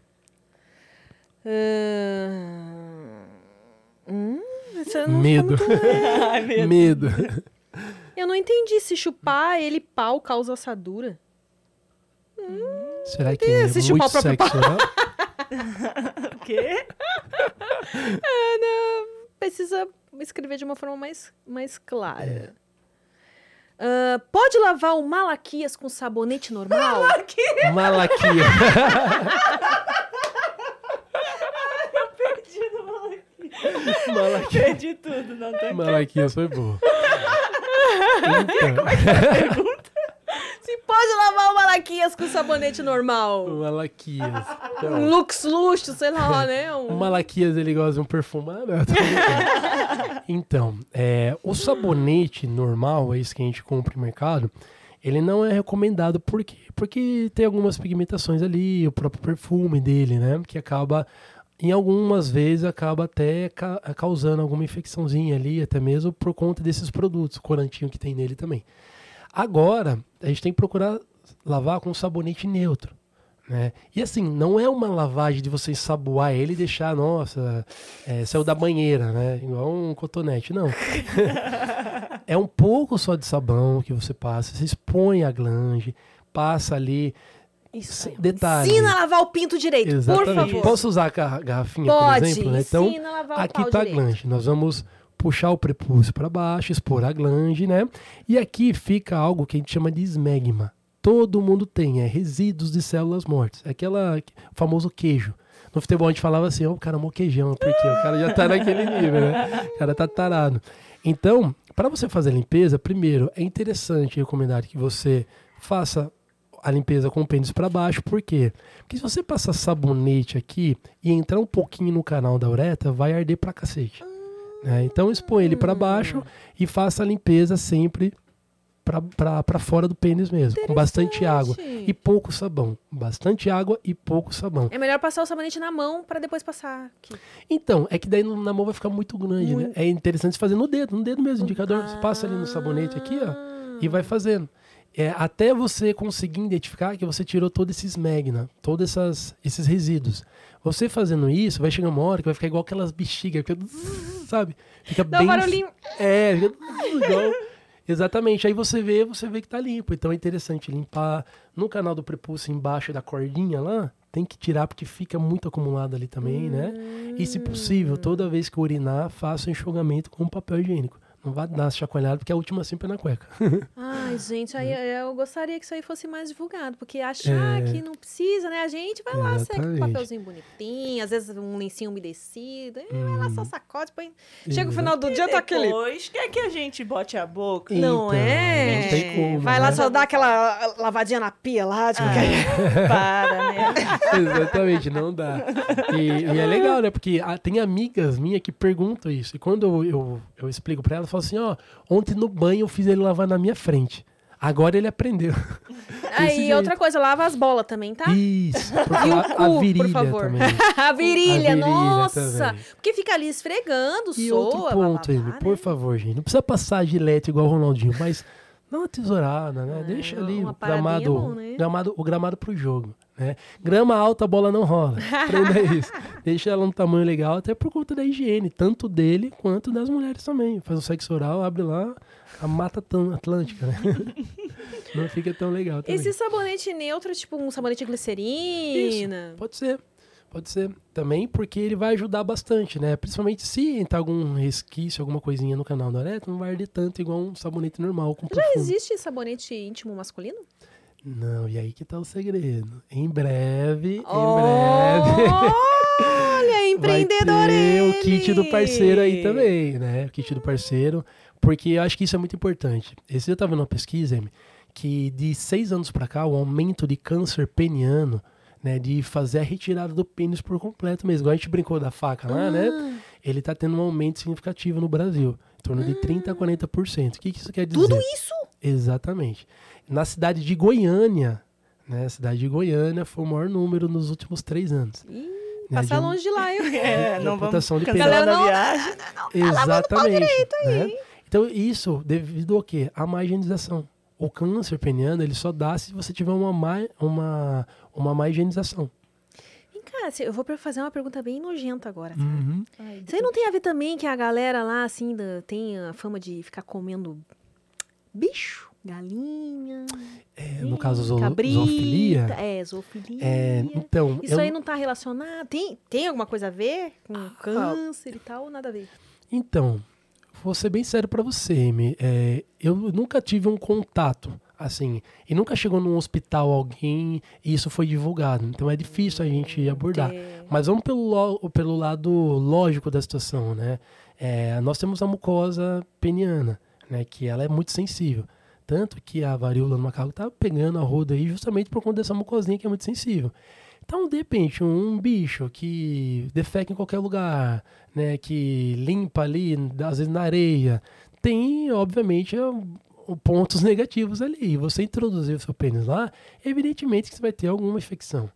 Ahn, Hum, Medo. muito- Ai, meu Medo. Eu não entendi se chupar ele pau causa assadura. Será que é se muito oral? O quê? É, não, precisa escrever de uma forma mais, mais clara. Ah, pode lavar o malaquias com sabonete normal? Malaquia. Malaquia. Perdi tudo, não tem. Malaquias foi boa. Então, Se pode lavar o malaquias com sabonete normal. Malaquias. Um Então, Lux luxo, sei lá, né? O Um... Malaquias ele gosta de um tô brincando. então, é, o sabonete normal, esse que a gente compra no mercado, ele não é recomendado por quê? Porque tem algumas pigmentações ali, o próprio perfume dele, né? Que acaba, em algumas vezes, acaba até ca- causando alguma infecçãozinha ali, até mesmo por conta desses produtos, corantinho que tem nele também. Agora, a gente tem que procurar lavar com sabonete neutro. Né? E assim, não é uma lavagem de você ensaboar ele e deixar, nossa, é, saiu da banheira, né? Igual um cotonete, não. é um pouco só de sabão que você passa, você expõe a glande, passa ali. Isso detalhe. Ensina a lavar o pinto direito, por Exatamente. favor. Posso usar a garra- garrafinha, Pode, por exemplo? Né? Então, aqui está a glande. Nós vamos puxar o prepúcio para baixo, expor a glande, né? E aqui fica algo que a gente chama de esmegma. Todo mundo tem, é resíduos de células mortas. É aquela o famoso queijo. No futebol a gente falava assim, ó, o cara é moquejão, porque o cara já tá naquele nível, né? O cara tá tarado. Então, para você fazer a limpeza, primeiro, é interessante recomendar que você faça a limpeza com o pênis para baixo, por quê? Porque se você passar sabonete aqui e entrar um pouquinho no canal da uretra, vai arder pra cacete. Né? Então expõe ele para baixo e faça a limpeza sempre para fora do pênis mesmo, com bastante água e pouco sabão. Bastante água e pouco sabão. É melhor passar o sabonete na mão para depois passar aqui. Então, é que daí na mão vai ficar muito grande, né? É interessante fazer no dedo, no dedo mesmo, indicador. Você passa ali no sabonete aqui, ó, e vai fazendo. É, até você conseguir identificar que você tirou todos esses magna, todos essas, esses resíduos. Você fazendo isso, vai chegar uma hora que vai ficar igual aquelas bexigas, fica, sabe? Fica Dá um bem. barulhinho. É, fica igual. Exatamente. Aí você vê, você vê que tá limpo. Então é interessante limpar. No canal do prepúcio, embaixo da cordinha lá, tem que tirar porque fica muito acumulado ali também, né? E se possível, toda vez que urinar, faça o enxugamento com papel higiênico. Não vá dar chacoalhada, porque a última sempre é na cueca. Ai, gente, aí eu gostaria que isso aí fosse mais divulgado, porque achar É. que não precisa, né? A gente vai lá, seca com um papelzinho bonitinho, às vezes um lencinho umedecido, aí vai lá Uhum. só sacode, põe... Chega o final do dia, tá aquele... Depois, quer que a gente bote a boca? Não Então, é? não tem como, vai lá né? só dar aquela lavadinha na pia lá, tipo, Ah, para, né? Exatamente, não dá. E, e é legal, né? Porque tem amigas minhas que perguntam isso. E quando eu, eu, eu explico pra elas, eu falo assim, ó, ontem no banho eu fiz ele lavar na minha frente. Agora ele aprendeu. Aí, outra coisa, lava as bolas também, tá? Isso. E o a, cu, a por virilha favor. também. a virilha, virilha nossa! também. Porque fica ali esfregando, E soa. outro ponto, lavar, Amy, por né? favor, gente. Não precisa passar gilete igual o Ronaldinho, mas dá uma tesourada, né? Ah, Deixa ali o paradinha gramado, é bom, né? gramado, o gramado pro jogo, né? Grama alta, a bola não rola. Aprenda isso. Deixa ela no tamanho legal, até por conta da higiene, tanto dele quanto das mulheres também. Faz um sexo oral, abre lá a mata Atl- atlântica, né? não fica tão legal também. Esse sabonete neutro, tipo um sabonete glicerina. Pode ser. Pode ser também, porque ele vai ajudar bastante, né? Principalmente se entrar algum resquício, alguma coisinha no canal da uretra, não vai arder tanto igual um sabonete normal com Já perfume. existe sabonete íntimo masculino? Não, e aí que tá o segredo. Em breve, em Oh, breve, Olha, o kit do parceiro aí também, né? O kit do parceiro, porque eu acho que isso é muito importante. Esse eu tava vendo uma pesquisa, Amy, que de seis anos pra cá, o aumento de câncer peniano, né, de fazer a retirada do pênis por completo mesmo. Igual a gente brincou da faca lá, né? Ah. Ele tá tendo um aumento significativo no Brasil, em torno de 30 a 40%. O que, que isso quer dizer? Tudo isso? Exatamente. Na cidade de Goiânia, né? A cidade de Goiânia foi o maior número nos últimos três anos. Ih, né, Passar de- longe de lá, eu... É, de não vamos cancelar a não- viagem. Exatamente. né? Então, isso devido ao quê? A má higienização. O câncer peniano, ele só dá se você tiver uma má, uma, uma má higienização. Vem cá, eu vou fazer uma pergunta bem nojenta agora. Uhum. Isso aí não tem a ver também que a galera lá, assim, da- tem a fama de ficar comendo bicho? Galinha? É, no caso, zo, cabrita, zoofilia. É, zoofilia. É, então, Isso eu- aí não tá relacionado? Tem, tem alguma coisa a ver com Ah, câncer e tal? Nada a ver? Então, vou ser bem sério pra você, Amy. É, eu nunca tive um contato, assim, e nunca chegou num hospital alguém e isso foi divulgado. Então é difícil a gente abordar. É. Mas vamos pelo, lo- pelo lado lógico da situação, né? É, nós temos a mucosa peniana, né? Que ela é muito sensível. Tanto que a varíola no macaco tá pegando a roda aí justamente por conta dessa mucosinha que é muito sensível. Então, de repente, um bicho que defeca em qualquer lugar, né, que limpa ali, às vezes na areia, tem, obviamente, um pontos negativos ali. E você introduzir o seu pênis lá, evidentemente que você vai ter alguma infecção.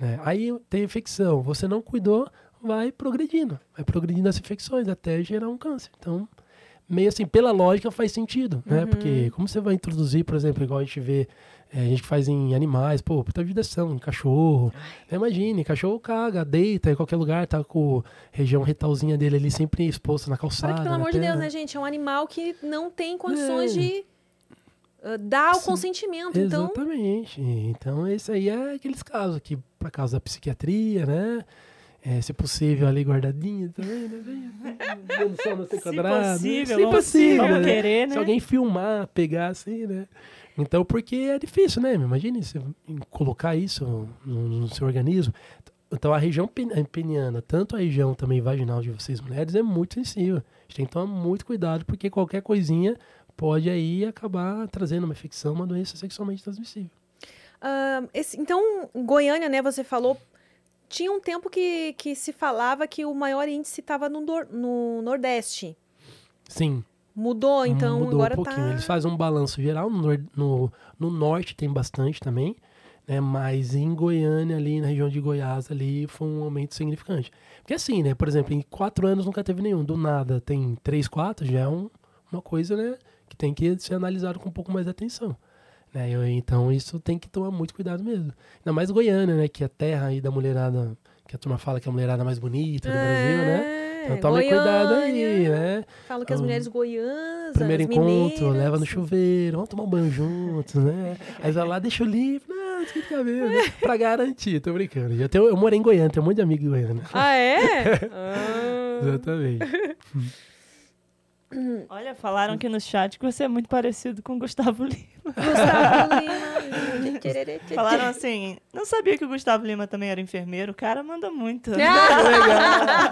né? Aí tem infecção, você não cuidou, vai progredindo, vai progredindo as infecções até gerar um câncer. Então, meio assim, pela lógica faz sentido, né? Porque como você vai introduzir, por exemplo, igual a gente vê, é, a gente faz em animais, pô, puta vidação, em cachorro. Né? Imagine, cachorro caga, deita em qualquer lugar, tá com a região retalzinha dele ali sempre exposta na calçada. Que, pelo na amor de Deus, né, gente? É um animal que não tem condições É. de ah, dar o Sim. consentimento. Então, Exatamente. Então, esse aí é aqueles casos que, para causa da psiquiatria, né? É, se possível, ali guardadinho também, né? Bem- Dando no seu Se quadrado. possível, se possível, né? querer, né? Se alguém filmar, pegar assim, né? Então, porque é difícil, né? Imagine você colocar isso no, no seu organismo. então a região pen- peniana, tanto a região também vaginal de vocês mulheres, é muito sensível. A gente tem que tomar muito cuidado, porque qualquer coisinha pode aí acabar trazendo uma infecção, uma doença sexualmente transmissível. Ah, esse- então, Goiânia, né, você falou. Tinha um tempo que, que se falava que o maior índice estava no, no Nordeste. Sim, Mudou, então mudou agora um pouquinho. tá. Eles fazem um balanço geral, no, no, no norte tem bastante também, né? Mas em Goiânia, ali na região de Goiás, ali foi um aumento significante. Porque assim, né? Por exemplo, em quatro anos nunca teve nenhum. Do nada tem três, quatro, já é um- uma coisa, né? Que tem que ser analisado com um pouco mais de atenção. Né? Eu- Então isso tem que tomar muito cuidado mesmo. Ainda mais Goiânia, né? Que é a terra aí da mulherada, que a turma fala que é a mulherada mais bonita do Brasil, né? Então tome cuidado aí, É, Goiânia. né? Falam que as Então, mulheres goianas. Primeiro encontro, mineiras. leva no chuveiro, vamos tomar um banho juntos, né? Aí vai lá, deixa o livro, não, esquenta o cabelo, né? Pra garantir, tô brincando. Já tenho, eu morei em Goiânia, tenho um monte de amigo em Goiânia. Ah, é? Ah. Exatamente. Olha, falaram aqui no chat que você é muito parecido com o Gustavo Lima. Gustavo Lima. Falaram assim, não sabia que o Gustavo Lima também era enfermeiro. O cara manda muito.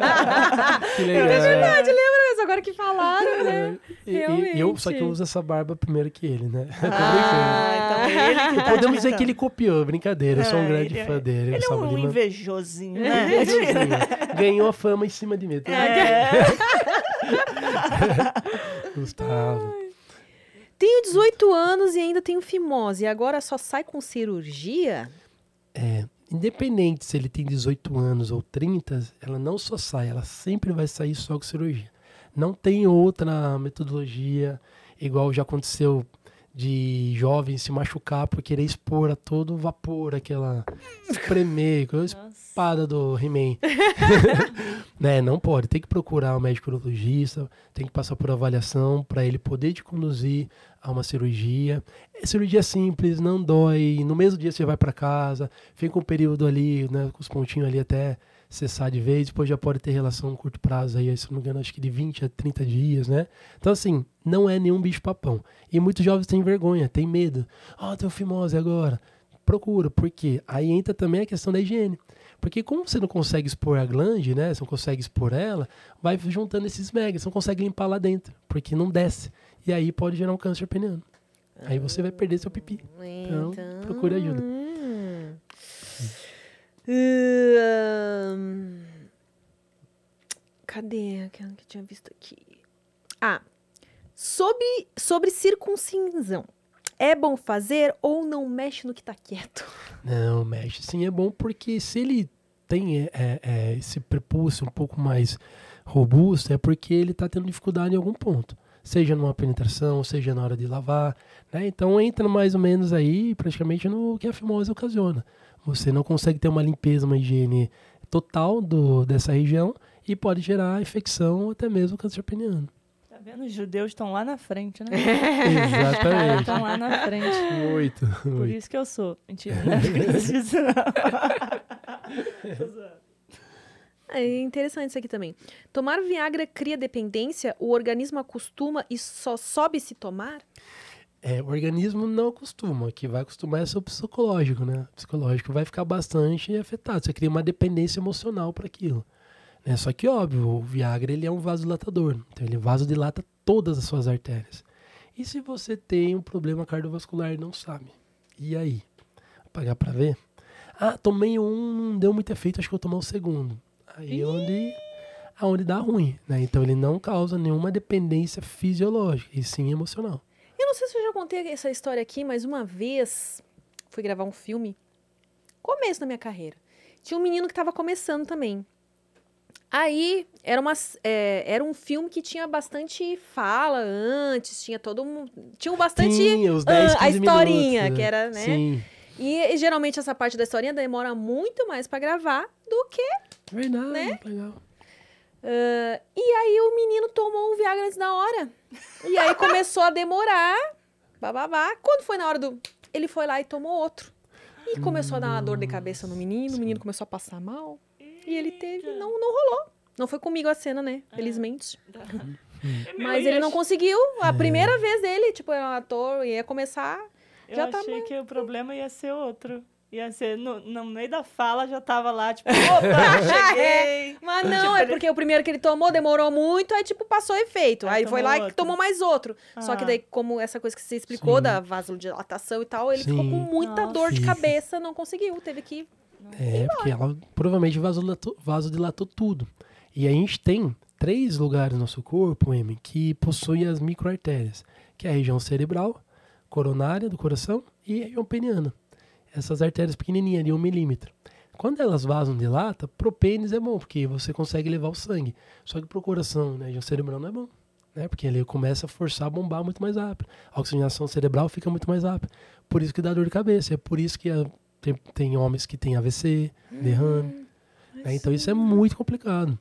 Ah, Que legal. é verdade, lembra mesmo? Agora que falaram, né? E, e- e eu, só que eu uso essa barba primeiro que ele, né? Tô brincando. Ah, então é ele que tá Podemos dizer que ele copiou, brincadeira. Eu sou um Ah, grande ele é- fã dele. Ele é um Lima. invejosinho, É, né? invejosinho. Ganhou a fama em cima de mim. É. Gustavo. Tenho 18 anos e ainda tenho fimose. E agora só sai com cirurgia? É, independente se ele tem 18 anos ou 30, ela não só sai, ela sempre vai sair só com cirurgia. Não tem outra metodologia, igual já aconteceu de jovem se machucar por querer expor a todo vapor aquela espremer, aquela espada do He-Man. né, não pode, tem que procurar um médico urologista, tem que passar por avaliação para ele poder te conduzir a uma cirurgia. É cirurgia simples, não dói, no mesmo dia você vai para casa, fica um período ali, né, com os pontinhos ali até cessar de vez, depois já pode ter relação a curto prazo aí, se não me engano, acho que de 20 a 30 dias, né? Então assim, não é nenhum bicho papão. E muitos jovens têm vergonha, têm medo. Ah, oh, tenho fimose agora. Procura, porque aí entra também a questão da higiene. Porque como você não consegue expor a glande, né? Você não consegue expor ela, vai juntando esses megas, você não consegue limpar lá dentro, porque não desce. E aí pode gerar um câncer peniano. Aí você vai perder seu pipi. Então, procure ajuda. Hum. Cadê aquela que tinha visto aqui? Ah, sobre, sobre circuncisão. É bom fazer ou não mexe no que tá quieto? Não, mexe sim é bom porque se ele tem é, é, é, esse prepúcio um pouco mais robusto, é porque ele está tendo dificuldade em algum ponto. Seja numa penetração, seja na hora de lavar. Né? Então entra mais ou menos aí praticamente no que a fimose ocasiona. Você não consegue ter uma limpeza, uma higiene total do, dessa região e pode gerar infecção, até mesmo câncer peniano. Tá vendo? Os judeus estão lá na frente, né? Exatamente. Estão lá na frente. Muito, Por muito. isso que eu sou. Mentira, não acredito não. Zoando. É interessante isso aqui também. Tomar Viagra cria dependência? O organismo acostuma e só sobe se tomar? É, o organismo não acostuma. O que vai acostumar é seu psicológico, né? O psicológico vai ficar bastante afetado. Você cria uma dependência emocional para aquilo. Né? Só que, óbvio, o Viagra ele é um vasodilatador. Então, ele vasodilata todas as suas artérias. E se você tem um problema cardiovascular e não sabe? E aí? Pagar para ver? Ah, tomei um, não deu muito efeito, acho que vou tomar o segundo. Aí é onde, aonde dá ruim, né? Então ele não causa nenhuma dependência fisiológica, e sim emocional. Eu não sei se eu já contei essa história aqui, mas uma vez fui gravar um filme, começo da minha carreira. Tinha um menino que estava começando também. Aí era, uma, é, era um filme que tinha bastante fala antes, tinha todo um. Tinha um bastante. Tinha os 10, ah, 15 a historinha, minutos, que era, né? Sim, E, e geralmente essa parte da historinha demora muito mais pra gravar do que. verdade, Né? legal. Ah, e aí o menino tomou um Viagra antes da hora. E aí começou a demorar. Bababá. Quando foi na hora do. Ele foi lá e tomou outro. E começou a dar uma dor de cabeça no menino, o menino começou a passar mal. E ele teve. Não, não rolou. Não foi comigo a cena, né? Felizmente. Mas ele não conseguiu. A primeira vez dele, tipo, é um ator, ia começar. Eu Já tá achei que o problema ia ser outro. Ia ser, no, no meio da fala já tava lá, tipo, opa, cheguei. Mas não, é porque o primeiro que ele tomou demorou muito, aí tipo passou efeito. Aí Aí foi lá e outro. tomou mais outro. Só que Ah. daí, como essa coisa que você explicou Sim. da vasodilatação e tal, ele ficou Sim. com muita Nossa. dor de cabeça, não conseguiu, teve que. É, porque ela provavelmente vasodilatou, vasodilatou tudo. E a gente tem três lugares no nosso corpo, M, que possuem as microartérias, que é a região cerebral, coronária do coração e a região peniana. Essas artérias pequenininhas, de um milímetro. Quando elas vasodilata, pro pênis é bom, porque você consegue levar o sangue. Só que pro coração, né, região cerebral não é bom. Né, porque ele começa a forçar a bombar muito mais rápido. A oxigenação cerebral fica muito mais rápida. Por isso que dá dor de cabeça. É por isso que a- tem, tem homens que têm AVC, derrame. né? Então isso é muito complicado.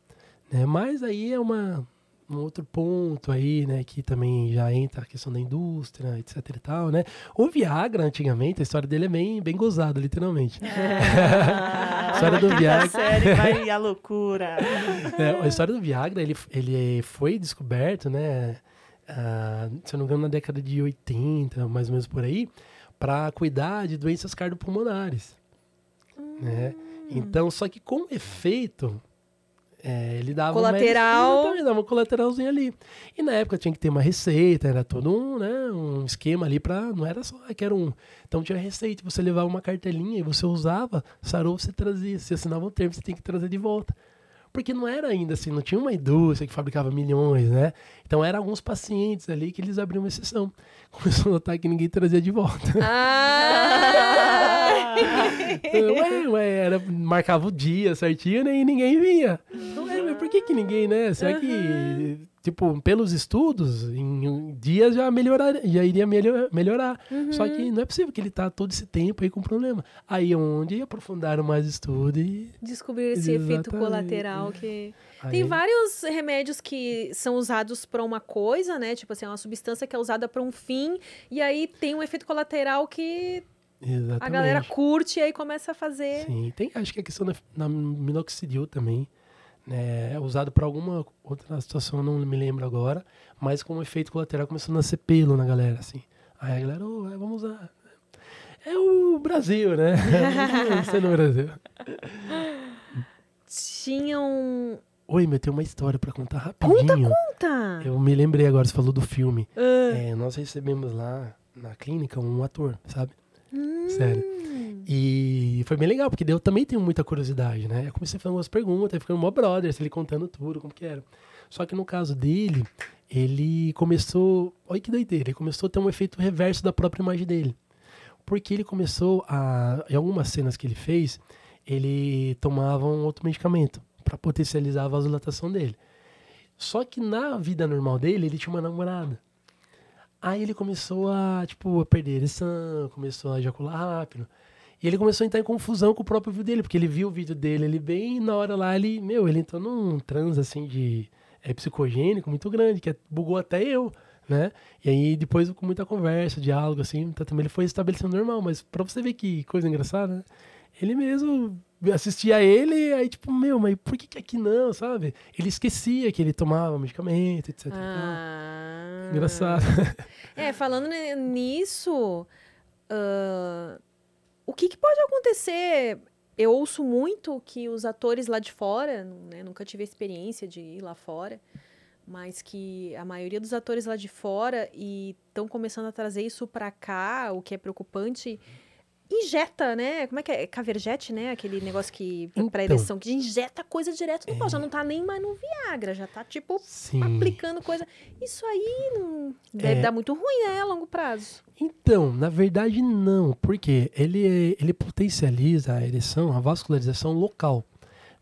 Né? Mas aí é uma, um outro ponto aí, né? Que também já entra a questão da indústria, etc e tal, né? O Viagra, antigamente, a história dele é bem, bem gozada, literalmente. Ah, História do a Viagra. série vai a loucura. É, a história do Viagra, ele, ele foi descoberto, né? ah, se eu não me engano, na década de 80, mais ou menos por aí, para cuidar de doenças cardiopulmonares. Né? Então, só que com efeito, é, ele dava uma- Colateral. Exatamente, dava um colateralzinho ali. E na época tinha que ter uma receita, era todo um, né, um esquema ali para Não era só que era um. Então tinha receita, você levava uma cartelinha e você usava, sarou, você trazia. Você assinava um termo, você tem que trazer de volta. Porque não era ainda assim, não tinha uma indústria que fabricava milhões, né? Então eram alguns pacientes ali que eles abriam uma exceção. Começou a notar que ninguém trazia de volta. Ah! ué, ué, era, marcava o dia certinho né, e ninguém vinha. Ué, mas por que, que ninguém, né? Será que, tipo, pelos estudos, em dias já, melhorar, já iria melhor, melhorar. Só que não é possível que ele tá todo esse tempo aí com problema. Aí é onde aprofundaram mais estudo e. Descobrir esse efeito Exatamente. colateral que. Tem aí- vários remédios que são usados para uma coisa, né? Tipo assim, é uma substância que é usada para um fim, e aí tem um efeito colateral que Exatamente. a galera curte e aí começa a fazer. Sim, tem, acho que a questão da, minoxidil também, né, é usado para alguma outra situação, eu não me lembro agora, mas como efeito colateral começou a nascer pelo na galera, assim. Aí a galera, "Ô, é, vamos usar. É o Brasil, né? Você no Brasil. Tinham. Oi, meu, tem uma história para contar rapidinho. Puta! Eu me lembrei agora, você falou do filme. Ah. É, nós recebemos lá na clínica um ator, sabe? Hum. Sério. E foi bem legal, porque eu também tenho muita curiosidade, né? Eu comecei a fazer umas perguntas, aí ficando mó brother, ele contando tudo, como que era. Só que no caso dele, ele começou. Olha que doideira, ele começou a ter um efeito reverso da própria imagem dele. Porque ele começou a. Em algumas cenas que ele fez, ele tomava um outro medicamento para potencializar a vasodilatação dele. Só que na vida normal dele, ele tinha uma namorada. Aí ele começou a, tipo, a perder ereção, começou a ejacular rápido. E ele começou a entrar em confusão com o próprio vídeo dele, porque ele viu o vídeo dele, ele bem, na hora lá, ele, meu, ele entrou num transe, assim, de é, psicogênico muito grande, que bugou até eu, né? E aí, depois, com muita conversa, diálogo, assim, então, também ele foi estabelecendo normal, mas pra você ver que coisa engraçada, né? Ele mesmo assistia ele, aí, tipo, meu, mas por que, que aqui não, sabe? Ele esquecia que ele tomava medicamento, etc. Ah. Engraçado. É, falando ni- nisso, ah, o que, que pode acontecer? Eu ouço muito que os atores lá de fora, né, nunca tive a experiência de ir lá fora, mas que a maioria dos atores lá de fora e estão começando a trazer isso pra cá, o que é preocupante, injeta, né? Como é que é? Caverjete, né? Aquele negócio que Então. ereção, que injeta coisa direto no pau. Já não tá nem mais no Viagra, já tá tipo Sim. aplicando coisa. Isso aí não deve É. dar muito ruim, né? A longo prazo. Então, na verdade, não, porque ele, ele potencializa a ereção, a vascularização local.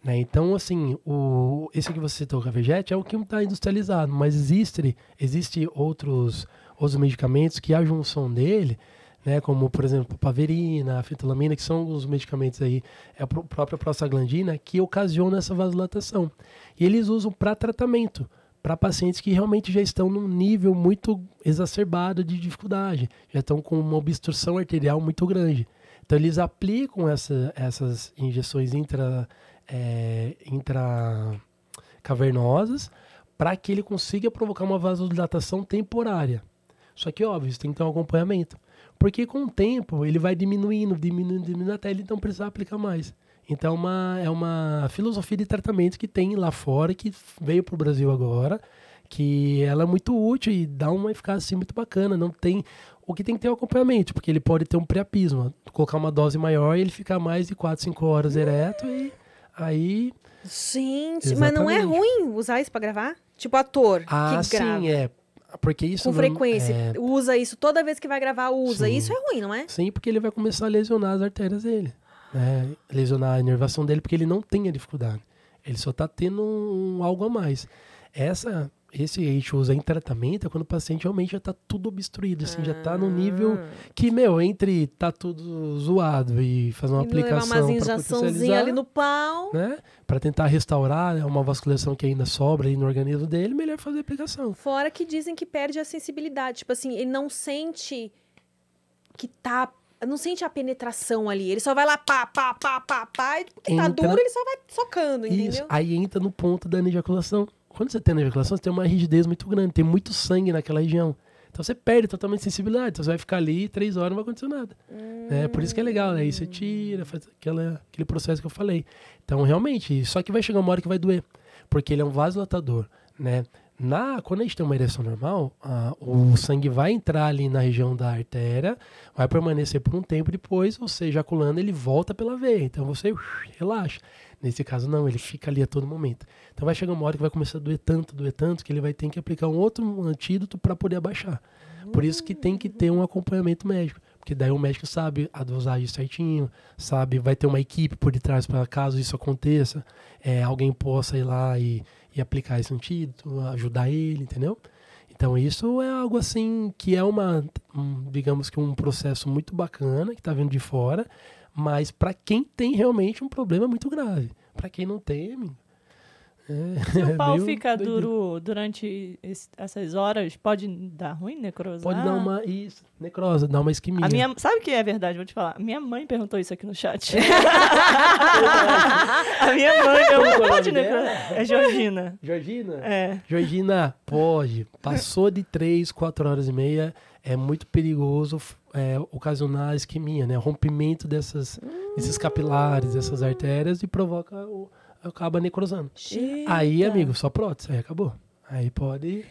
Né? Então, assim, o, esse que você citou, o Cavejete, é o que está industrializado, mas existe, existe outros, outros medicamentos que a junção dele, né, como, por exemplo, a paverina, fitolamina, que são os medicamentos aí, é a pró- própria prostaglandina, que ocasiona essa vasodilatação. E eles usam para tratamento, para pacientes que realmente já estão num nível muito exacerbado de dificuldade, já estão com uma obstrução arterial muito grande. Então eles aplicam essa, essas injeções intra, é, intracavernosas para que ele consiga provocar uma vasodilatação temporária. Só que, óbvio, isso tem que ter um acompanhamento. Porque com o tempo ele vai diminuindo, diminuindo, diminuindo até ele não precisar aplicar mais. Então é uma, é uma filosofia de tratamento que tem lá fora, que veio para o Brasil agora, que ela é muito útil e dá uma eficácia assim, muito bacana. Não tem o que tem que ter o acompanhamento, porque ele pode ter um priapismo, colocar uma dose maior e ele ficar mais de 4, 5 horas ereto e aí Gente, mas não é ruim usar isso para gravar? Tipo ator ah, que grava. sim, é. Porque isso Com não- frequência. é, Usa isso toda vez que vai gravar, usa. Sim. Isso é ruim, não é? Sim, porque ele vai começar a lesionar as artérias dele. Né? Lesionar a inervação dele, porque ele não tem a dificuldade. Ele só está tendo um, algo a mais. Essa, esse a gente usa em tratamento é quando o paciente realmente já está tudo obstruído, assim, já está no nível Ah. que, meu, entre tá tudo zoado e fazer uma E levar aplicação umas para injeçãozinhas potencializar, ali no pau. né? Para tentar restaurar né, uma vascularização que ainda sobra aí no organismo dele, melhor fazer a aplicação. Fora que dizem que perde a sensibilidade. Tipo assim, ele não sente que tá. Não sente a penetração ali. Ele só vai lá, pá, pá, pá, pá, pá. E porque tá Entra- duro, ele só vai socando, Isso, entendeu? aí entra no ponto da ejaculação. Quando você tem a ejaculação, você tem uma rigidez muito grande, tem muito sangue naquela região. Então você perde totalmente a sensibilidade. Então você vai ficar ali três horas não vai acontecer nada. né? Por isso que é legal, né? Aí você tira, faz aquela, aquele processo que eu falei. Então, realmente, só que vai chegar uma hora que vai doer. Porque ele é um vasodilatador, né? Na, quando a gente tem uma ereção normal, ah, o sangue vai entrar ali na região da artéria, vai permanecer por um tempo, depois você ejaculando, ele volta pela veia. Então você relaxa. Nesse caso, não, ele fica ali a todo momento. Então vai chegar uma hora que vai começar a doer tanto, doer tanto, que ele vai ter que aplicar um outro antídoto para poder abaixar. Por isso que tem que ter um acompanhamento médico. Porque daí o médico sabe a dosagem certinho, sabe, vai ter uma equipe por detrás para caso isso aconteça, é, alguém possa ir lá e, e aplicar esse antídoto, ajudar ele, entendeu? Então isso é algo assim que é uma, um, digamos que um processo muito bacana que está vindo de fora, mas para quem tem realmente um problema muito grave. Para quem não tem, amigo, é, Se o pau meio fica duro durante esse- essas horas, pode dar ruim, necrosar? Pode dar uma isso, necrose, dar uma isquemia. A minha, sabe o que é verdade? Vou te falar. A minha mãe perguntou isso aqui no chat. a minha mãe é perguntou, nome pode dela? necrosar? É Georgina. Georgina? É. Georgina, pode. Passou de 3, 4 horas e meia, é muito perigoso é, ocasionar isquemia, né? Rompimento dessas, desses capilares, dessas artérias e provoca o. acaba necrosando. Aí, Eita. amigo, só prótese, aí acabou. Aí pode.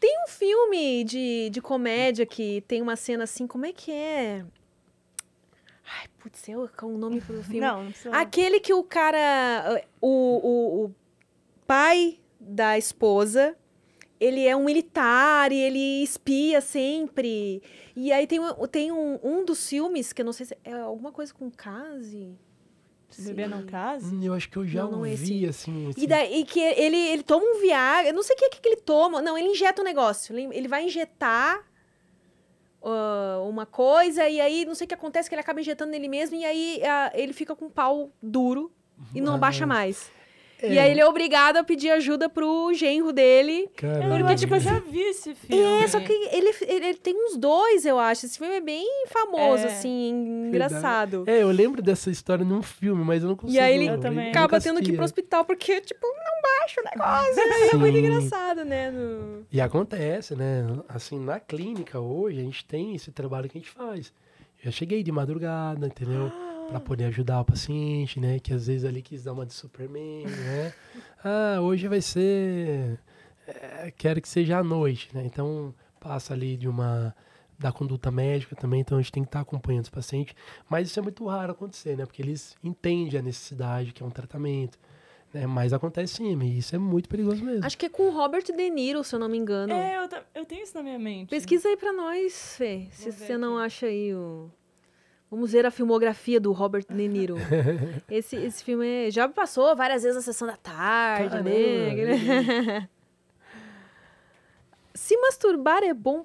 Tem um filme de, de comédia que tem uma cena assim, como é que é? Ai, putz, eu com o nome pro filme. Não, não precisa. Aquele que o cara. O, o, o pai da esposa. Ele é um militar e ele espia sempre. E aí tem, um- tem um, um dos filmes, que eu não sei se é alguma coisa com case. Se beber não case. Hum, eu acho que eu já Não, não é ouvi, esse. assim. E daí e que ele, ele toma um Viagra, eu não sei o que, que ele toma. Não, ele injeta um negócio. Ele, ele vai injetar ah, uma coisa, e aí não sei o que acontece, que ele acaba injetando nele mesmo, e aí ah, ele fica com um pau duro e não Ah, abaixa mais. É, E aí ele é obrigado a pedir ajuda pro genro dele. Caramba. Eu acho que eu já vi esse filme. É, só que ele, ele, ele tem uns dois, eu acho. Esse filme é bem famoso, É. assim, engraçado. É, eu lembro dessa história num filme, mas eu não consigo. E aí ele acaba tendo que ir pro hospital, porque, tipo, não baixa o negócio. Aí é muito Sim. engraçado, né? no- E acontece, né? Assim, na clínica hoje, a gente tem esse trabalho que a gente faz. Eu cheguei de madrugada, entendeu? Pra poder ajudar o paciente, né? Que às vezes ali quis dar uma de Superman, né? Ah, hoje vai ser. é, quero que seja à noite, né? Então, passa ali de uma. da conduta médica também, então a gente tem que estar acompanhando os pacientes. Mas isso é muito raro acontecer, né? Porque eles entendem a necessidade, que é um tratamento. Né? Mas acontece sim, e isso é muito perigoso mesmo. Acho que é com o Robert De Niro, se eu não me engano. É, eu, eu tenho isso na minha mente. Pesquisa aí pra nós, Fê, se Vou ver você não aqui. acha aí o... Vamos ver a filmografia do Robert De Niro. esse, esse filme é- já passou várias vezes na sessão da tarde, Caramba, né? Se masturbar é bom...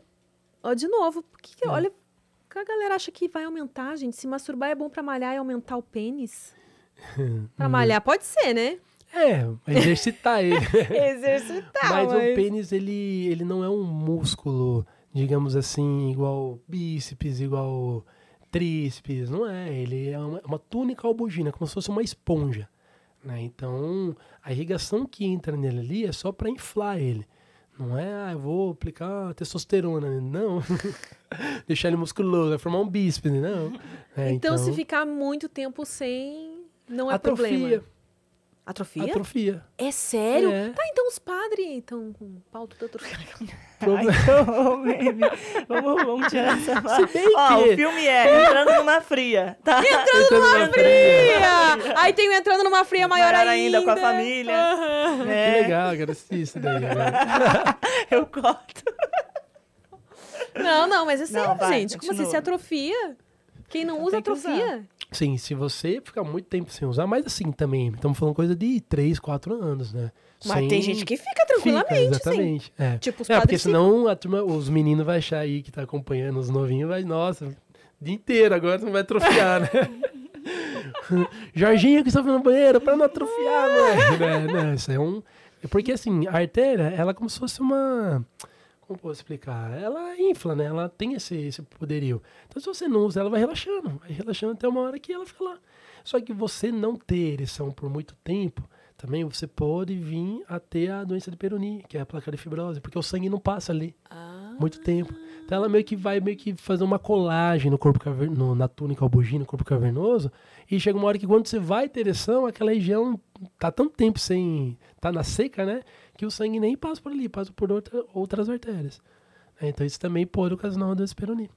Ó, de novo, por que que- É. olha... que a galera acha que vai aumentar, gente? Se masturbar é bom pra malhar e aumentar o pênis? Pra Hum. malhar pode ser, né? É, exercitar ele. Exercitar, mas, o pênis, ele, ele não é um músculo, digamos assim, igual bíceps, igual tríceps, não é. Ele é uma, uma túnica albugina, como se fosse uma esponja. Né? Então, a irrigação que entra nele ali é só para inflar ele. Não é, ah, eu vou aplicar testosterona. né? Não. Deixar ele musculoso, vai formar um bíspede. Não. É, Então, se ficar muito tempo sem, não é atrofia. problema. Atrofia? Atrofia. É sério? É. Tá, então os padres estão com o pau tudo atrofiado. Que meme. vamos, vamos tirar essa parte. bem Ó, que- o filme é Entrando numa Fria, tá? Entrando numa Fria! Aí tem o entrando numa fria maior, Maior ainda. ainda, com a família. Que É, legal, quero assistir isso daí. agora. eu corto. Não, não, mas é sério, gente. Como assim, se atrofia? Quem não usa, que usar. atrofia. Sim, se você ficar muito tempo sem usar, mas assim também, estamos falando coisa de 3, 4 anos, né? Mas Sem- tem gente que fica Fica, tranquilamente, sim. exatamente. É. Tipo, os É, porque senão a turma, os meninos vão achar aí que tá acompanhando os novinhos, vai, nossa, o dia inteiro, agora não vai atrofiar, né? Jorginho que está no banheiro pra não atrofiar, né? né? Não, isso é um. é Porque assim, a artéria, ela é como se fosse uma. Como posso explicar? Ela infla, né? Ela tem esse, esse poderio. Então, se você não usa, ela vai relaxando. Vai relaxando até uma hora que ela fica lá. Só que você não ter ereção por muito tempo, também você pode vir a ter a doença de Peyronie, que é a placa de fibrose, porque o sangue não passa ali Ah, muito tempo. Então ela meio que vai meio que fazer uma colagem no corpo na túnica albuginea, no corpo cavernoso, e chega uma hora que quando você vai ter ereção, aquela região tá tanto tempo sem tá na seca, né, que o sangue nem passa por ali, passa por outra, outras artérias. É, Então isso também pode ocasionar uma doença Peyronie.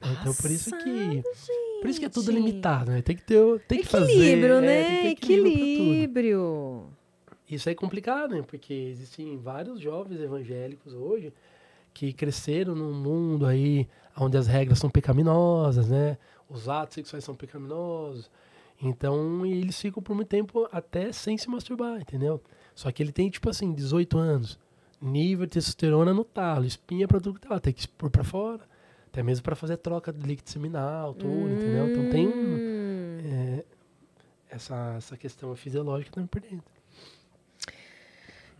É, Então por isso que por isso que é tudo gente. limitado, né? Tem que ter, tem que fazer, Equilíbrio, é, né? ter equilíbrio. Equilíbrio. Isso é complicado, né? Porque existem vários jovens evangélicos hoje que cresceram num mundo aí onde as regras são pecaminosas, né? Os atos sexuais são pecaminosos. Então, eles ficam por muito tempo até sem se masturbar, entendeu? Só que ele tem, tipo assim, 18 anos. Nível de testosterona no talo, espinha pra tudo que tá lá, tem que expor pra fora. Até mesmo pra fazer troca de líquido seminal, tudo, entendeu? Então tem um, Hum. é, essa, essa questão fisiológica também por dentro.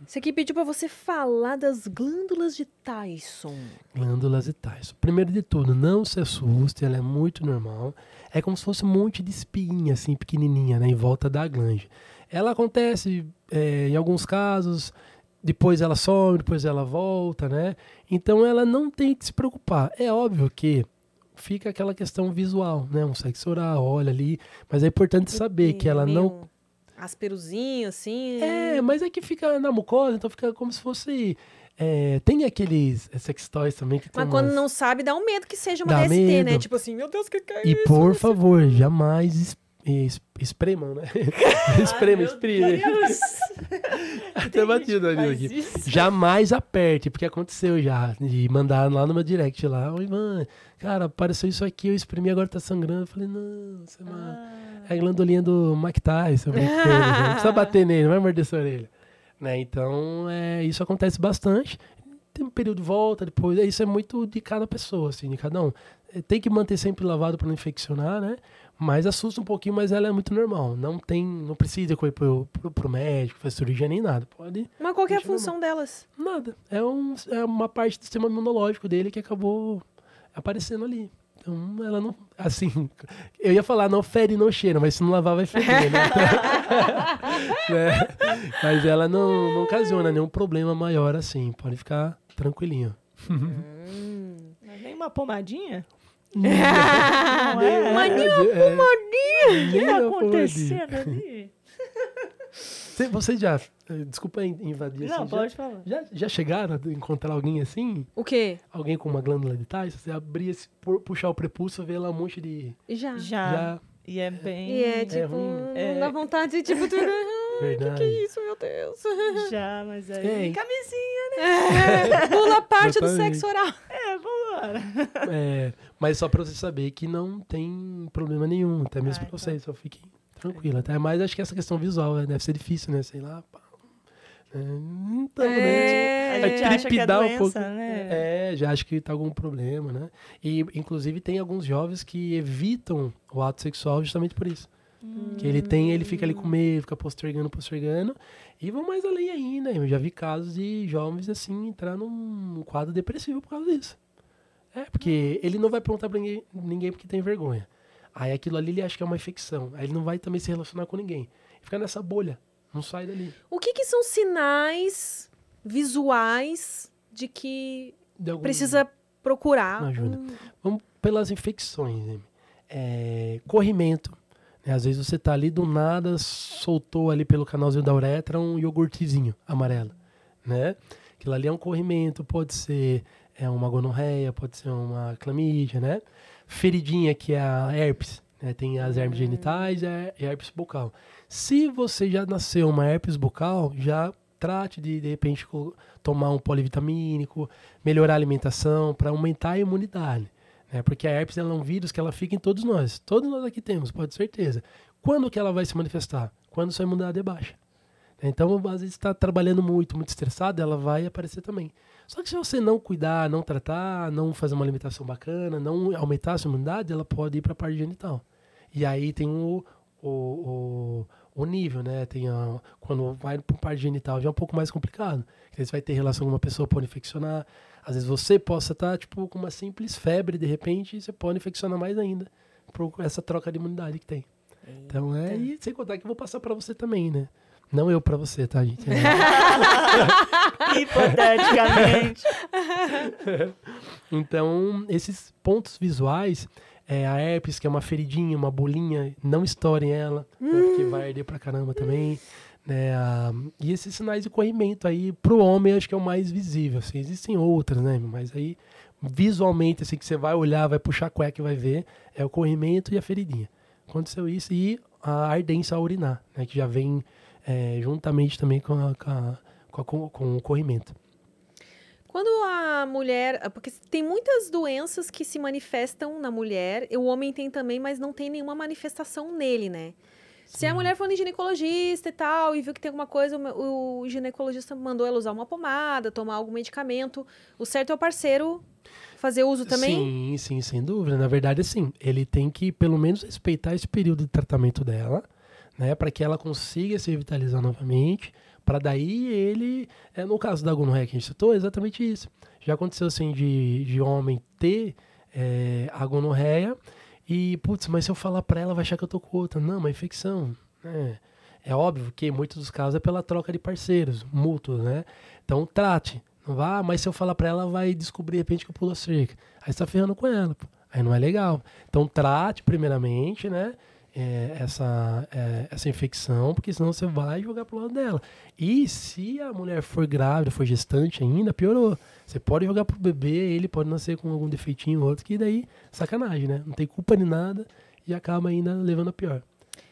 Isso aqui pediu pra você falar das glândulas de Tyson. Glândulas e tais. Primeiro de tudo, não se assuste, ela é muito normal. É como se fosse um monte de espinha, assim, pequenininha, né, em volta da glande. Ela acontece é, em alguns casos, depois ela some, depois ela volta, né? Então ela não tem que se preocupar. É óbvio que fica aquela questão visual, né? Um sexo oral, olha ali, mas é importante saber que ela não Asperozinho, assim. é, mas é que fica na mucosa, então fica como se fosse. é, tem aqueles sex toys também que tem Mas quando umas- não sabe, dá um medo que seja uma Dá DST, né? medo. Tipo assim, meu Deus, o que, que é E isso? por favor, jamais es, es, espremam, né? Esprema, espreme. Até batido ali aqui. Jamais aperte, porque aconteceu já. De mandar lá no meu direct lá, oi, Ivan, cara, apareceu isso aqui, eu espremi, agora tá sangrando. Eu falei, não, você é é a glandulinha do Mike Tyson. ele, né? Não precisa bater nele, não vai morder sua orelha. Né? Então, é, isso acontece bastante. Tem um período de volta, depois. Isso é muito de cada pessoa, assim, de cada um. É, Tem que manter sempre lavado para não infeccionar, né? Mas assusta um pouquinho, mas ela é muito normal. Não tem, não precisa correr pro, pro, pro médico, fazer cirurgia nem nada. Pode Mas qual que é a função delas? Nada. É, um, é uma parte do sistema imunológico dele que acabou aparecendo ali. Então, ela não. Assim, eu ia falar, não fere, não cheira, mas se não lavar, vai ferir, né? Né? Mas ela não, não ocasiona nenhum problema maior assim. Pode ficar tranquilinho. Mas Nem uma pomadinha? Não é? Maninho, é, O que tá pomadinha. acontecendo ali? Cê- Vocês já. eh, Desculpa in- invadir Não, assim, pode falar. já, já, já chegaram a encontrar alguém assim? O quê? Alguém com uma glândula de tais? Você abrir, puxar o prepulso, ver lá um monte de. Já. Já. Já. E é bem. E é tipo, ruim. É. não dá vontade de tipo. Ai, que Verdade. que é isso, meu Deus? Já, mas aí. É, e- Camisinha, né? É, pula a parte do sexo oral. É, vambora. É, mas só pra você saber que não tem problema nenhum, até mesmo Ah, pra vocês, só fiquem tranquilos. Até mais acho que essa questão visual né, deve ser difícil, né? Sei lá. pá. É, então, né? É. A gente acha que é tripidar um doença, pouco. né? É, já acho que tá algum problema, né? E, inclusive, tem alguns jovens que evitam o ato sexual justamente por isso. Que ele tem, ele fica ali com medo, fica postergando, postergando. E vão mais além ainda. Eu já vi casos de jovens, assim, entrar num quadro depressivo por causa disso. É, porque ele não vai perguntar pra ninguém, ninguém porque tem vergonha. Aí aquilo ali ele acha que é uma infecção. Aí ele não vai também se relacionar com ninguém. Fica nessa bolha. Não sai dali. O que, que são sinais visuais de que De algum- precisa procurar. Ajuda. um- Vamos pelas infecções. né? É, corrimento. né? Às vezes você tá ali do nada, soltou ali pelo canalzinho da uretra um iogurtezinho amarelo, né? Aquilo ali é um corrimento, pode ser é uma gonorreia, pode ser uma clamídia, né? Feridinha, que é a herpes, né? Tem as herpes genitais e a herpes bucal. Se você já nasceu uma herpes bucal, já trate de, de repente, tomar um polivitamínico, melhorar a alimentação para aumentar a imunidade. Né? Porque a herpes ela é um vírus que ela fica em todos nós. Todos nós aqui temos, pode ter certeza. Quando que ela vai se manifestar? Quando sua imunidade é baixa. Então, às vezes, está trabalhando muito, muito estressado, ela vai aparecer também. Só que se você não cuidar, não tratar, não fazer uma alimentação bacana, não aumentar a sua imunidade, ela pode ir para a parte genital. E aí tem o, o, o, o nível, né? Tem a, quando vai para a parte genital já é um pouco mais complicado. Às vezes vai ter relação com uma pessoa, pode infeccionar. Às vezes você possa estar tipo, com uma simples febre, de repente, e você pode infeccionar mais ainda por essa troca de imunidade que tem. Então é, e sem contar que eu vou passar para você também, né? Não eu para você, tá, gente? É, Hipoteticamente. Então, esses pontos visuais, é, a herpes, que é uma feridinha, uma bolinha, não estourem ela, né, porque vai arder pra caramba também. Né, a- e esses sinais de corrimento aí, pro homem, acho que é o mais visível. Assim, existem outras, né? Mas aí, visualmente, assim, que você vai olhar, vai puxar a cueca e vai ver, é o corrimento e a feridinha. Aconteceu isso e a ardência a urinar, né? Que já vem é, juntamente também com, a- com, a- com, a- com- o corrimento. Quando a mulher. Porque tem muitas doenças que se manifestam na mulher, o homem tem também, mas não tem nenhuma manifestação nele, né? Se a Sim. mulher for no ginecologista e tal, e viu que tem alguma coisa, o, o ginecologista mandou ela usar uma pomada, tomar algum medicamento. O certo é o parceiro fazer uso também? Sim, sim, sem dúvida. Na verdade, sim. Ele tem que, pelo menos, respeitar esse período de tratamento dela, né? Para que ela consiga se revitalizar novamente. Para daí ele. É, no caso da gonorreia que a gente citou, é exatamente isso. Já aconteceu, assim, de, de homem ter é, a gonorreia e, putz, mas se eu falar para ela, vai achar que eu tô com outra. Não, uma infecção. né? É óbvio que muitos dos casos é pela troca de parceiros, mútuos, né? Então trate. Não vá, mas se eu falar pra ela, ela vai descobrir de repente que eu pulo a cerca. Aí você tá ferrando com ela, pô. Aí não é legal. Então trate primeiramente, né? É, essa, é, essa infecção, porque senão você vai jogar pro lado dela. E se a mulher for grávida, for gestante ainda, piorou. Você pode jogar pro bebê, ele pode nascer com algum defeitinho ou outro, que daí, sacanagem, né? Não tem culpa de nada e acaba ainda levando a pior.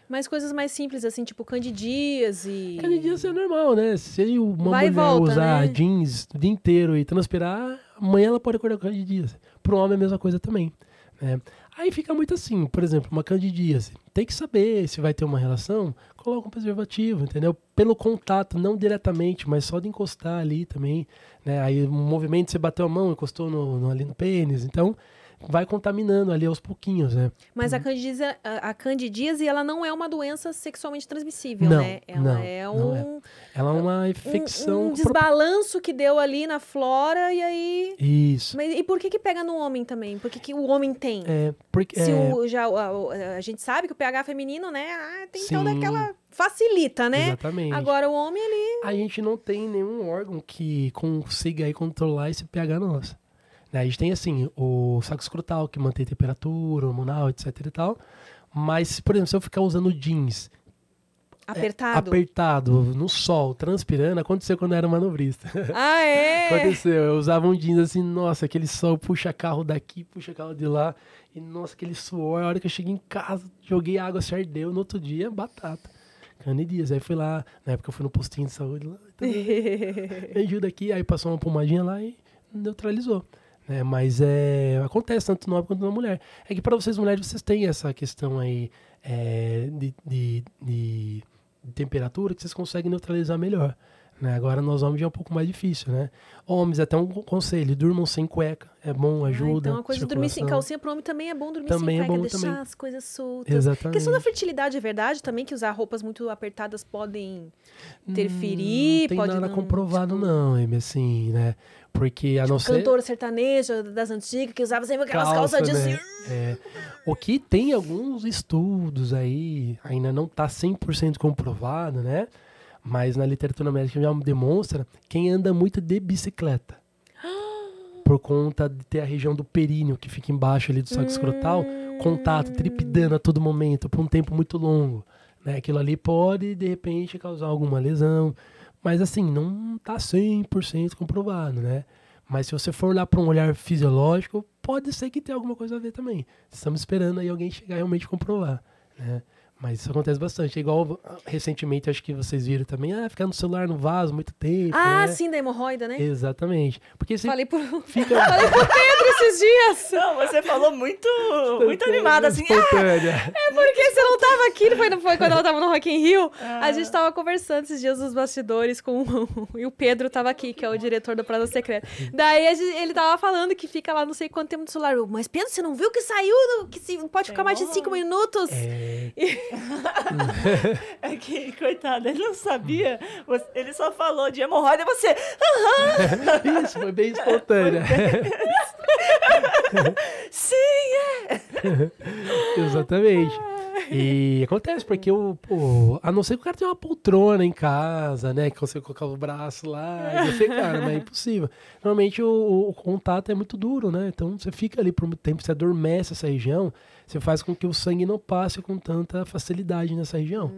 Mas coisas mais simples, assim, tipo candidíase. Candidíase é normal, né? Se uma Vai mulher volta, usar né? jeans o dia inteiro e transpirar, amanhã ela pode acordar com candidíase. Pro homem é a mesma coisa também. Né? Aí fica muito assim, por exemplo, uma candidíase. Tem que saber se vai ter uma relação, coloca um preservativo, entendeu? Pelo contato, não diretamente, mas só de encostar ali também. Né? Aí o movimento, você bateu a mão, encostou no, no- ali no pênis. Então, vai contaminando ali aos pouquinhos, né? Mas a candidíase, a, a candidíase, ela não é uma doença sexualmente transmissível, Não, né? Ela não, é não é. um, Ela é uma um- infecção... um pro- desbalanço que deu ali na flora e aí... Isso. Mas e por que que pega no homem também? Por que, que o homem tem? É, porque... Se é, o, já, a, a gente sabe que o pH feminino, né? Ah, tem toda Sim. aquela... Facilita, né? Exatamente. Agora o homem, ele... a gente não tem nenhum órgão que consiga aí controlar esse pH nosso. Né, A gente tem, assim, o saco escrotal, que mantém temperatura, hormonal, etc e tal. Mas, por exemplo, se eu ficar usando jeans Apertado. apertado, no sol, transpirando, aconteceu quando eu era manobrista. Ah, é? Aconteceu, eu usava um jeans assim, nossa, aquele sol puxa carro daqui, puxa carro de lá. E, nossa, aquele suor. A hora que eu cheguei em casa, joguei água, se ardeu. No outro dia, batata. Candidíase. Aí fui lá, na época eu fui no postinho de saúde lá. então, ajuda aqui. Aí passou uma pomadinha lá e neutralizou. Né? mas é, acontece tanto no homem quanto na mulher. É que para vocês mulheres, vocês têm essa questão aí é, de, de, de- de temperatura que vocês conseguem neutralizar melhor. Né? Agora nós homens já é um pouco mais difícil, né? Homens, até um conselho, durmam sem cueca. É bom, Ah, ajuda. então a coisa de dormir sem calcinha pro homem também é bom dormir Também é sem cueca, bom deixar também. as coisas soltas. Exatamente. A questão da fertilidade é verdade também, que usar roupas muito apertadas podem interferir, Hum, Não tem pode nada não, comprovado, tipo, não, Amy, assim, né? Porque a não ser. Cantora sertaneja das antigas que usava sempre aquelas calças de né? É. O que tem alguns estudos aí, ainda não está 100% comprovado, né? Mas na literatura médica já demonstra quem anda muito de bicicleta. por conta de ter a região do períneo que fica embaixo ali do saco escrotal, contato, tripidando a todo momento por um tempo muito longo. Né? Aquilo ali pode, de repente, causar alguma lesão. Mas assim, não tá 100% comprovado, né? Mas se você for olhar para um olhar fisiológico, pode ser que tenha alguma coisa a ver também. Estamos esperando aí alguém chegar realmente comprovar, né? Mas isso acontece bastante. É igual ah, recentemente, acho que vocês viram também, ah, ficar no celular no vaso muito tempo. Ah, né? sim, da hemorroida, né? Exatamente. Porque você Falei por, fica. falei pro Pedro esses dias. Não, você falou muito, muito animada, assim. Ah, Espontânea. É porque você não tava aqui, não foi, não foi quando ela tava no Rock in Rio? Ah. A gente tava conversando esses dias nos bastidores com o- e o Pedro tava aqui, que é o diretor do Praza Secreta. Daí gente- ele tava falando que fica lá não sei quanto tempo no celular. Mas Pedro, você não viu que saiu, que se, pode ficar mais de cinco minutos? É, é que, coitado, ele não sabia. Ele só falou de hemorroida e você. isso, foi bem espontânea. Sim, é! Exatamente. E acontece, porque o, pô, a não ser que o cara tenha uma poltrona em casa, né? Que você colocar o braço lá, e você, cara, mas é impossível. Normalmente o, o contato é muito duro, né? Então você fica ali por muito tempo, você adormece essa região, você faz com que o sangue não passe com tanta facilidade nessa região.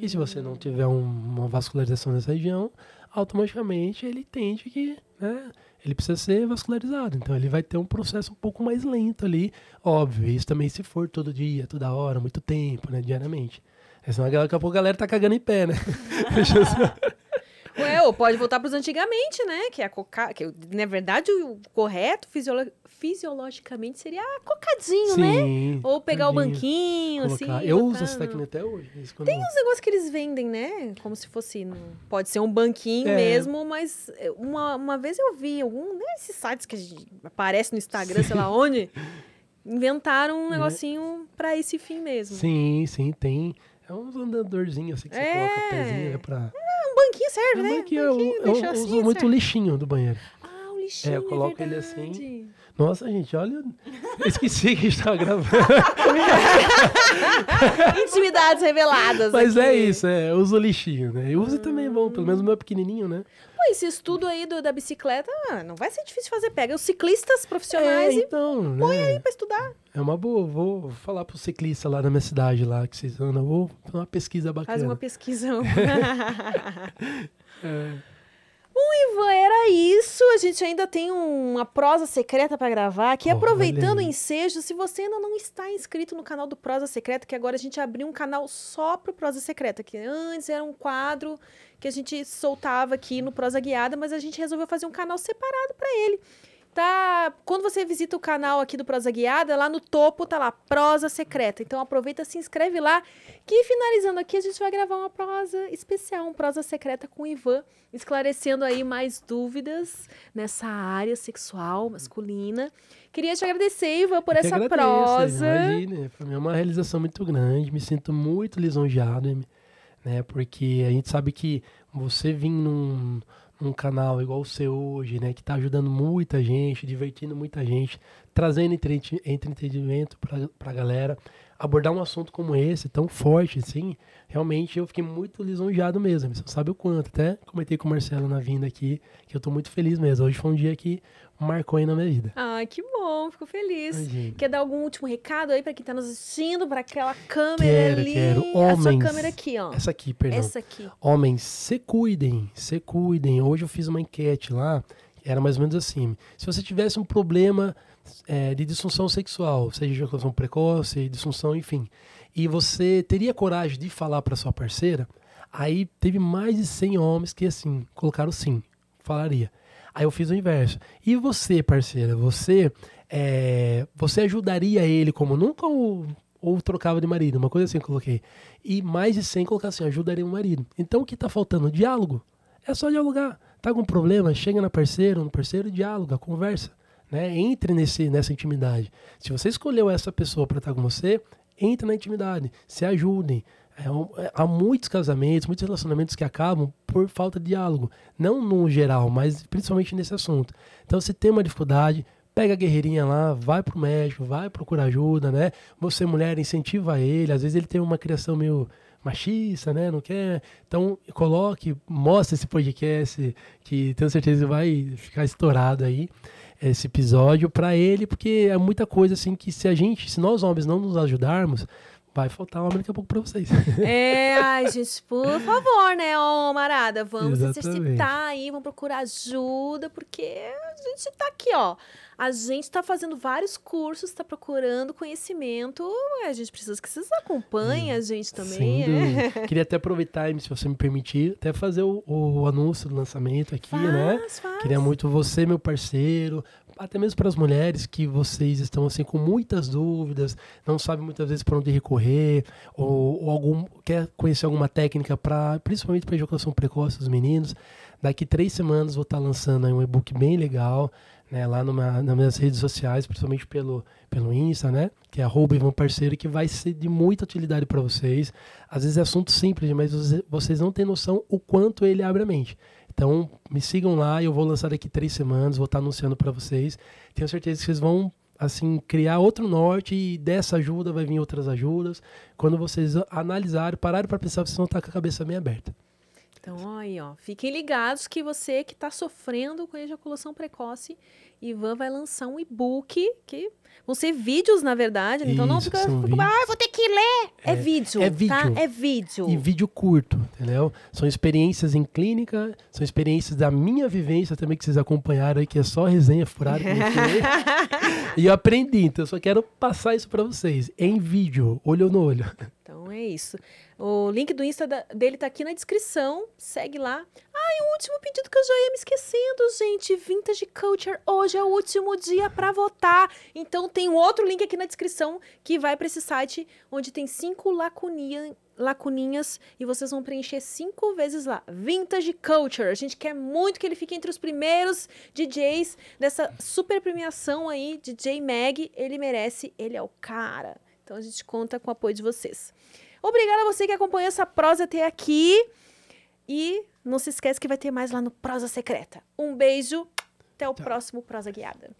E se você não tiver um- uma vascularização nessa região, automaticamente ele entende que, né? Ele precisa ser vascularizado, então ele vai ter um processo um pouco mais lento ali, óbvio. Isso também se for todo dia, toda hora, muito tempo, né, diariamente. É senão daqui a pouco a galera tá cagando em pé, né? Ué, ou pode voltar pros antigamente, né? Que é a coca... que na verdade o correto fisiolo- fisiologicamente seria cocadinho, né? Sim. Ou pegar o banquinho, colocar. assim. Eu botar uso essa técnica até hoje. Quando- Tem uns negócios que eles vendem, né? Como se fosse. Pode ser um banquinho É. mesmo, mas é, uma, uma vez eu vi algum desses sites que a aparece no Instagram, sei lá onde, inventaram um negocinho pra esse fim mesmo. É. Sim, sim, tem. É uns andadorzinhos assim que você É. coloca o pezinho, né? Pra... Um banquinho serve, É, né? mas que eu, banquinho, eu deixa uso assim, muito o serve. lixinho do banheiro. Ah, o lixinho. É, eu coloco é ele assim. Nossa, gente, olha. Eu esqueci que a gente tava gravando. Intimidades reveladas. Mas é aqui. isso, é, uso o lixinho, né? Eu uso também é bom, pelo menos o meu é pequenininho, né? Pô, esse estudo aí do- da bicicleta ah, não vai ser difícil fazer. Pega os ciclistas É, profissionais e então, põe né? aí pra estudar. É uma boa, vou falar pro ciclista lá na minha cidade lá, que vocês andam, vou fazer uma pesquisa bacana. Faz uma pesquisa. É. Bom, Ivan, era isso. A gente ainda tem um- uma prosa secreta para gravar aqui. Olha Aproveitando o ensejo, se você ainda não está inscrito no canal do Prosa Secreta, que agora a gente abriu um canal só pro Prosa Secreta, que antes era um quadro que a gente soltava aqui no Prosa Guiada, mas a gente resolveu fazer um canal separado para ele. Tá, quando você visita o canal aqui do Prosa Guiada, lá no topo tá lá Prosa Secreta. Então aproveita, se inscreve lá, que finalizando aqui a gente vai gravar uma prosa especial, um Prosa Secreta com o Ivan, esclarecendo aí mais dúvidas nessa área sexual masculina. Queria te agradecer, Ivan, por Eu essa agradeço, prosa. Imagine, pra mim é uma realização muito grande, me sinto muito lisonjeado, né? Porque a gente sabe que você vir num, num canal igual o seu hoje, né? Que tá ajudando muita gente, divertindo muita gente, trazendo entrete- entretenimento pra, pra galera, abordar um assunto como esse, tão forte assim, realmente eu fiquei muito lisonjeado mesmo. Você sabe o quanto, até comentei com o Marcelo na vinda aqui, que eu tô muito feliz mesmo. Hoje foi um dia que marcou aí na minha vida. Ai, que bom, fico feliz. Imagina. Quer dar algum último recado aí pra quem tá nos assistindo, pra aquela câmera Quero, ali? quero. A sua Homens. câmera aqui, ó. Essa aqui, perdão. Essa aqui. Homens, se cuidem, se cuidem. Hoje eu fiz uma enquete lá, era mais ou menos assim. Se você tivesse um problema é, de disfunção sexual, seja ejaculação precoce, disfunção, enfim, e você teria coragem de falar para sua parceira, aí teve mais de 100 homens que assim, colocaram sim, falaria. Aí eu fiz o inverso. E você, parceira, você é, você ajudaria ele como nunca ou, ou trocava de marido? Uma coisa assim eu coloquei. E mais de 100 colocar assim, ajudaria o marido. Então o que tá faltando? Diálogo. É só dialogar. Tá com problema? Chega na parceira, no parceiro, diáloga, conversa. Né? Entre nesse, nessa intimidade. Se você escolheu essa pessoa para estar com você, entre na intimidade, se ajudem. É é- há muitos casamentos, muitos relacionamentos que acabam por falta de diálogo. Não no geral, mas principalmente nesse assunto. Então, se tem uma dificuldade, pega a guerreirinha lá, vai pro médico, vai procurar ajuda, né? Você, mulher, incentiva ele. Às vezes ele tem uma criação meio machista, né? Não quer. Então, coloque, mostre esse podcast, que tenho certeza vai ficar estourado aí. esse episódio para ele, porque é muita coisa assim que se a gente, se nós homens não nos ajudarmos, vai faltar homem daqui a pouco para vocês. É, ai, gente, por favor, né, ô Marada, vamos exercitar aí, vamos procurar ajuda, porque a gente tá aqui, ó. A gente tá fazendo vários cursos, tá procurando conhecimento, a gente precisa que vocês acompanhem a gente também. É. Queria até aproveitar, se você me permitir, até fazer o, o anúncio do lançamento aqui, né? Faz, faz. Queria muito você, meu parceiro, até mesmo para as mulheres que vocês estão assim com muitas dúvidas, não sabem muitas vezes para onde recorrer, ou, ou algum quer conhecer alguma técnica para, principalmente para ejaculação precoce dos meninos. Daqui três semanas vou estar lançando aí um e-book bem legal, né, lá numa, nas minhas redes sociais, principalmente pelo, pelo Insta, né, que é arroba Ivan Parceiro, que vai ser de muita utilidade para vocês. Às vezes é assunto simples, mas você- vocês não têm noção o quanto ele abre a mente. Então, me sigam lá, eu vou lançar daqui três semanas, vou estar anunciando para vocês. Tenho certeza que vocês vão, assim, criar outro norte e dessa ajuda vai vir outras ajudas. Quando vocês analisarem, pararem para pensar, vocês vão estar com a cabeça bem aberta. Então, aí, ó, fiquem ligados que você que está sofrendo com ejaculação precoce, Ivan vai lançar um e-book que vão ser vídeos, na verdade. Então não Isso, fica, fica ah, vou ter que ler. É, É, vídeo, é tá? vídeo. É vídeo. E vídeo curto, entendeu? São experiências em clínica, são experiências da minha vivência também que vocês acompanharam aí, que é só resenha furada. falei. e eu aprendi, então eu só quero passar isso para vocês, em vídeo, olho no olho. Então é isso. O link do Insta dele tá aqui na descrição. Segue lá. Ai, o último pedido que eu já ia me esquecendo, gente. Vintage Culture. Hoje é o último dia para votar. Então tem um outro link aqui na descrição que vai para esse site onde tem cinco lacuninha, lacuninhas e vocês vão preencher cinco vezes lá. Vintage Culture. A gente quer muito que ele fique entre os primeiros DJs dessa super premiação aí, DJ Mag. Ele merece, ele é o cara. Então a gente conta com o apoio de vocês. Obrigada a você que acompanhou essa prosa até aqui. E não se esquece que vai ter mais lá no Prosa Secreta. Um beijo. Até o próximo Prosa Guiada.